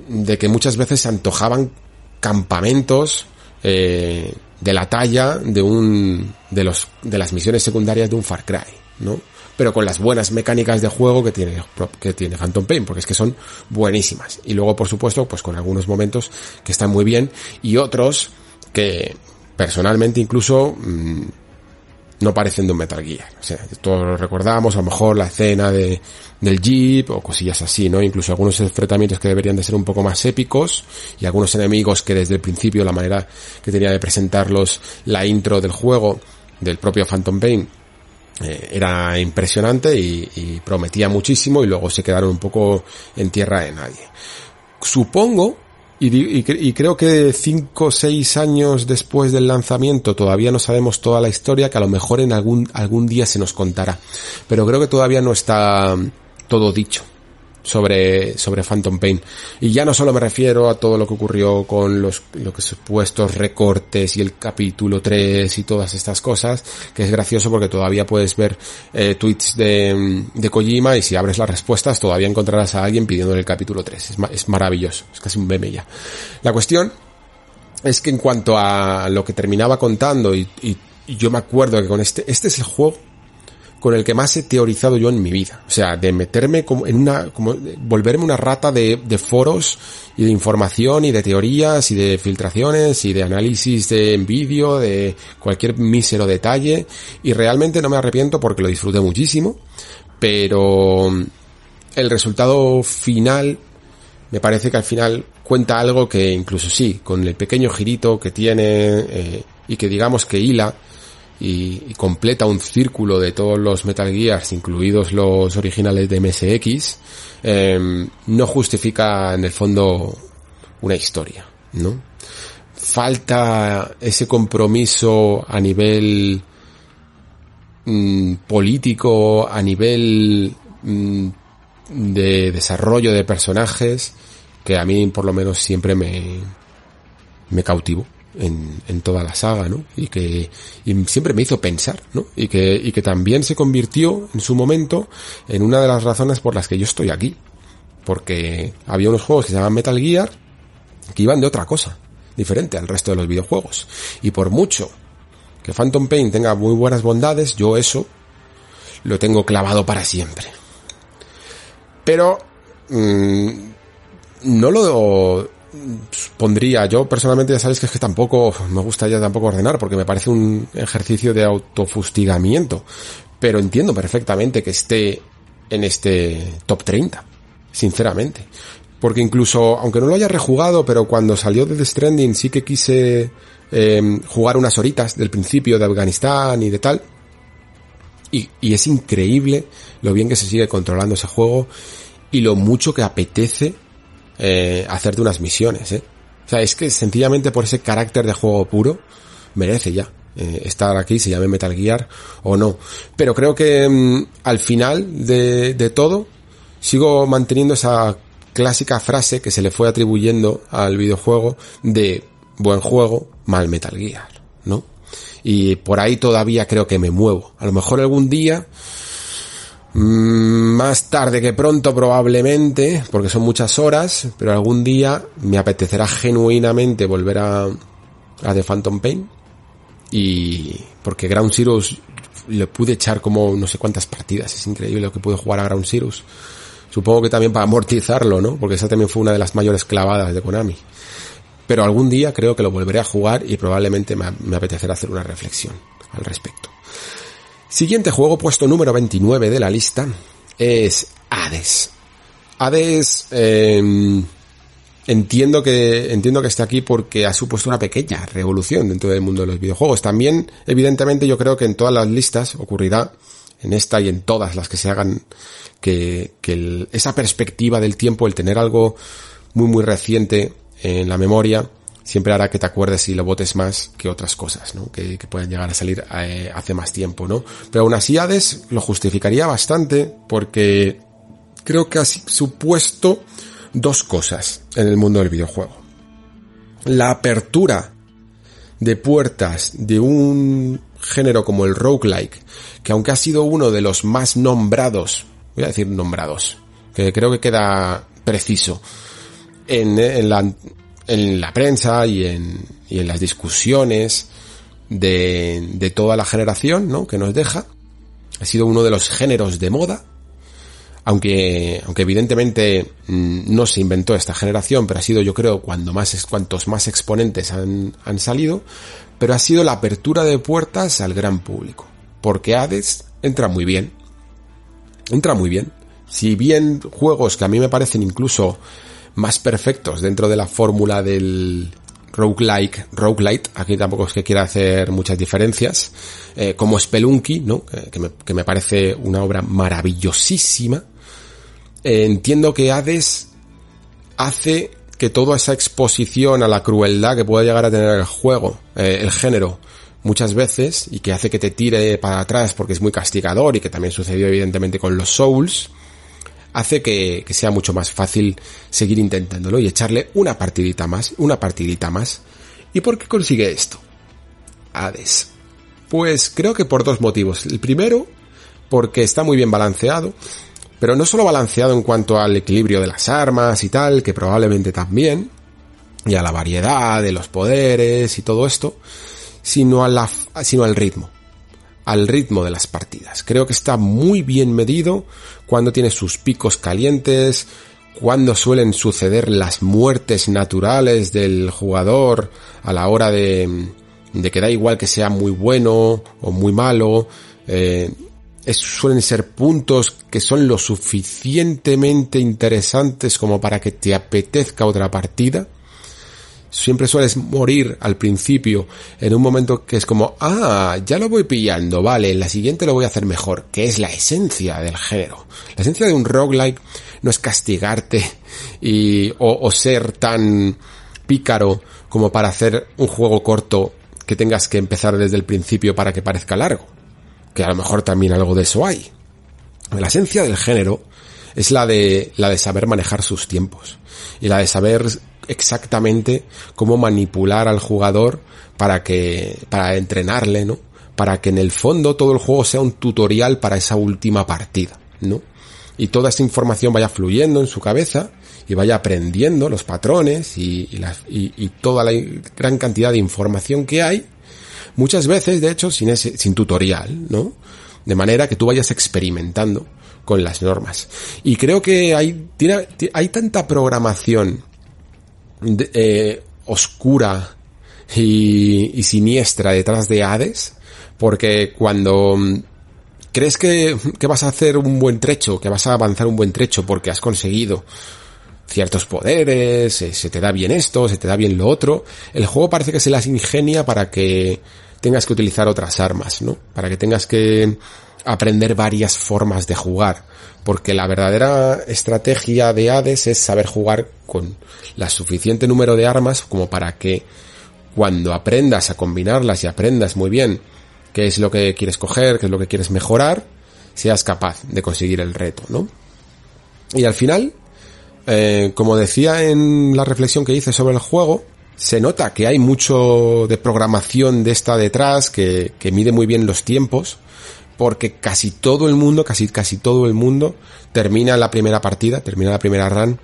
de que muchas veces se antojaban campamentos eh, de la talla de un de los de las misiones secundarias de un Far Cry, ¿no? Pero con las buenas mecánicas de juego que tiene que tiene Phantom Pain, porque es que son buenísimas. Y luego, por supuesto, pues con algunos momentos que están muy bien y otros que personalmente incluso mmm, no parecen de un Metal Gear. O sea, todos recordamos a lo mejor la escena de, del Jeep o cosillas así, ¿no? Incluso algunos enfrentamientos que deberían de ser un poco más épicos y algunos enemigos que desde el principio la manera que tenía de presentarlos la intro del juego del propio Phantom Pain eh, era impresionante y, y prometía muchísimo y luego se quedaron un poco en tierra de nadie. Supongo y, y, creo que cinco o seis años después del lanzamiento todavía no sabemos toda la historia, que a lo mejor en algún, algún día se nos contará. Pero creo que todavía no está todo dicho sobre, sobre Phantom Pain. Y ya no solo me refiero a todo lo que ocurrió con los, lo supuestos recortes y el capítulo 3 y todas estas cosas, que es gracioso porque todavía puedes ver eh, tweets de, de Kojima y si abres las respuestas todavía encontrarás a alguien pidiendo el capítulo 3. Es, es maravilloso, es casi un meme ya. La cuestión es que en cuanto a lo que terminaba contando y, y, y yo me acuerdo que con este, este es el juego con el que más he teorizado yo en mi vida. O sea, de meterme como en una, como volverme una rata de, de foros y de información y de teorías y de filtraciones y de análisis de vídeo, de cualquier mísero detalle. Y realmente no me arrepiento porque lo disfruté muchísimo. Pero el resultado final me parece que al final cuenta algo que incluso sí, con el pequeño girito que tiene eh, y que digamos que hila y, completa un círculo de todos los Metal Gears, incluidos los originales de MSX, em, no justifica en el fondo una historia, ¿no? Falta ese compromiso a nivel mm, político, a nivel mm, de desarrollo de personajes, que a mí por lo menos siempre me, me cautivo en, en toda la saga, ¿no? Y que siempre me hizo pensar, ¿no? Y que, y que también se convirtió en su momento en una de las razones por las que yo estoy aquí. Porque había unos juegos que se llaman Metal Gear que iban de otra cosa, diferente al resto de los videojuegos. Y por mucho que Phantom Pain tenga muy buenas bondades, yo eso lo tengo clavado para siempre. Pero mmm, no lo pondría, yo personalmente ya sabéis que es que tampoco me gusta ya tampoco ordenar porque me parece un ejercicio de autofustigamiento, pero entiendo perfectamente que esté en este top 30, sinceramente. Porque incluso, aunque no lo haya rejugado, pero cuando salió de The Stranding sí que quise eh, jugar unas horitas del principio de Afganistán y de tal. Y es increíble lo bien que se sigue controlando ese juego y lo mucho que apetece eh, hacerte unas misiones, ¿eh? O sea, es que sencillamente por ese carácter de juego puro, merece ya eh, estar aquí, se llame Metal Gear o no. Pero creo que mm, al final de, de todo, sigo manteniendo esa clásica frase que se le fue atribuyendo al videojuego de buen juego, mal Metal Gear, ¿no? Y por ahí todavía creo que me muevo. A lo mejor algún día más tarde que pronto probablemente, porque son muchas horas, pero algún día me apetecerá genuinamente volver a, a The Phantom Pain. Y porque Ground Zeroes le pude echar como no sé cuántas partidas, es increíble lo que pude jugar a Ground Zeroes. Supongo que también para amortizarlo, ¿no? Porque esa también fue una de las mayores clavadas de Konami. Pero algún día creo que lo volveré a jugar y probablemente me, me apetecerá hacer una reflexión al respecto. Siguiente juego puesto número 29 de la lista es Hades. Hades eh, entiendo que entiendo que está aquí porque ha supuesto una pequeña revolución dentro del mundo de los videojuegos. También, evidentemente, yo creo que en todas las listas ocurrirá en esta y en todas las que se hagan que, esa perspectiva del tiempo, el tener algo muy muy reciente en la memoria, siempre hará que te acuerdes y lo votes más que otras cosas, ¿no? Que, que puedan llegar a salir eh, hace más tiempo, ¿no? Pero aún así Hades lo justificaría bastante porque creo que ha supuesto dos cosas en el mundo del videojuego. La apertura de puertas de un género como el roguelike, que aunque ha sido uno de los más nombrados, voy a decir nombrados, que creo que queda preciso, en, en la en la prensa y en, y en las discusiones de, de toda la generación, ¿no? Que nos deja. Ha sido uno de los géneros de moda. Aunque, aunque evidentemente mm, no se inventó esta generación, pero ha sido yo creo cuando más, cuantos más exponentes han, han salido, pero ha sido la apertura de puertas al gran público. Porque Hades entra muy bien. Entra muy bien. Si bien juegos que a mí me parecen incluso más perfectos dentro de la fórmula del roguelike, roguelite, aquí tampoco es que quiera hacer muchas diferencias, eh, como Spelunky, ¿no? que, me, que, me, parece una obra maravillosísima, eh, entiendo que Hades hace que toda esa exposición a la crueldad que puede llegar a tener el juego, eh, el género, muchas veces, y que hace que te tire para atrás porque es muy castigador y que también sucedió evidentemente con los Souls, hace que, sea mucho más fácil seguir intentándolo y echarle una partidita más, una partidita más. ¿Y por qué consigue esto? Hades. Pues creo que por dos motivos. El primero, porque está muy bien balanceado, pero no solo balanceado en cuanto al equilibrio de las armas y tal, que probablemente también, y a la variedad de los poderes y todo esto, sino, la, sino al ritmo al ritmo de las partidas. Creo que está muy bien medido cuando tiene sus picos calientes, cuando suelen suceder las muertes naturales del jugador a la hora de, de que da igual que sea muy bueno o muy malo. Eh, suelen ser puntos que son lo suficientemente interesantes como para que te apetezca otra partida. Siempre sueles morir al principio en un momento que es como, ah, ya lo voy pillando, vale, en la siguiente lo voy a hacer mejor, que es la esencia del género. La esencia de un roguelike no es castigarte y, o, o ser tan pícaro como para hacer un juego corto que tengas que empezar desde el principio para que parezca largo. Que a lo mejor también algo de eso hay. La esencia del género es la de, la de saber manejar sus tiempos. Y la de saber exactamente cómo manipular al jugador para que, para entrenarle, ¿no? Para que en el fondo todo el juego sea un tutorial para esa última partida, ¿no? Y toda esa información vaya fluyendo en su cabeza y vaya aprendiendo los patrones y, y, toda la gran cantidad de información que hay, muchas veces, de hecho, sin ese, sin tutorial, ¿no? De manera que tú vayas experimentando con las normas. Y creo que hay, tiene, hay tanta programación eh, oscura y, y, siniestra detrás de Hades, porque cuando mm, crees que, que vas a hacer un buen trecho, que vas a avanzar un buen trecho porque has conseguido ciertos poderes, se, te da bien esto, se te da bien lo otro. El juego parece que se las ingenia para que tengas que utilizar otras armas, ¿no? Para que tengas que aprender varias formas de jugar. Porque la verdadera estrategia de Hades es saber jugar con la suficiente número de armas como para que cuando aprendas a combinarlas y aprendas muy bien qué es lo que quieres coger, qué es lo que quieres mejorar, seas capaz de conseguir el reto, ¿no? Y al final, eh, como decía en la reflexión que hice sobre el juego, se nota que hay mucho de programación de esta detrás, que, que mide muy bien los tiempos, porque casi todo el mundo, casi, casi todo el mundo termina la primera partida, termina la primera run,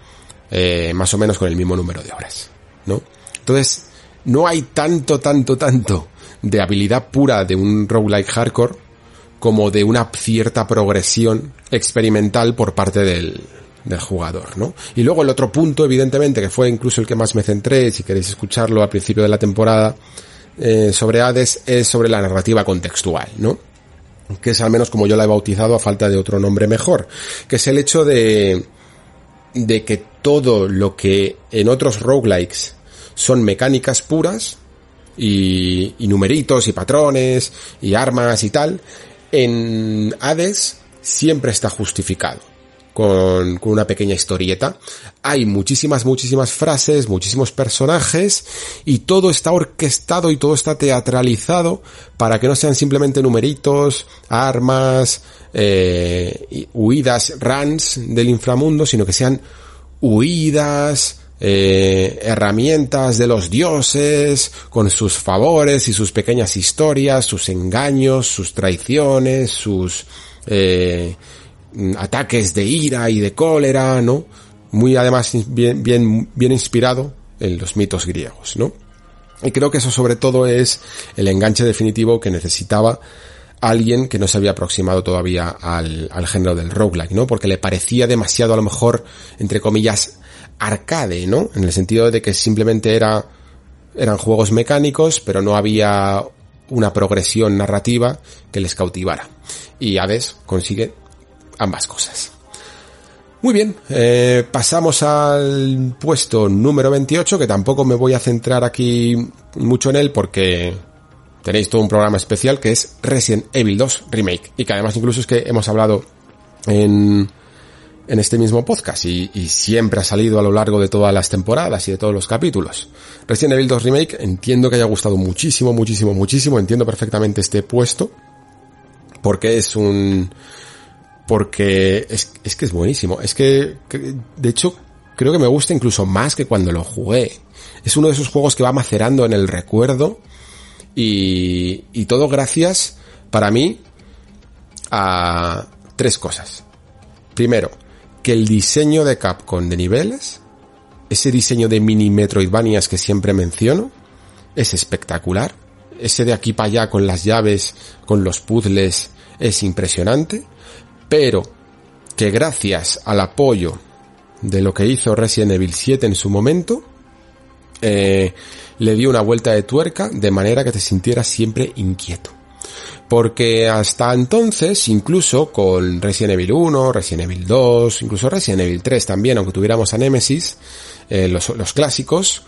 eh, más o menos con el mismo número de horas, ¿no? Entonces, no hay tanto, tanto, tanto de habilidad pura de un roguelike hardcore como de una cierta progresión experimental por parte del, del jugador, ¿no? Y luego el otro punto, evidentemente, que fue incluso el que más me centré, si queréis escucharlo al principio de la temporada, eh, sobre Hades, es sobre la narrativa contextual, ¿no? Que es al menos como yo la he bautizado a falta de otro nombre mejor, que es el hecho de, de que todo lo que en otros roguelikes son mecánicas puras, y, y numeritos y patrones y armas y tal, en Hades siempre está justificado con, con, una pequeña historieta. Hay muchísimas, muchísimas frases, muchísimos personajes y todo está orquestado y todo está teatralizado para que no sean simplemente numeritos, armas, eh, huidas, runs del inframundo, sino que sean huidas, eh, herramientas de los dioses, con sus favores y sus pequeñas historias, sus engaños, sus traiciones, sus eh, ataques de ira y de cólera, ¿no? Muy además bien, bien, bien inspirado en los mitos griegos, ¿no? Y creo que eso sobre todo es el enganche definitivo que necesitaba alguien que no se había aproximado todavía al, al género del roguelike, ¿no? Porque le parecía demasiado a lo mejor, entre comillas, arcade, ¿no? En el sentido de que simplemente era, eran juegos mecánicos, pero no había una progresión narrativa que les cautivara. Y Hades consigue ambas cosas. Muy bien, eh, pasamos al puesto número 28, que tampoco me voy a centrar aquí mucho en él porque tenéis todo un programa especial que es Resident Evil 2 Remake y que además incluso es que hemos hablado en, en este mismo podcast y, y, siempre ha salido a lo largo de todas las temporadas y de todos los capítulos. Resident Evil 2 Remake entiendo que haya gustado muchísimo, muchísimo, muchísimo, entiendo perfectamente este puesto porque es un... porque es, es que es buenísimo, es que, de hecho creo que me gusta incluso más que cuando lo jugué. Es uno de esos juegos que va macerando en el recuerdo y, y todo gracias para mí a tres cosas. Primero, que el diseño de Capcom de niveles, ese diseño de mini Metroidvanias que siempre menciono, es espectacular. Ese de aquí para allá con las llaves, con los puzzles, es impresionante. Pero que gracias al apoyo de lo que hizo Resident Evil 7 en su momento, eh, le dio una vuelta de tuerca de manera que te sintieras siempre inquieto. Porque hasta entonces, incluso con Resident Evil 1, Resident Evil 2, incluso Resident Evil 3 también, aunque tuviéramos a Nemesis, eh, los, los clásicos,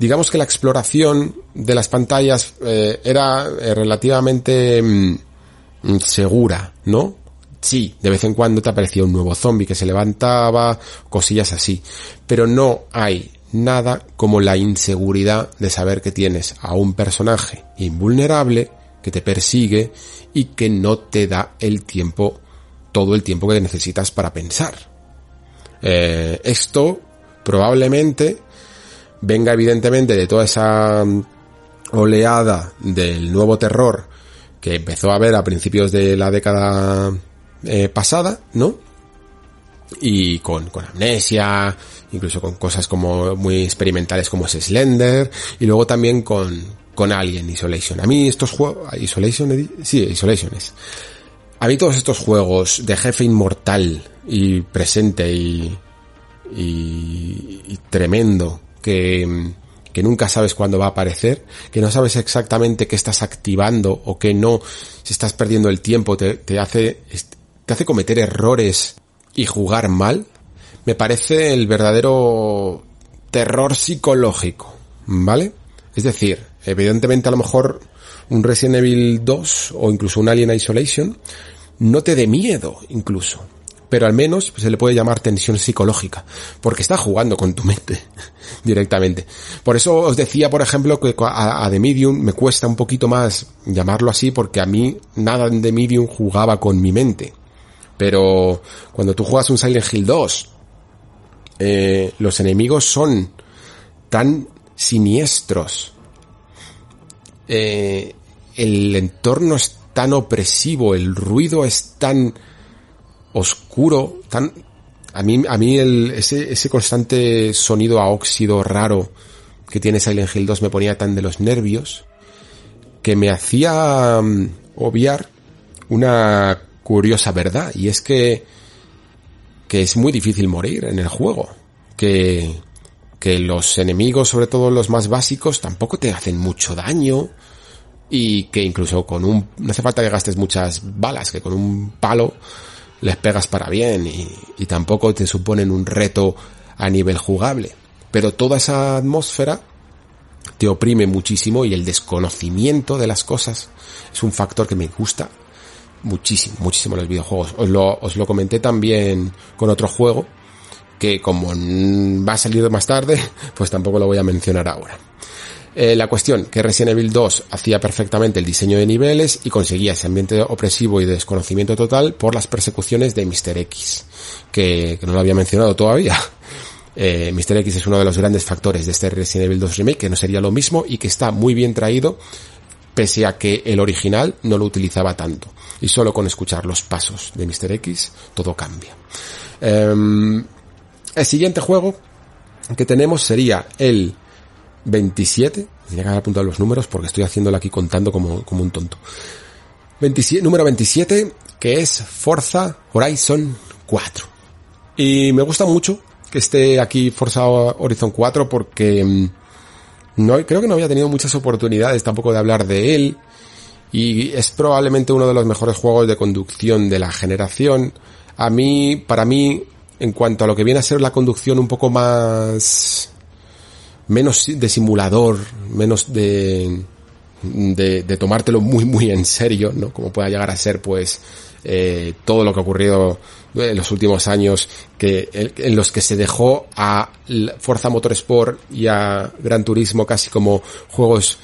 digamos que la exploración de las pantallas eh, era eh, relativamente mm, segura, ¿no? Sí, de vez en cuando te aparecía un nuevo zombie que se levantaba, cosillas así, pero no hay nada como la inseguridad de saber que tienes a un personaje invulnerable que te persigue y que no te da el tiempo, todo el tiempo que necesitas para pensar. Eh, esto probablemente venga evidentemente de toda esa mm, oleada del nuevo terror que empezó a ver a principios de la década eh, pasada, ¿no? Y con, con amnesia, incluso con cosas como muy experimentales como es Slender, y luego también con, con Alien Isolation. A mí estos juegos, Isolation, sí, Isolation es. A mí todos estos juegos de jefe inmortal y presente y, y, y tremendo que, que nunca sabes cuándo va a aparecer, que no sabes exactamente qué estás activando o qué no, si estás perdiendo el tiempo, te, te hace, te hace cometer errores y jugar mal, me parece el verdadero terror psicológico, ¿vale? Es decir, evidentemente a lo mejor un Resident Evil 2 o incluso un Alien Isolation no te dé miedo incluso, pero al menos se le puede llamar tensión psicológica, porque está jugando con tu mente directamente. Por eso os decía, por ejemplo, que a, The Medium me cuesta un poquito más llamarlo así, porque a mí nada en The Medium jugaba con mi mente. Pero cuando tú juegas un Silent Hill 2, eh, los enemigos son tan siniestros, eh, el entorno es tan opresivo, el ruido es tan oscuro, tan... A mí, a mí ese, ese constante sonido a óxido raro que tiene Silent Hill 2 me ponía tan de los nervios que me hacía mm, obviar una curiosa verdad y es que que es muy difícil morir en el juego que que los enemigos sobre todo los más básicos tampoco te hacen mucho daño y que incluso con un no hace falta que gastes muchas balas que con un palo les pegas para bien y, tampoco te suponen un reto a nivel jugable. Pero toda esa atmósfera te oprime muchísimo y el desconocimiento de las cosas es un factor que me gusta muchísimo, muchísimo los videojuegos. Os lo, os lo comenté también con otro juego que como va a salir más tarde, pues tampoco lo voy a mencionar ahora. Eh, la cuestión, que Resident Evil 2 hacía perfectamente el diseño de niveles y conseguía ese ambiente opresivo y desconocimiento total por las persecuciones de Mr. X, que, no lo había mencionado todavía. Eh, Mr. X es uno de los grandes factores de este Resident Evil 2 Remake, que no sería lo mismo y que está muy bien traído, pese a que el original no lo utilizaba tanto. Y solo con escuchar los pasos de Mr. X, todo cambia. Em, el siguiente juego que tenemos sería el 27, tenía que haber apuntado los números porque estoy haciéndolo aquí contando como, como un tonto. 27, número 27, que es Forza Horizon 4. Y me gusta mucho que esté aquí Forza Horizon 4 porque mm, no, creo que no había tenido muchas oportunidades tampoco de hablar de él. Y es probablemente uno de los mejores juegos de conducción de la generación. A mí, para mí, en cuanto a lo que viene a ser la conducción un poco más menos de simulador, menos de, de, de, tomártelo muy, muy en serio, ¿no? Como pueda llegar a ser, pues, eh, todo lo que ha ocurrido en los últimos años, que, en los que se dejó a Forza Motorsport y a Gran Turismo casi como juegos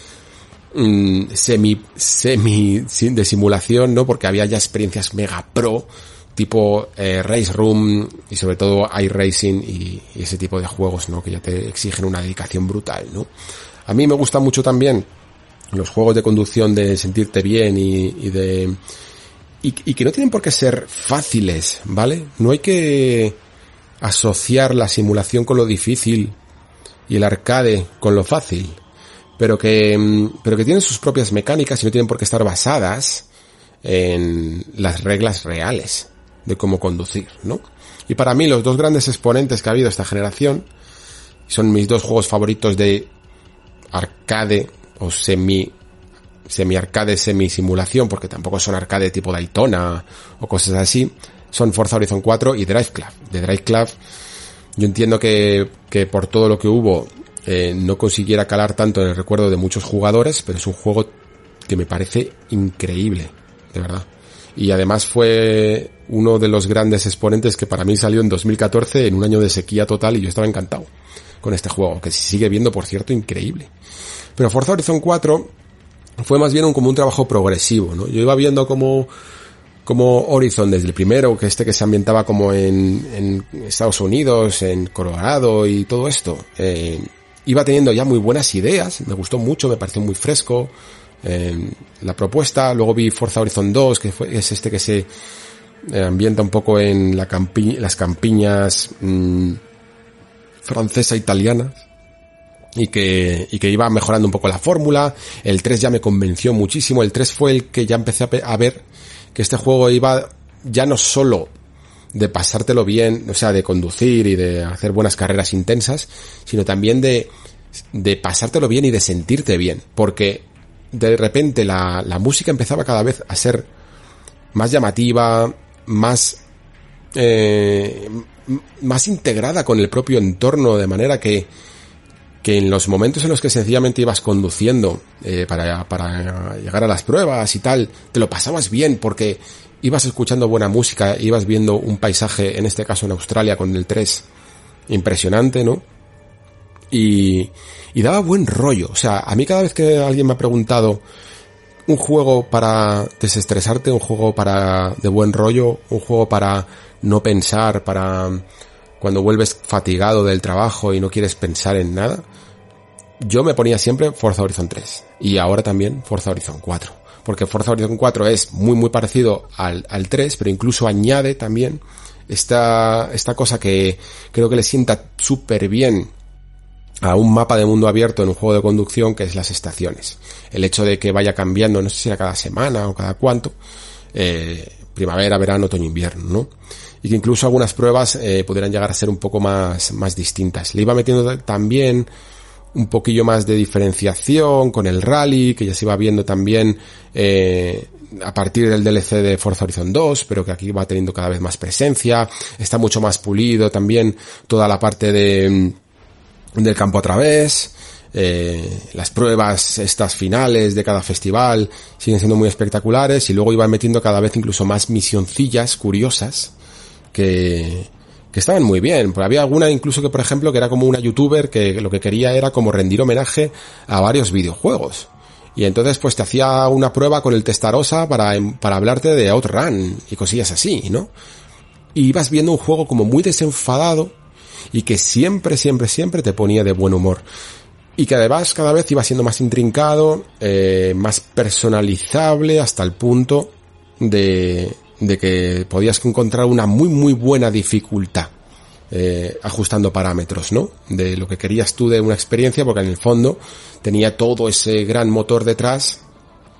mm, semi, semi, de simulación, ¿no? Porque había ya experiencias mega pro, tipo eh, Race Room y sobre todo iRacing y, ese tipo de juegos, ¿no? Que ya te exigen una dedicación brutal, ¿no? A mí me gustan mucho también los juegos de conducción de sentirte bien y, y de... Y, y, que no tienen por qué ser fáciles, ¿vale? No hay que asociar la simulación con lo difícil y el arcade con lo fácil, pero que, mm, pero que tienen sus propias mecánicas y no tienen por qué estar basadas en las reglas reales de cómo conducir, ¿no? Y para mí los dos grandes exponentes que ha habido esta generación son mis dos juegos favoritos de arcade o semi semi arcade semi simulación porque tampoco son arcade tipo Daytona o cosas así son Forza Horizon 4 y Drive Club de Drive yo entiendo que, que por todo lo que hubo eh, no consiguiera calar tanto en el recuerdo de muchos jugadores, pero es un juego que me parece increíble, de verdad. Y además fue uno de los grandes exponentes que para mí salió en 2014 en un año de sequía total y yo estaba encantado con este juego, que se sigue viendo, por cierto, increíble. Pero Forza Horizon 4 fue más bien un, como un trabajo progresivo, ¿no? Yo iba viendo como, como Horizon desde el primero, que este que se ambientaba como en, en Estados Unidos, en Colorado y todo esto, eh, iba teniendo ya muy buenas ideas, me gustó mucho, me pareció muy fresco eh, la propuesta, luego vi Forza Horizon 2, que fue, es este que se eh, ambienta un poco en la campi las campiñas mmm, francesa-italiana, y que, y que iba mejorando un poco la fórmula. El 3 ya me convenció muchísimo. El 3 fue el que ya empecé a, ver que este juego iba ya no solo de pasártelo bien, o sea, de conducir y de hacer buenas carreras intensas, sino también de, de pasártelo bien y de sentirte bien. Porque de repente la, la música empezaba cada vez a ser más llamativa, más, eh, más integrada con el propio entorno, de manera que, que en los momentos en los que sencillamente ibas conduciendo eh, para, para llegar a las pruebas y tal, te lo pasabas bien porque ibas escuchando buena música, ibas viendo un paisaje, en este caso en Australia con el 3, impresionante, ¿no? Y, y daba buen rollo. O sea, a mí cada vez que alguien me ha preguntado un juego para desestresarte, un juego para de buen rollo, un juego para no pensar, para cuando vuelves fatigado del trabajo y no quieres pensar en nada, yo me ponía siempre Forza Horizon 3 y ahora también Forza Horizon 4. Porque Forza Horizon 4 es muy muy parecido al, al 3, pero incluso añade también esta, esta cosa que creo que le sienta súper bien a un mapa de mundo abierto en un juego de conducción que es las estaciones. El hecho de que vaya cambiando, no sé si era cada semana o cada cuánto, eh, primavera, verano, otoño, invierno, ¿no? Y que incluso algunas pruebas eh, pudieran llegar a ser un poco más, más distintas. Le iba metiendo también un poquillo más de diferenciación con el rally, que ya se iba viendo también eh, a partir del DLC de Forza Horizon 2, pero que aquí va teniendo cada vez más presencia, está mucho más pulido también toda la parte de del campo a través, eh, las pruebas estas finales de cada festival siguen siendo muy espectaculares y luego iban metiendo cada vez incluso más misioncillas curiosas que, que estaban muy bien. Porque había alguna incluso que, por ejemplo, que era como una youtuber que lo que quería era como rendir homenaje a varios videojuegos. Y entonces pues te hacía una prueba con el Testarosa para, para hablarte de Outrun y cosillas así, ¿no? Y ibas viendo un juego como muy desenfadado y que siempre, siempre, siempre te ponía de buen humor. Y que además cada vez iba siendo más intrincado, eh, más personalizable hasta el punto de, de que podías encontrar una muy muy buena dificultad eh, ajustando parámetros, ¿no? De lo que querías tú de una experiencia, porque en el fondo tenía todo ese gran motor detrás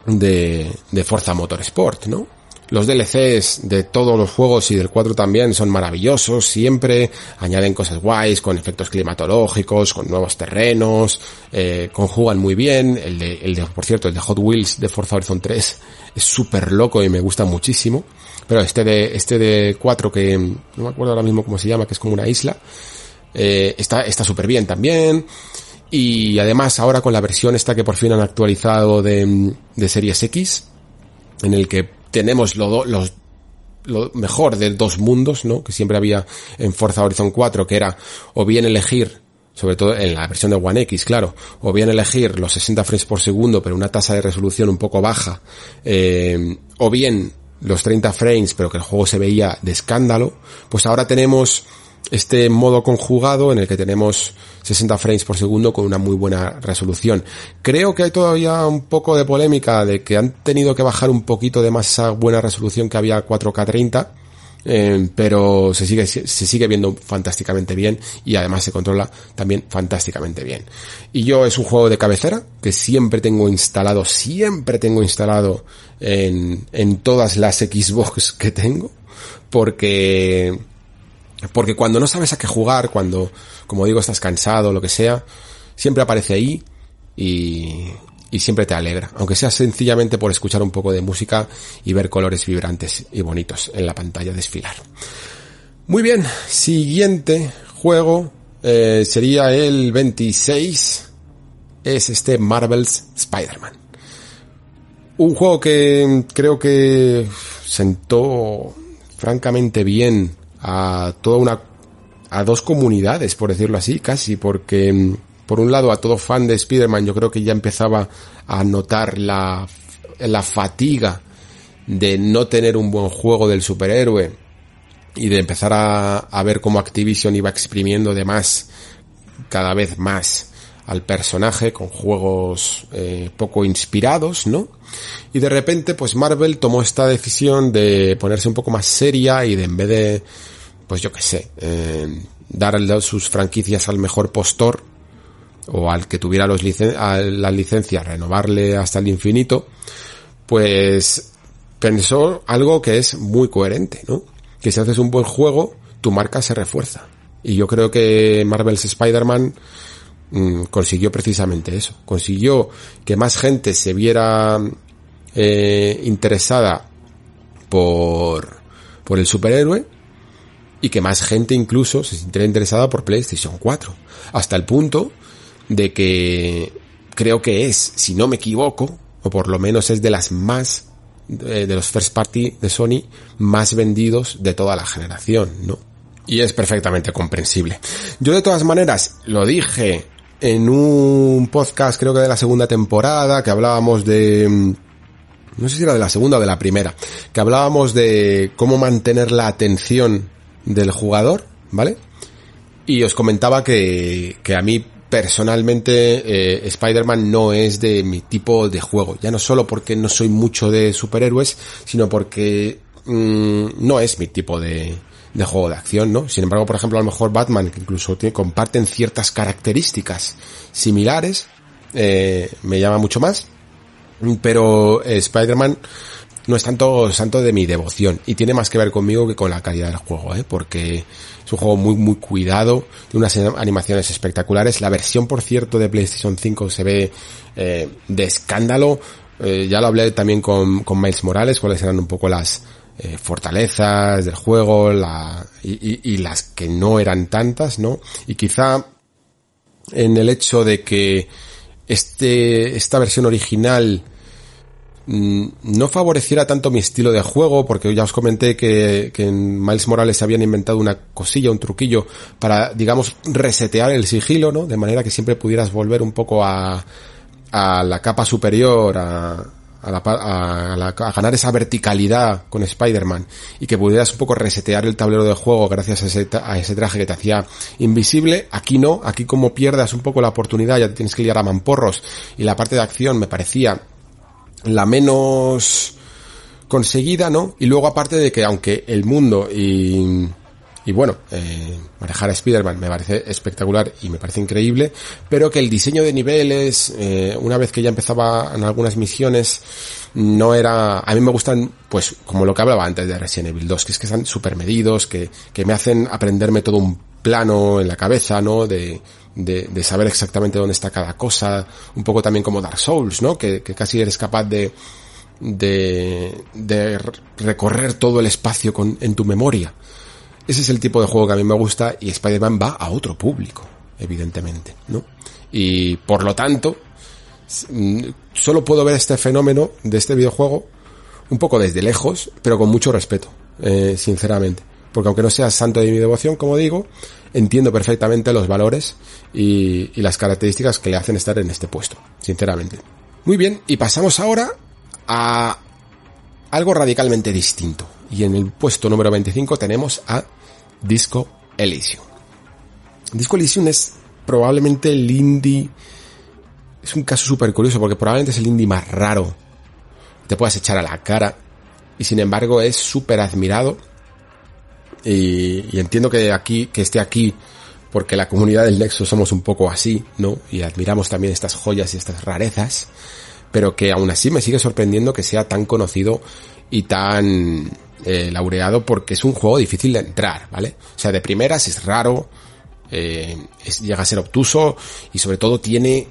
de, de Forza Motorsport, ¿no? Los DLCs de todos los juegos y del 4 también son maravillosos, siempre añaden cosas guays, con efectos climatológicos, con nuevos terrenos, eh, conjugan muy bien. El de, el de, por cierto, el de Hot Wheels de Forza Horizon 3 es súper loco y me gusta muchísimo. Pero este de, este de 4 que no me acuerdo ahora mismo cómo se llama, que es como una isla, eh, está, está súper bien también. Y además ahora con la versión esta que por fin han actualizado de, de Series X, en el que tenemos lo, los, lo mejor de dos mundos, ¿no? Que siempre había en Forza Horizon 4, que era o bien elegir, sobre todo en la versión de One X, claro, o bien elegir los 60 frames por segundo, pero una tasa de resolución un poco baja, eh, o bien los 30 frames, pero que el juego se veía de escándalo, pues ahora tenemos este modo conjugado en el que tenemos 60 frames por segundo con una muy buena resolución. Creo que hay todavía un poco de polémica de que han tenido que bajar un poquito de más esa buena resolución que había 4K 30, eh, pero se sigue, se sigue viendo fantásticamente bien y además se controla también fantásticamente bien. Y yo es un juego de cabecera que siempre tengo instalado, siempre tengo instalado en, en todas las Xbox que tengo, porque porque cuando no sabes a qué jugar, cuando, como digo, estás cansado, lo que sea, siempre aparece ahí y, y siempre te alegra. Aunque sea sencillamente por escuchar un poco de música y ver colores vibrantes y bonitos en la pantalla desfilar. Muy bien, siguiente juego eh, sería el 26, es este Marvel's Spider-Man. Un juego que creo que sentó francamente bien a toda una a dos comunidades, por decirlo así, casi, porque mm, por un lado a todo fan de Spider-Man yo creo que ya empezaba a notar la, la fatiga de no tener un buen juego del superhéroe y de empezar a, a ver cómo Activision iba exprimiendo de más, cada vez más al personaje con juegos eh, poco inspirados, ¿no? Y de repente, pues Marvel tomó esta decisión de ponerse un poco más seria y de en vez de, pues yo qué sé, eh, dar sus franquicias al mejor postor o al que tuviera los licen las licencias, renovarle hasta el infinito, pues pensó algo que es muy coherente, ¿no? Que si haces un buen juego, tu marca se refuerza. Y yo creo que Marvel's Spider-Man Mm, consiguió precisamente eso. Consiguió que más gente se viera eh, interesada por, por el superhéroe y que más gente incluso se sintiera interesada por PlayStation 4. Hasta el punto de que creo que es, si no me equivoco, o por lo menos es de las más, de, de los first party de Sony, más vendidos de toda la generación, ¿no? Y es perfectamente comprensible. Yo de todas maneras lo dije en un podcast, creo que de la segunda temporada, que hablábamos de... Mm, no sé si era de la segunda o de la primera, que hablábamos de cómo mantener la atención del jugador, ¿vale? Y os comentaba que, que a mí personalmente eh, Spider-Man no es de mi tipo de juego. Ya no solo porque no soy mucho de superhéroes, sino porque mm, no es mi tipo de, de juego de acción, ¿no? Sin embargo, por ejemplo, a lo mejor Batman, que incluso comparten ciertas características similares, eh, me llama mucho más. Pero eh, Spider-Man no es tanto santo de mi devoción y tiene más que ver conmigo que con la calidad del juego, ¿eh? porque es un juego muy muy cuidado, tiene unas animaciones espectaculares. La versión, por cierto, de PlayStation 5 se ve eh, de escándalo. Eh, ya lo hablé también con, con Miles Morales, cuáles eran un poco las eh, fortalezas del juego la, y, y, las que no eran tantas, ¿no? Y quizá en el hecho de que este, esta versión original no favoreciera tanto mi estilo de juego, porque ya os comenté que, en Miles Morales habían inventado una cosilla, un truquillo para, digamos, resetear el sigilo, ¿no? De manera que siempre pudieras volver un poco a, a la capa superior, a, a, ganar esa verticalidad con Spider-Man y que pudieras un poco resetear el tablero de juego gracias a ese, a ese traje que te hacía invisible. Aquí no, aquí como pierdas un poco la oportunidad ya tienes que liar a mamporros y la parte de acción me parecía la menos conseguida, ¿no? Y luego aparte de que aunque el mundo y y bueno, eh, manejar a Spider-Man me parece espectacular y me parece increíble, pero que el diseño de niveles, eh, una vez que ya empezaba en algunas misiones, no era, a mí me gustan, pues, como lo que hablaba antes de Resident Evil 2, que es que están súper medidos, que, que me hacen aprenderme todo un plano en la cabeza, ¿no? De, de, de, saber exactamente dónde está cada cosa, un poco también como Dark Souls, ¿no? Que, que casi eres capaz de, de, de recorrer todo el espacio con, en tu memoria. Ese es el tipo de juego que a mí me gusta y Spider-Man va a otro público, evidentemente, ¿no? Y por lo tanto, mm, solo puedo ver este fenómeno de este videojuego un poco desde lejos, pero con mucho respeto, eh, sinceramente. Porque aunque no sea santo de mi devoción, como digo, entiendo perfectamente los valores y, y las características que le hacen estar en este puesto, sinceramente. Muy bien, y pasamos ahora a algo radicalmente distinto. Y en el puesto número 25 tenemos a Disco Elysium. Disco Elysium es probablemente el indie... Es un caso súper curioso porque probablemente es el indie más raro. Te puedas echar a la cara. Y sin embargo es súper admirado. Y, entiendo que aquí, que esté aquí porque la comunidad del Nexo somos un poco así, ¿no? Y admiramos también estas joyas y estas rarezas. Pero que aún así me sigue sorprendiendo que sea tan conocido y tan eh, laureado porque es un juego difícil de entrar, ¿vale? O sea, de primeras es raro, eh, llega a ser obtuso y sobre todo tiene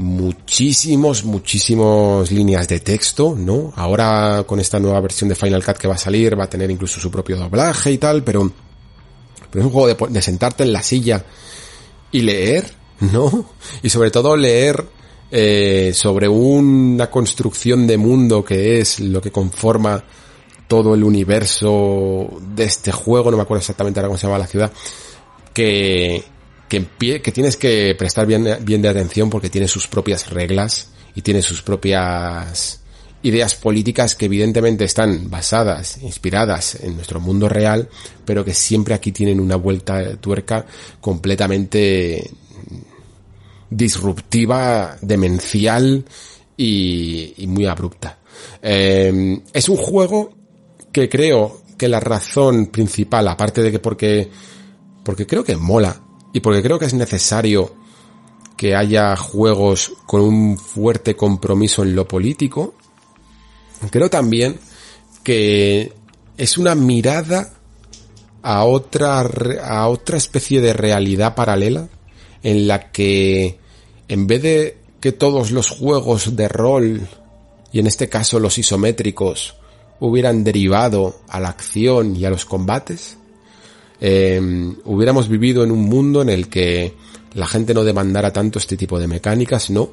muchísimos, muchísimos líneas de texto, ¿no? Ahora con esta nueva versión de Final Cut que va a salir va a tener incluso su propio doblaje y tal, pero pero es un juego de, sentarte en la silla y leer, ¿no? Y sobre todo leer eh, sobre una construcción de mundo que es lo que conforma todo el universo de este juego, no me acuerdo exactamente ahora cómo se llama la ciudad, que, que, que tienes que prestar bien, de atención porque tiene sus propias reglas y tiene sus propias ideas políticas que evidentemente están basadas, inspiradas en nuestro mundo real, pero que siempre aquí tienen una vuelta de tuerca completamente disruptiva, demencial y, muy abrupta. Eh, es un juego que creo que la razón principal, aparte de que porque, porque creo que mola y porque creo que es necesario que haya juegos con un fuerte compromiso en lo político, creo también que es una mirada a otra, a otra especie de realidad paralela en la que en vez de que todos los juegos de rol, y en este caso los isométricos, hubieran derivado a la acción y a los combates, eh, hubiéramos vivido en un mundo en el que la gente no demandara tanto este tipo de mecánicas, no,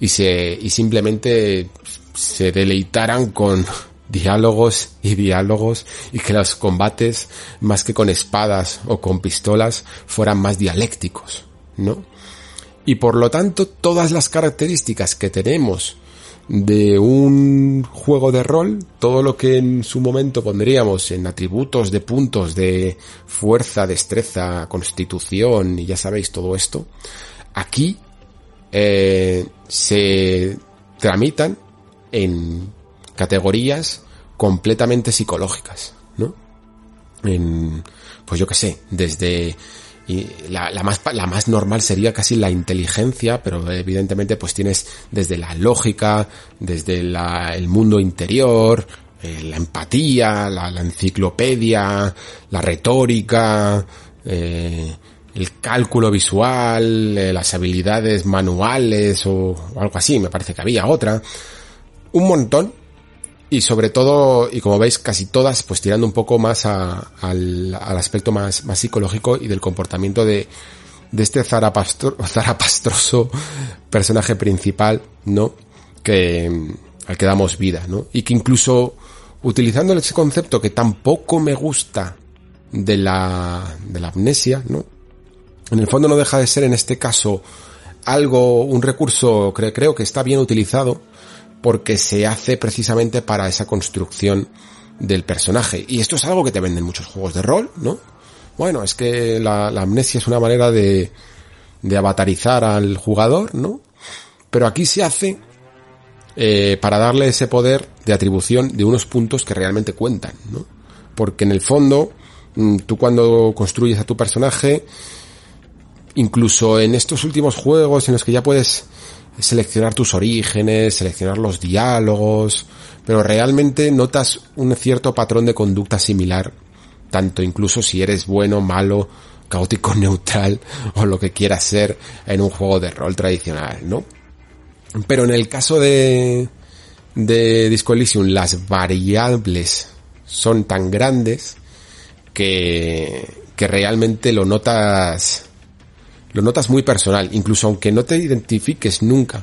y se, y simplemente se deleitaran con diálogos y diálogos y que los combates, más que con espadas o con pistolas, fueran más dialécticos, ¿no? Y por lo tanto, todas las características que tenemos de un juego de rol, todo lo que en su momento pondríamos en atributos de puntos de fuerza, destreza, constitución y ya sabéis todo esto, aquí eh, se tramitan en categorías completamente psicológicas, ¿no? En, pues yo qué sé, desde y la, la, más la más normal sería casi la inteligencia pero evidentemente pues tienes desde la lógica desde la, el mundo interior eh, la empatía la, enciclopedia la retórica eh, el cálculo visual eh, las habilidades manuales o, o algo así me parece que había otra. Un montón y sobre todo, y como veis, casi todas, pues tirando un poco más a, al, al, aspecto más, más psicológico y del comportamiento de, de este zarapastro, zarapastroso personaje principal, ¿no? Que, al que damos vida, ¿no? Y que incluso utilizando ese concepto que tampoco me gusta de la, de la amnesia, ¿no? En el fondo no deja de ser en este caso algo, un recurso creo que está bien utilizado, porque se hace precisamente para esa construcción del personaje. Y esto es algo que te venden muchos juegos de rol, ¿no? Bueno, es que la, la amnesia es una manera de, de avatarizar al jugador, ¿no? Pero aquí se hace eh, para darle ese poder de atribución de unos puntos que realmente cuentan, ¿no? Porque en el fondo, mm, tú cuando construyes a tu personaje, incluso en estos últimos juegos en los que ya puedes seleccionar tus orígenes, seleccionar los diálogos, pero realmente notas un cierto patrón de conducta similar, tanto incluso si eres bueno, malo, caótico, neutral o lo que quieras ser en un juego de rol tradicional, ¿no? Pero en el caso de, de Disco Elysium, las variables son tan grandes que, que realmente lo notas lo notas muy personal, incluso aunque no te identifiques nunca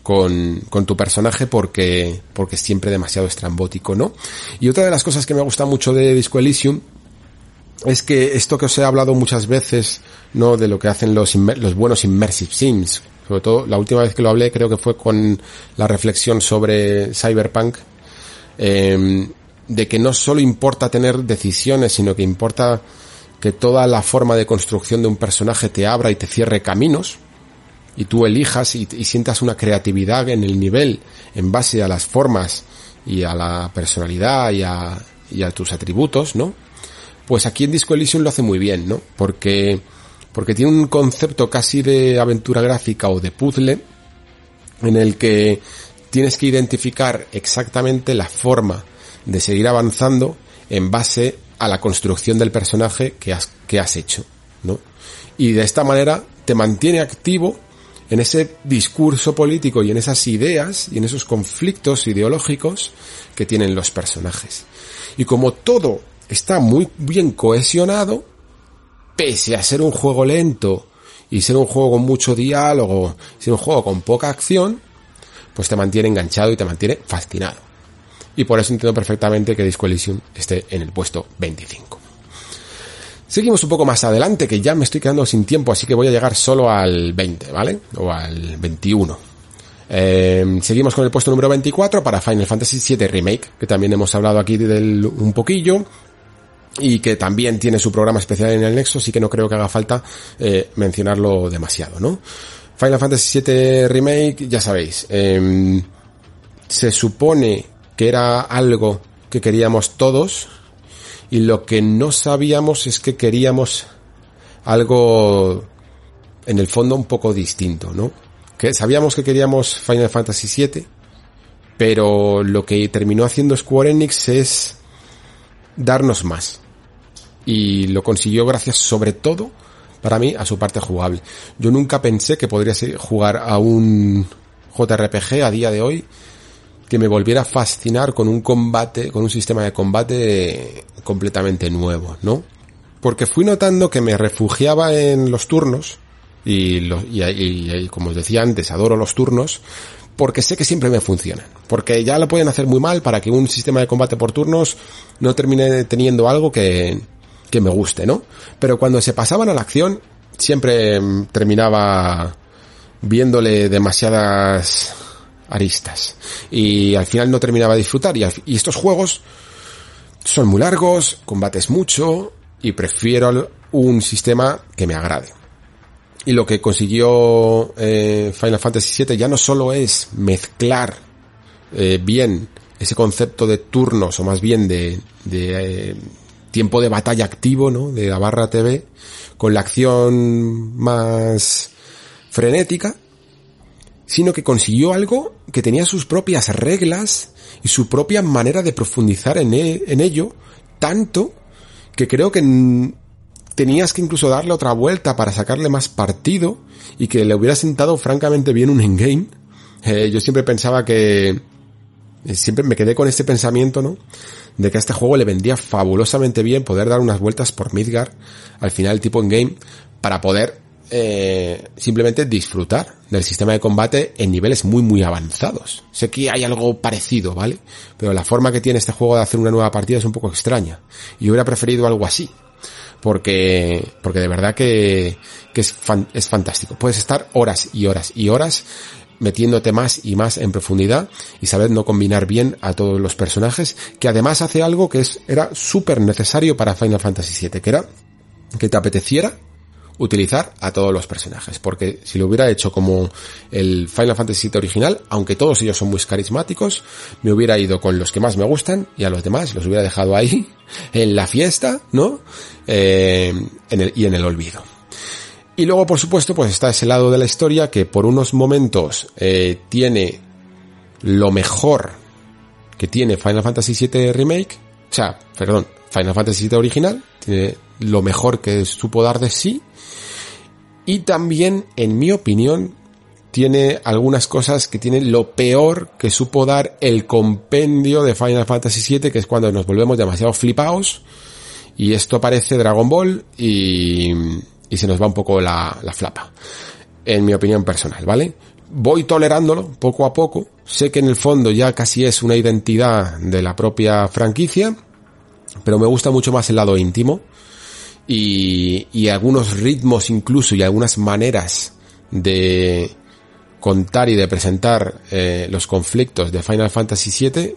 con, con, tu personaje porque, porque es siempre demasiado estrambótico, ¿no? Y otra de las cosas que me gusta mucho de Disco Elysium es que esto que os he hablado muchas veces, ¿no? De lo que hacen los, los buenos Immersive Sims, sobre todo la última vez que lo hablé creo que fue con la reflexión sobre Cyberpunk, eh, de que no solo importa tener decisiones, sino que importa que toda la forma de construcción de un personaje te abra y te cierre caminos y tú elijas y, y, sientas una creatividad en el nivel en base a las formas y a la personalidad y a, y a tus atributos, ¿no? Pues aquí en Disco Elysium lo hace muy bien, ¿no? Porque, porque tiene un concepto casi de aventura gráfica o de puzzle en el que tienes que identificar exactamente la forma de seguir avanzando en base a la construcción del personaje que has, que has hecho, ¿no? Y de esta manera te mantiene activo en ese discurso político y en esas ideas y en esos conflictos ideológicos que tienen los personajes. Y como todo está muy bien cohesionado, pese a ser un juego lento y ser un juego con mucho diálogo, ser un juego con poca acción, pues te mantiene enganchado y te mantiene fascinado. Y por eso entiendo perfectamente que Disco Elysium esté en el puesto 25. Seguimos un poco más adelante, que ya me estoy quedando sin tiempo, así que voy a llegar solo al 20, ¿vale? O al 21. Eh, seguimos con el puesto número 24 para Final Fantasy VII Remake, que también hemos hablado aquí del un poquillo y que también tiene su programa especial en el Nexo, así que no creo que haga falta eh, mencionarlo demasiado, ¿no? Final Fantasy VII Remake, ya sabéis, eh, se supone que era algo que queríamos todos y lo que no sabíamos es que queríamos algo en el fondo un poco distinto, ¿no? Que sabíamos que queríamos Final Fantasy VII, pero lo que terminó haciendo Square Enix es darnos más. Y lo consiguió gracias sobre todo, para mí, a su parte jugable. Yo nunca pensé que podría jugar a un JRPG a día de hoy que me volviera a fascinar con un combate, con un sistema de combate completamente nuevo, ¿no? Porque fui notando que me refugiaba en los turnos, y, y, como os decía antes, adoro los turnos, porque sé que siempre me funcionan. Porque ya lo pueden hacer muy mal para que un sistema de combate por turnos no termine teniendo algo que, que me guste, ¿no? Pero cuando se pasaban a la acción, siempre terminaba viéndole demasiadas aristas. Y al final no terminaba de disfrutar. Y, estos juegos son muy largos, combates mucho y prefiero un sistema que me agrade. Y lo que consiguió eh, Final Fantasy VII ya no solo es mezclar eh, bien ese concepto de turnos o más bien de, eh, tiempo de batalla activo, ¿no? De la barra TV con la acción más frenética, sino que consiguió algo que tenía sus propias reglas y su propia manera de profundizar en, e, en ello, tanto que creo que tenías que incluso darle otra vuelta para sacarle más partido y que le hubiera sentado francamente bien un endgame. Eh, yo siempre pensaba que... Eh, siempre me quedé con este pensamiento, ¿no? De que a este juego le vendía fabulosamente bien poder dar unas vueltas por Midgar al final tipo endgame para poder eh, simplemente disfrutar del sistema de combate en niveles muy muy avanzados. Sé que hay algo parecido, ¿vale? Pero la forma que tiene este juego de hacer una nueva partida es un poco extraña. Y hubiera preferido algo así. Porque, porque de verdad que, que es, es fantástico. Puedes estar horas y horas y horas metiéndote más y más en profundidad y saber no combinar bien a todos los personajes, que además hace algo que es, era súper necesario para Final Fantasy VII, que era que te apeteciera utilizar a todos los personajes, porque si lo hubiera hecho como el Final Fantasy VII original, aunque todos ellos son muy carismáticos, me hubiera ido con los que más me gustan y a los demás los hubiera dejado ahí, en la fiesta, ¿no? Eh, y en el olvido. Y luego, por supuesto, pues está ese lado de la historia que por unos momentos eh, tiene lo mejor que tiene Final Fantasy VII Remake, o sea, perdón, Final Fantasy VII original, tiene lo mejor que supo dar de sí, y también, en mi opinión, tiene algunas cosas que tienen lo peor que supo dar el compendio de Final Fantasy VII, que es cuando nos volvemos demasiado flipaos y esto parece Dragon Ball y, y se nos va un poco la, la flapa. En mi opinión personal, ¿vale? Voy tolerándolo poco a poco. Sé que en el fondo ya casi es una identidad de la propia franquicia, pero me gusta mucho más el lado íntimo y, y algunos ritmos incluso y algunas maneras de contar y de presentar eh, los conflictos de Final Fantasy VII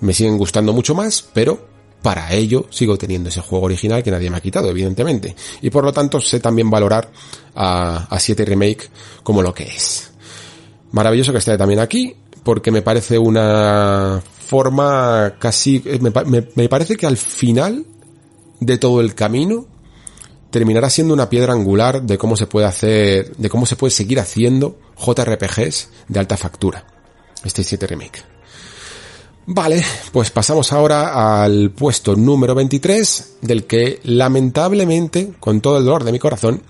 me siguen gustando mucho más, pero para ello sigo teniendo ese juego original que nadie me ha quitado, evidentemente. Y por lo tanto sé también valorar a, a 7 Remake como lo que es. Maravilloso que esté también aquí, porque me parece una forma casi... Me, me, me parece que al final de todo el camino terminará siendo una piedra angular de cómo se puede hacer, de cómo se puede seguir haciendo JRPGs de alta factura. Este 7 Remake. Vale, pues pasamos ahora al puesto número 23, del que lamentablemente, con todo el dolor de mi corazón,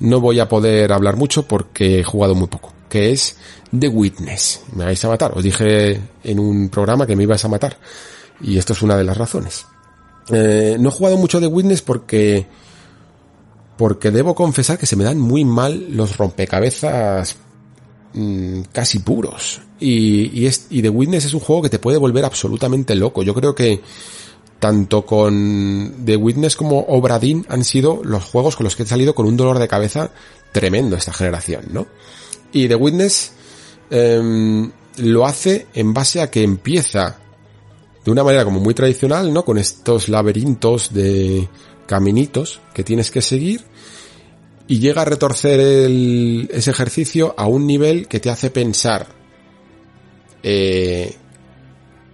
no voy a poder hablar mucho porque he jugado muy poco, que es The Witness. Me vais a matar, os dije en un programa que me ibas a matar, y esto es una de las razones. Eh, no he jugado mucho The Witness porque porque debo confesar que se me dan muy mal los rompecabezas mm, casi puros. Y, y, The Witness es un juego que te puede volver absolutamente loco. Yo creo que tanto con The Witness como Obradin han sido los juegos con los que he salido con un dolor de cabeza tremendo esta generación, ¿no? Y The Witness em, lo hace en base a que empieza de una manera como muy tradicional, ¿no? Con estos laberintos de caminitos que tienes que seguir y llega a retorcer ese ejercicio a un nivel que te hace pensar eh,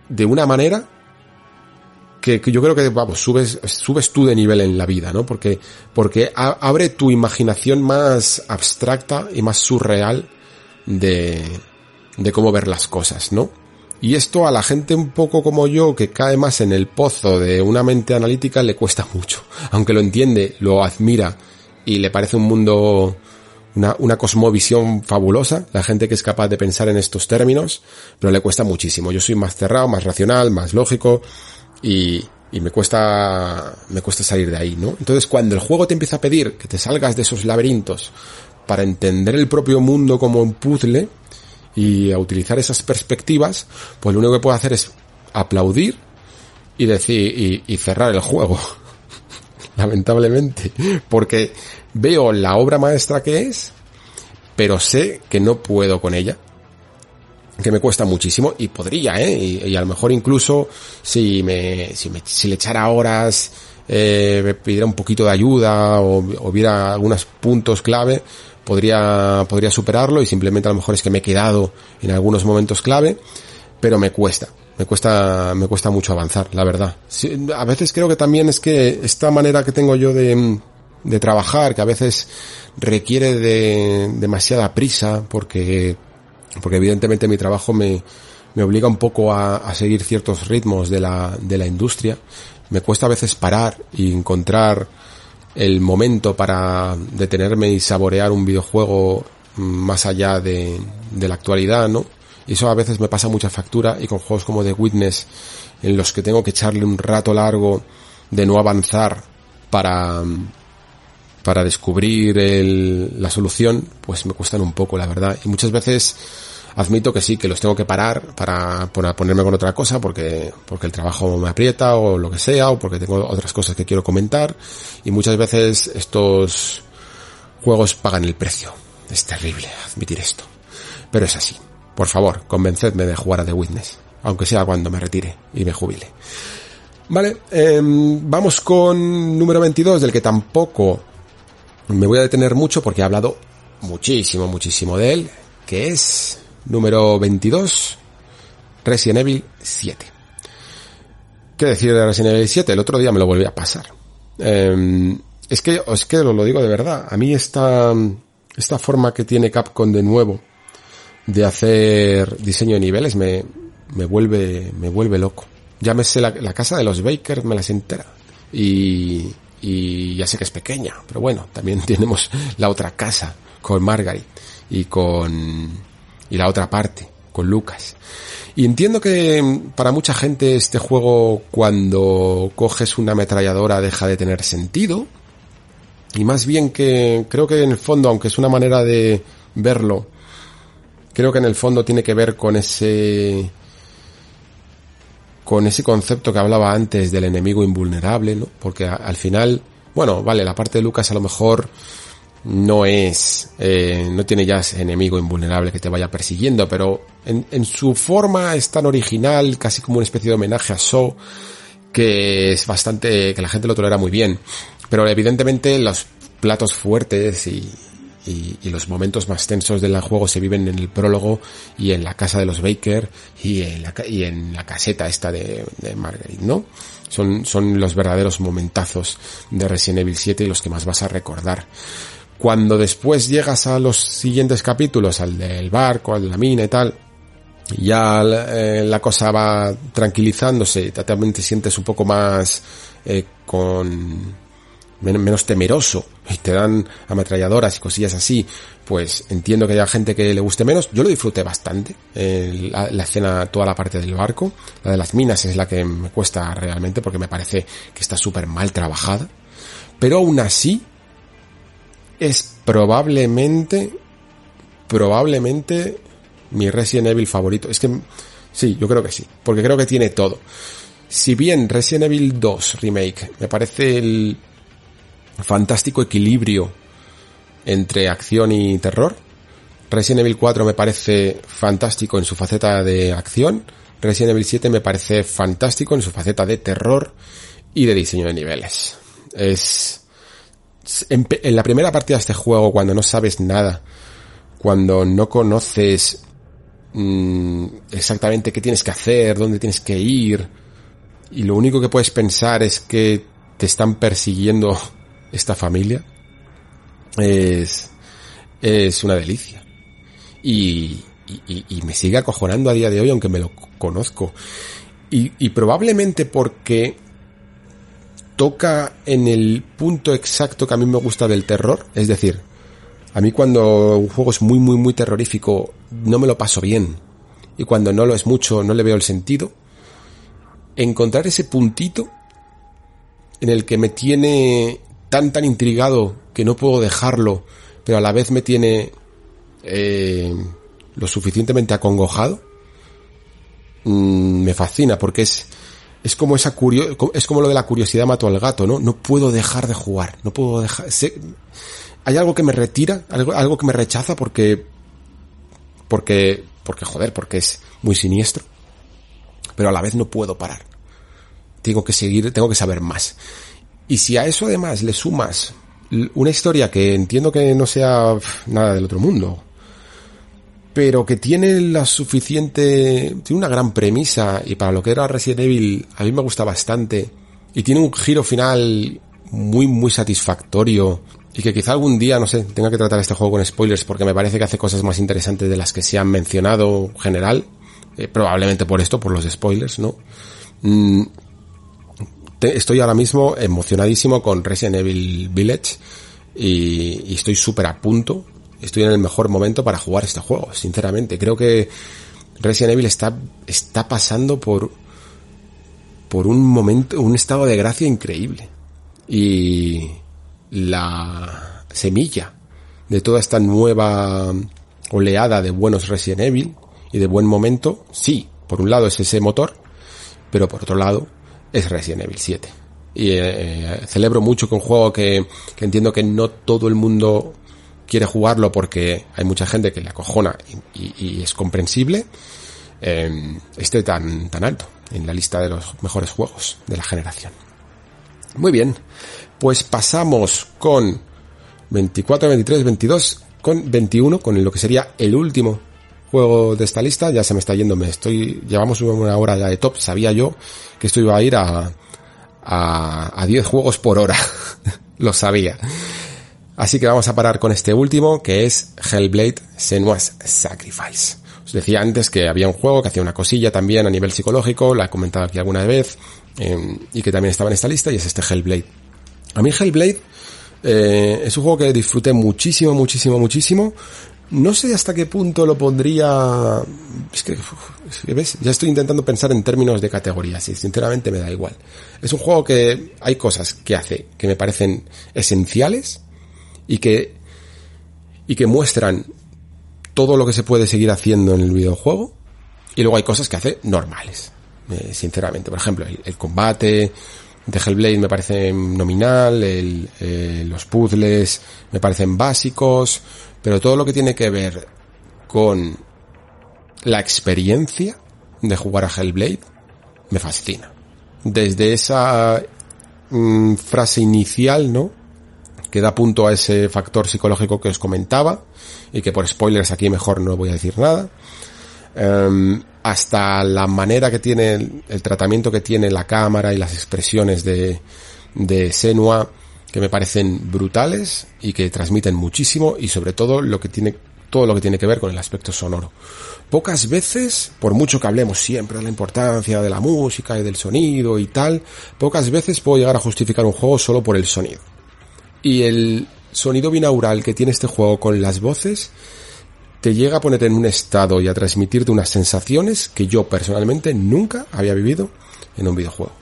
de una manera que, yo creo que, vamos, subes, subes tú de nivel en la vida, ¿no? Porque, porque abre tu imaginación más abstracta y más surreal de, de cómo ver las cosas, ¿no? Y esto a la gente un poco como yo, que cae más en el pozo de una mente analítica, le cuesta mucho. Aunque lo entiende, lo admira y le parece un mundo, una, cosmovisión fabulosa, la gente que es capaz de pensar en estos términos, pero le cuesta muchísimo. Yo soy más cerrado, más racional, más lógico y, y me cuesta, me cuesta salir de ahí, ¿no? Entonces cuando el juego te empieza a pedir que te salgas de esos laberintos para entender el propio mundo como un puzzle, y a utilizar esas perspectivas, pues lo único que puedo hacer es aplaudir y decir y, cerrar el juego. Lamentablemente, porque veo la obra maestra que es, pero sé que no puedo con ella, que me cuesta muchísimo y podría, ¿eh? Y, a lo mejor incluso si me, si me, si le echara horas, eh, me pidiera un poquito de ayuda o, o viera algunos puntos clave, podría, podría superarlo y simplemente a lo mejor es que me he quedado en algunos momentos clave, pero me cuesta, me cuesta, me cuesta mucho avanzar, la verdad. a veces creo que también es que esta manera que tengo yo de, de trabajar, que a veces requiere de demasiada prisa, porque, porque evidentemente mi trabajo me, me obliga un poco a, a seguir ciertos ritmos de la, de la industria. Me cuesta a veces parar y encontrar el momento para detenerme y saborear un videojuego más allá de, de la actualidad, ¿no? Y eso a veces me pasa mucha factura y con juegos como The Witness, en los que tengo que echarle un rato largo de no avanzar para, para descubrir el, la solución, pues me cuestan un poco, la verdad. Y muchas veces admito que sí, que los tengo que parar para, ponerme con otra cosa porque, porque el trabajo me aprieta o lo que sea, o porque tengo otras cosas que quiero comentar. Y muchas veces estos juegos pagan el precio. Es terrible admitir esto. Pero es así. Por favor, convencedme de jugar a The Witness. Aunque sea cuando me retire y me jubile. Vale, em, vamos con número 22, del que tampoco me voy a detener mucho porque he hablado muchísimo, muchísimo de él, que es número 22, Resident Evil 7. ¿Qué decir de Resident Evil 7? El otro día me lo volví a pasar. Eh, es que, es que lo, lo digo de verdad. A mí esta, esta forma que tiene Capcom de nuevo de hacer diseño de niveles me, me vuelve, me vuelve loco. Llámese la, la casa de los Bakers, me las entera. Y, y ya sé que es pequeña, pero bueno, también tenemos la otra casa con Margaret y con, y la otra parte, con Lucas. Y entiendo que mm, para mucha gente este juego cuando coges una ametralladora deja de tener sentido. Y más bien que creo que en el fondo, aunque es una manera de verlo, creo que en el fondo tiene que ver con ese con ese concepto que hablaba antes del enemigo invulnerable, ¿no? Porque al final, bueno, vale, la parte de Lucas a lo mejor no es, eh, no tiene ya ese enemigo invulnerable que te vaya persiguiendo, pero en, su forma es tan original, casi como una especie de homenaje a So, que es bastante, que la gente lo tolera muy bien. Pero evidentemente los platos fuertes y, los momentos más tensos del juego se viven en el prólogo y en la casa de los Baker y en la, en la caseta esta de, de Margaret, ¿no? Son, son los verdaderos momentazos de Resident Evil 7 y los que más vas a recordar. Cuando después llegas a los siguientes capítulos, al del barco, al de la mina y tal, ya eh, la cosa va tranquilizándose, también te sientes un poco más eh, con menos temeroso y te dan ametralladoras y cosillas así, pues entiendo que haya gente que le guste menos. Yo lo disfruté bastante, eh, la, escena, toda la parte del barco. La de las minas es la que me cuesta realmente porque me parece que está súper mal trabajada. Pero aún así, es probablemente, probablemente mi Resident Evil favorito. Es que, sí, yo creo que sí, porque creo que tiene todo. Si bien Resident Evil 2 Remake me parece el fantástico equilibrio entre acción y terror, Resident Evil 4 me parece fantástico en su faceta de acción, Resident Evil 7 me parece fantástico en su faceta de terror y de diseño de niveles. Es... En, la primera partida de este juego, cuando no sabes nada, cuando no conoces mmm, exactamente qué tienes que hacer, dónde tienes que ir, y lo único que puedes pensar es que te están persiguiendo esta familia, es, es una delicia. Y, y, y, me sigue acojonando a día de hoy, aunque me lo conozco. Y, y probablemente porque toca en el punto exacto que a mí me gusta del terror. Es decir, a mí cuando un juego es muy, muy, muy terrorífico, no me lo paso bien. Y cuando no lo es mucho, no le veo el sentido. Encontrar ese puntito en el que me tiene tan, tan intrigado que no puedo dejarlo, pero a la vez me tiene eh, lo suficientemente acongojado, mmm, me fascina porque es, es como esa curio es como lo de la curiosidad mató al gato, ¿no? No puedo dejar de jugar, no puedo dejar, hay algo que me retira, algo, algo que me rechaza porque, porque, porque joder, porque es muy siniestro, pero a la vez no puedo parar. Tengo que seguir, tengo que saber más. Y si a eso además le sumas una historia que entiendo que no sea nada del otro mundo, pero que tiene la suficiente, tiene una gran premisa y para lo que era Resident Evil a mí me gusta bastante y tiene un giro final muy muy satisfactorio y que quizá algún día, no sé, tenga que tratar este juego con spoilers porque me parece que hace cosas más interesantes de las que se han mencionado en general, eh, probablemente por esto, por los spoilers, ¿no? Mm, estoy ahora mismo emocionadísimo con Resident Evil Village y, y estoy súper a punto estoy en el mejor momento para jugar este juego, sinceramente. Creo que Resident Evil está, está pasando por, por un momento, un estado de gracia increíble. Y la semilla de toda esta nueva oleada de buenos Resident Evil y de buen momento, sí, por un lado es ese motor, pero por otro lado es Resident Evil 7. Y eh, celebro mucho que un juego que, que entiendo que no todo el mundo quiere jugarlo porque hay mucha gente que le acojona y, es comprensible, eh, esté tan, tan alto en la lista de los mejores juegos de la generación. Muy bien, pues pasamos con 24, 23, 22, con 21, con lo que sería el último juego de esta lista. Ya se me está yendo, me estoy, llevamos una hora ya de top, sabía yo que esto iba a ir a, a, a 10 juegos por hora. lo sabía. Así que vamos a parar con este último, que es Hellblade Senua's Sacrifice. Os decía antes que había un juego que hacía una cosilla también a nivel psicológico, la he comentado aquí alguna vez, eh, y que también estaba en esta lista, y es este Hellblade. A mí Hellblade eh, es un juego que disfruté muchísimo, muchísimo, muchísimo. No sé hasta qué punto lo pondría... Es que, ¿ves? Ya estoy intentando pensar en términos de categorías y sinceramente me da igual. Es un juego que hay cosas que hace que me parecen esenciales y que, y que muestran todo lo que se puede seguir haciendo en el videojuego y luego hay cosas que hace normales, eh, sinceramente. Por ejemplo, el, combate de Hellblade me parece nominal, el, eh, los puzzles me parecen básicos, pero todo lo que tiene que ver con la experiencia de jugar a Hellblade me fascina. Desde esa mm, frase inicial, ¿no? Que da punto a ese factor psicológico que os comentaba y que por spoilers aquí mejor no voy a decir nada. Um, hasta la manera que tiene el, el, tratamiento que tiene la cámara y las expresiones de, de Senua que me parecen brutales y que transmiten muchísimo y sobre todo lo que tiene todo lo que tiene que ver con el aspecto sonoro. Pocas veces, por mucho que hablemos siempre de la importancia de la música y del sonido y tal, pocas veces puedo llegar a justificar un juego solo por el sonido y el sonido binaural que tiene este juego con las voces te llega a poner en un estado y a transmitirte unas sensaciones que yo personalmente nunca había vivido en un videojuego.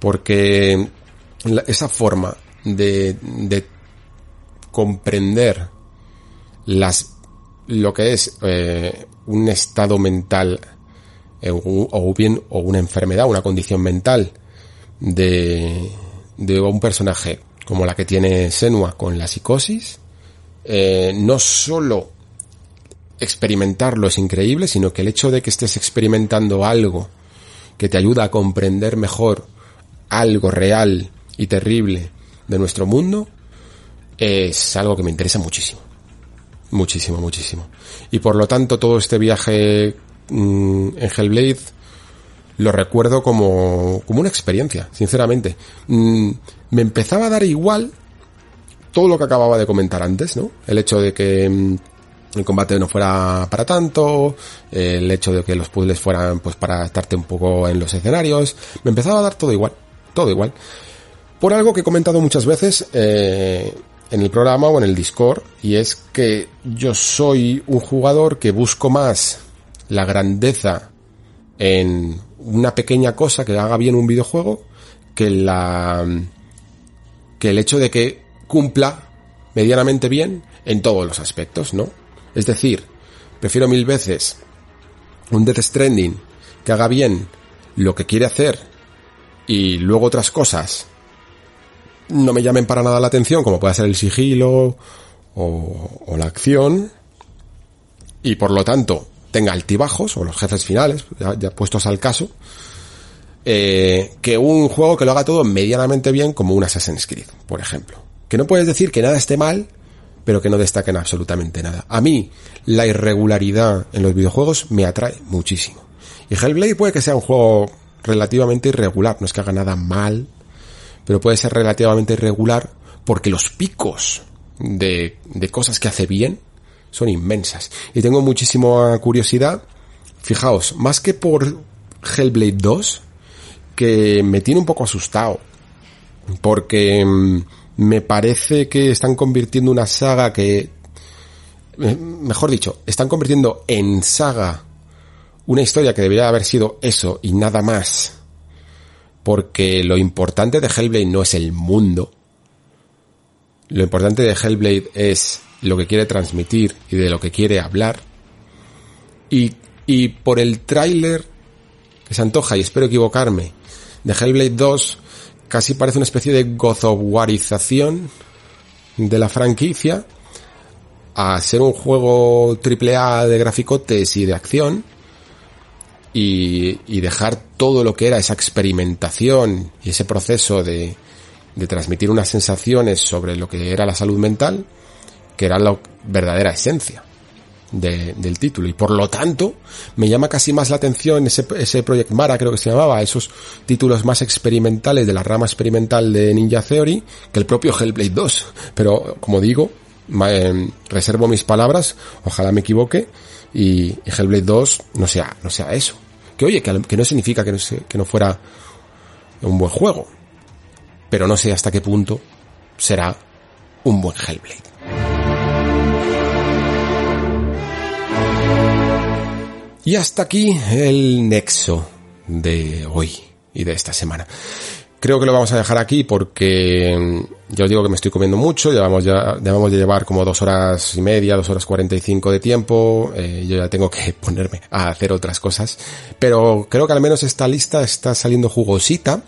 Porque esa forma de, de comprender las lo que es eh, un estado mental eh, o bien o una enfermedad, una condición mental de, de un personaje como la que tiene Senua con la psicosis, eh, no solo experimentarlo es increíble, sino que el hecho de que estés experimentando algo que te ayuda a comprender mejor algo real y terrible de nuestro mundo es algo que me interesa muchísimo. Muchísimo, muchísimo. Y por lo tanto todo este viaje mm, en Hellblade lo recuerdo como, como una experiencia, sinceramente. Mm, me empezaba a dar igual todo lo que acababa de comentar antes, ¿no? El hecho de que mm, el combate no fuera para tanto, el hecho de que los puzzles fueran pues para estarte un poco en los escenarios, me empezaba a dar todo igual, todo igual. Por algo que he comentado muchas veces eh, en el programa o en el Discord, y es que yo soy un jugador que busco más la grandeza en una pequeña cosa que haga bien un videojuego que la que el hecho de que cumpla medianamente bien en todos los aspectos, ¿no? Es decir, prefiero mil veces un Death Stranding que haga bien lo que quiere hacer y luego otras cosas no me llamen para nada la atención, como puede ser el sigilo o, o la acción, y por lo tanto tenga altibajos, o los jefes finales, ya, puestos al caso, eh, que un juego que lo haga todo medianamente bien, como un Assassin's Creed, por ejemplo. Que no puedes decir que nada esté mal, pero que no destaquen absolutamente nada. A mí, la irregularidad en los videojuegos me atrae muchísimo. Y Hellblade puede que sea un juego relativamente irregular, no es que haga nada mal, pero puede ser relativamente irregular porque los picos de, de cosas que hace bien son inmensas. Y tengo muchísima curiosidad, fijaos, más que por Hellblade 2, que me tiene un poco asustado, porque mm, me parece que están convirtiendo una saga que, mejor dicho, están convirtiendo en saga una historia que debería haber sido eso y nada más, porque lo importante de Hellblade no es el mundo, lo importante de Hellblade es lo que quiere transmitir y de lo que quiere hablar. Y, y por el tráiler que se antoja, y espero equivocarme, de Hellblade 2, casi parece una especie de God of Warización de la franquicia a ser un juego AAA de graficotes y de acción y, y, dejar todo lo que era esa experimentación y ese proceso de, de transmitir unas sensaciones sobre lo que era la salud mental que era la verdadera esencia del título. Y por lo tanto, me llama casi más la atención ese, ese Project Mara, creo que se llamaba, esos títulos más experimentales de la rama experimental de Ninja Theory, que el propio Hellblade 2. Pero, como digo, em, reservo mis palabras, ojalá me equivoque, y, Hellblade 2 no sea, no sea eso. Que oye, que, que no significa que no, que no fuera un buen juego, pero no sé hasta qué punto será un buen Hellblade. Y hasta aquí el nexo de hoy y de esta semana. Creo que lo vamos a dejar aquí porque mm, ya os digo que me estoy comiendo mucho, llevamos ya, debemos de llevar como dos horas y media, dos horas cuarenta y cinco de tiempo, eh, yo ya tengo que ponerme a hacer otras cosas, pero creo que al menos esta lista está saliendo jugosita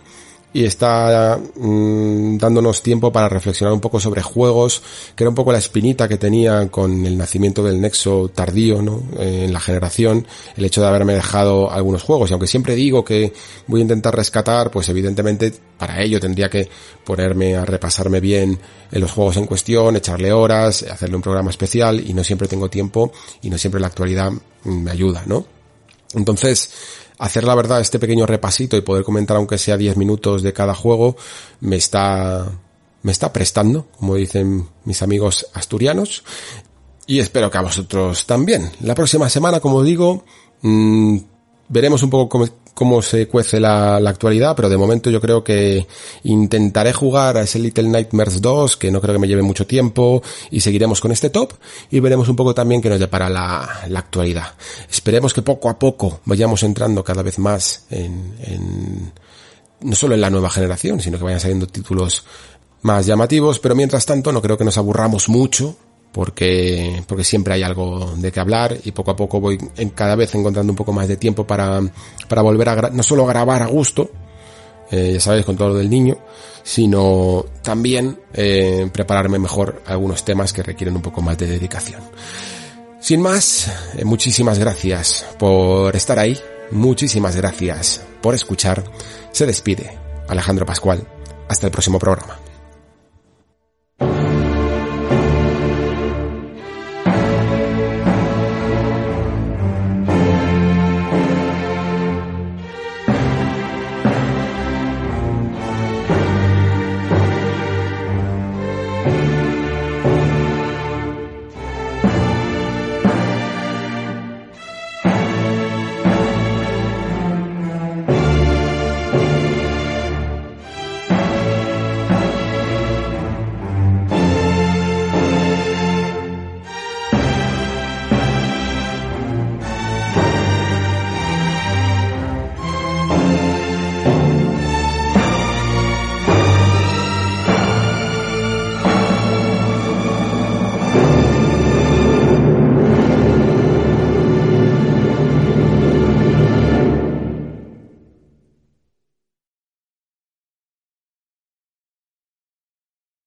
y está mm, dándonos tiempo para reflexionar un poco sobre juegos, que era un poco la espinita que tenía con el nacimiento del nexo tardío, ¿no? en la generación, el hecho de haberme dejado algunos juegos. Y aunque siempre digo que voy a intentar rescatar, pues evidentemente para ello tendría que ponerme a repasarme bien en los juegos en cuestión, echarle horas, hacerle un programa especial y no siempre tengo tiempo y no siempre la actualidad me ayuda, ¿no? Entonces, hacer la verdad este pequeño repasito y poder comentar aunque sea 10 minutos de cada juego me está me está prestando, como dicen mis amigos asturianos, y espero que a vosotros también. La próxima semana, como digo, mmm, veremos un poco cómo, cómo se cuece la, actualidad, pero de momento yo creo que intentaré jugar a ese Little Nightmares 2, que no creo que me lleve mucho tiempo, y seguiremos con este top, y veremos un poco también qué nos depara la, la actualidad. Esperemos que poco a poco vayamos entrando cada vez más en, en, no solo en la nueva generación, sino que vayan saliendo títulos más llamativos, pero mientras tanto no creo que nos aburramos mucho porque, porque siempre hay algo de qué hablar y poco a poco voy en cada vez encontrando un poco más de tiempo para, para volver a no solo grabar a gusto, eh, ya sabéis, con todo lo del niño, sino también eh, prepararme mejor algunos temas que requieren un poco más de dedicación. Sin más, eh, muchísimas gracias por estar ahí, muchísimas gracias por escuchar. Se despide Alejandro Pascual. Hasta el próximo programa.